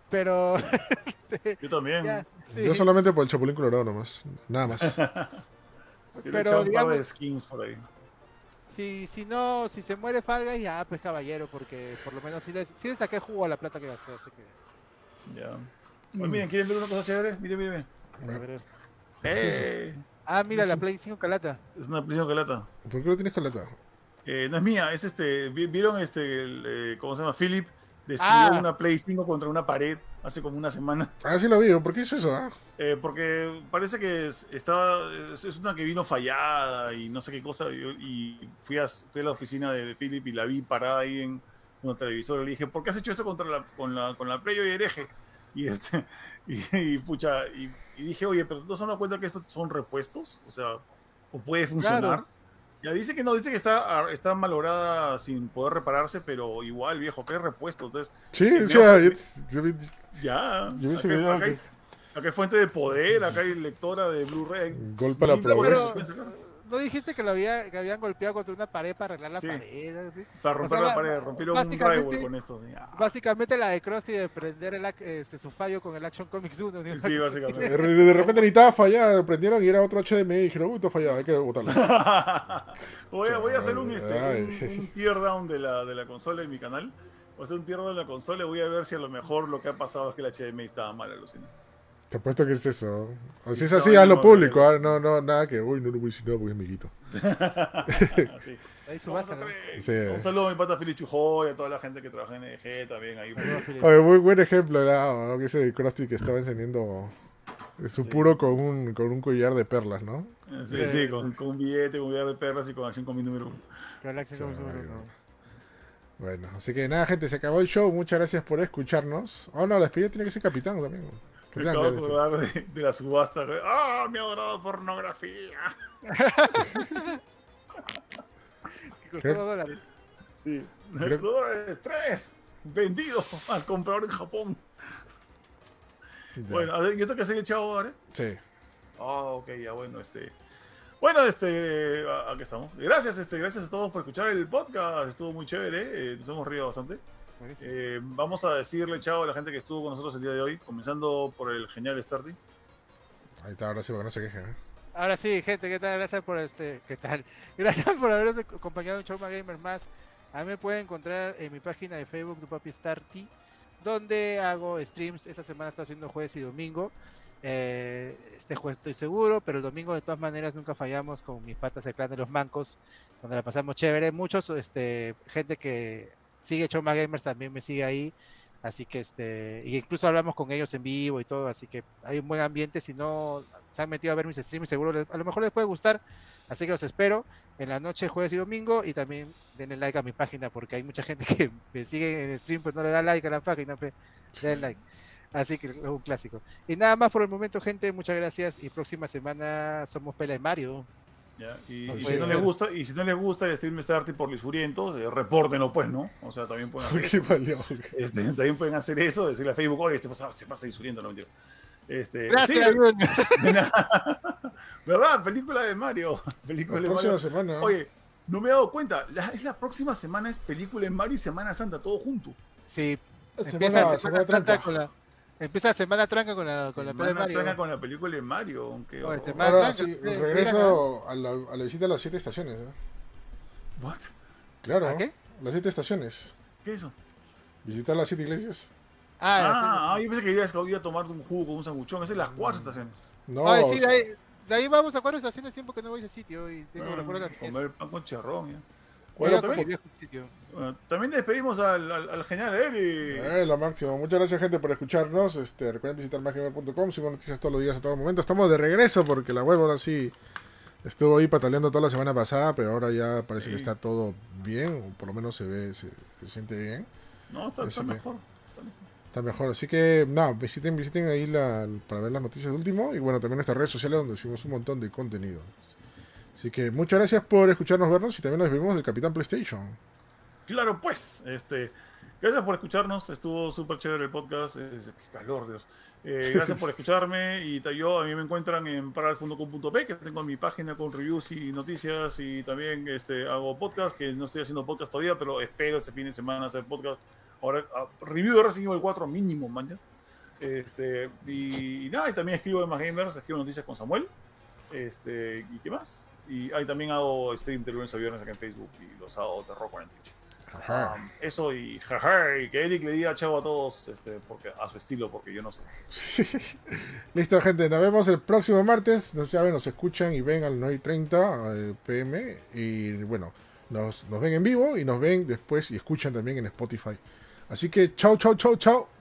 Pero, este, Yo también. ya, sí. Yo solamente por el Chapulín Colorado nomás, nada más. Pero echar un par digamos- de skins por ahí. Si, si no, si se muere Fall Guys, ya, pues caballero, porque por lo menos sí le, sí le saqué jugo a la plata que gastó. Así que, Ya. Oye, miren, ¿quieren ver una cosa chévere? Miren, miren, miren. a ver. ¡Eh! Ah, mira, la Play 5 calata. Es una prisión calata. ¿Por qué lo tienes calata? Eh, no es mía, es este. vi- ¿Vieron este. el, eh, ¿Cómo se llama? Philip destruyó Ah. una Play 5 contra una pared hace como una semana. Ah, sí lo vi, ¿por qué hizo eso? ah? Eh, porque parece que es- estaba. Es, es una que vino fallada y no sé qué cosa. Y, y fui, a, fui a la oficina de, de Philip y la vi parada ahí en un televisor. Y le dije, ¿por qué has hecho eso contra la, con, la, con la Play y hereje? Y este. Y, y, pucha. Y, y dije, oye, pero ¿no se han dado cuenta que estos son repuestos? O sea, o puede funcionar. Claro. Ya dice que no, dice que está, está malograda sin poder repararse, pero igual, viejo, que es repuesto. Entonces, Sí, o sea, ya. Yo acá, video acá hay, acá hay fuente de poder, acá hay lectora de Blu-ray. gol para Mil ¿No dijiste que, lo había, que habían golpeado contra una pared para arreglar la Sí. pared? Para romper O sea, la pared, rompieron un drywall con esto. Ya. Básicamente la de Krusty de prender el, ac- este, su fallo con el Action Comics 1. ¿no? Sí, básicamente. De de repente necesitaba fallar, prendieron y era otro HDMI y dijeron, uy, esto ha fallado, hay que botarlo. voy, a, voy a hacer un, este, un, un tear down de la, de la consola en mi canal. Voy a hacer un tear down de la consola y voy a ver si a lo mejor lo que ha pasado es que la HDMI estaba mal, alucina. Te apuesto que es eso. O si es así, no, hazlo no, público, no. ah, no, no, nada que, uy, no lo voy a decir nada porque es amiguito. Ahí su base. Un saludo a mi pata Philly Chujoy, a toda la gente que trabaja en EG también ahí. Oye, muy buen ejemplo, ¿no? ¿no? Que ese de Krusty que estaba encendiendo su Sí. puro con un, con un collar de perlas, ¿no? Sí, sí, con, con un billete, con un billete de perlas y con acción con mi número uno. Con el Action Comics 1, Ay, no. no. Bueno, así que nada, gente, se acabó el show. Muchas gracias por escucharnos. Oh, no, la despedida tiene que ser capitán también. Me Capitán, acabo de acordar de, de la subasta. güey. ¡Ah, mi adorada pornografía! Que costó ¿Qué? dos dólares. Sí. Creo- dólares, tres vendido al comprador en Japón. ya. Bueno, a ver, ¿yo tengo que el chavo ahora? Sí. Ah, ok, ya bueno, este. Bueno, este, eh, aquí estamos. Gracias, este, gracias a todos por escuchar el podcast. Estuvo muy chévere, eh, nos hemos reído bastante. Buenísimo. Eh, vamos a decirle chao a la gente que estuvo con nosotros el día de hoy, comenzando por el genial Starty. Ahí está, ahora sí, porque no se queje. ¿eh? Ahora sí, gente, ¿qué tal? Gracias por este, ¿qué tal? Gracias por habernos acompañado en Choma Gamer más. A mí me pueden encontrar en mi página de Facebook, tu papi Starty, donde hago streams. Esta semana estoy haciendo jueves y domingo. Eh, este jueves estoy seguro, pero el domingo de todas maneras nunca fallamos con mis patas del clan de los mancos, donde la pasamos chévere. Muchos, este, gente que sigue Choma Gamers también me sigue ahí. Así que este, y incluso hablamos con ellos en vivo y todo, así que hay un buen ambiente. Si no se han metido a ver mis streams, seguro les- a lo mejor les puede gustar. Así que los espero en la noche, jueves y domingo. Y también denle like a mi página, porque hay mucha gente que me sigue en el stream, pues no le da like a la página, pe, den like. Así que es un clásico. Y nada más por el momento, gente, muchas gracias. Y próxima semana somos Pela de Mario. ¿Ya? Y, puede si no les gusta, y si no les gusta el stream Starty por lisurientos, eh, repórtenlo pues, ¿no? O sea, también pueden hacer. Este, también pueden hacer eso, decirle a Facebook, oye, este pasa, se pasa disuriendo, no mentira. Este, Gracias, sí. ¿Verdad? Película de Mario. Película La de próxima Mario. semana. Oye, no me he dado cuenta. La, es la próxima semana es película de Mario y Semana Santa, todo junto. Sí, Semana- empieza Semana semana Santa con la, Empieza la semana tranca con la, con la de Semana Mario. tranca con la película de Mario, aunque... No, oh, Ahora tranca, sí, regreso a la, a la visita a las siete estaciones. ¿eh? ¿What? Claro, ¿A qué? las siete estaciones. ¿Qué es eso? Visitar las siete iglesias. Ah, Ah, ah, yo pensé que ibas a ir a tomar un jugo con un sanguchón. Esas son las cuatro estaciones. No, Ay, sí, o de ahí, de ahí vamos a cuatro estaciones, tiempo que no voy a ese sitio y tengo Ah, recuerdo la niñez. comer pan con charrón. ya. Bueno, también, bueno, despedimos al, al, al genial Eric. Eh, lo máximo. Muchas gracias, gente, por escucharnos. Este, recuerden visitar máximo.com. Sigo noticias todos los días, a todo momento. Estamos de regreso porque la web ahora sí estuvo ahí pataleando toda la semana pasada, pero ahora ya parece Sí. que está todo bien, o por lo menos se ve, se, se siente bien. No, está, está me- mejor. está mejor. Está mejor. Así que, no, visiten, visiten ahí la, para ver las noticias de último. Y bueno, también nuestras redes sociales donde subimos un montón de contenido. Así que muchas gracias por escucharnos, vernos y también nos despedimos del Capitán PlayStation. Claro, pues, este, gracias por escucharnos, estuvo súper chévere el podcast, es- qué calor, Dios. Eh, gracias por escucharme y yo a mí me encuentran en parals.com.p que tengo mi página con reviews y noticias y también este, hago podcast, que no estoy haciendo podcast todavía, pero espero este fin de semana hacer podcast. Ahora, ah, review de Resident Evil 4 mínimo, mañas. Este, y, y nada, y también escribo en Más Gamers, escribo noticias con Samuel. Este, ¿y qué más? Y ahí también hago stream de lunes a viernes acá en Facebook y los sábados de rock en Twitch. Ajá. Um, eso y jaja, y que Eric le diga chao a todos este, porque, a su estilo, porque yo no sé. Listo, gente. Nos vemos el próximo martes. No saben, nos escuchan y ven al 9.30 eh, pm. Y bueno, nos, nos ven en vivo y nos ven después y escuchan también en Spotify. Así que chao, chao, chao, chao.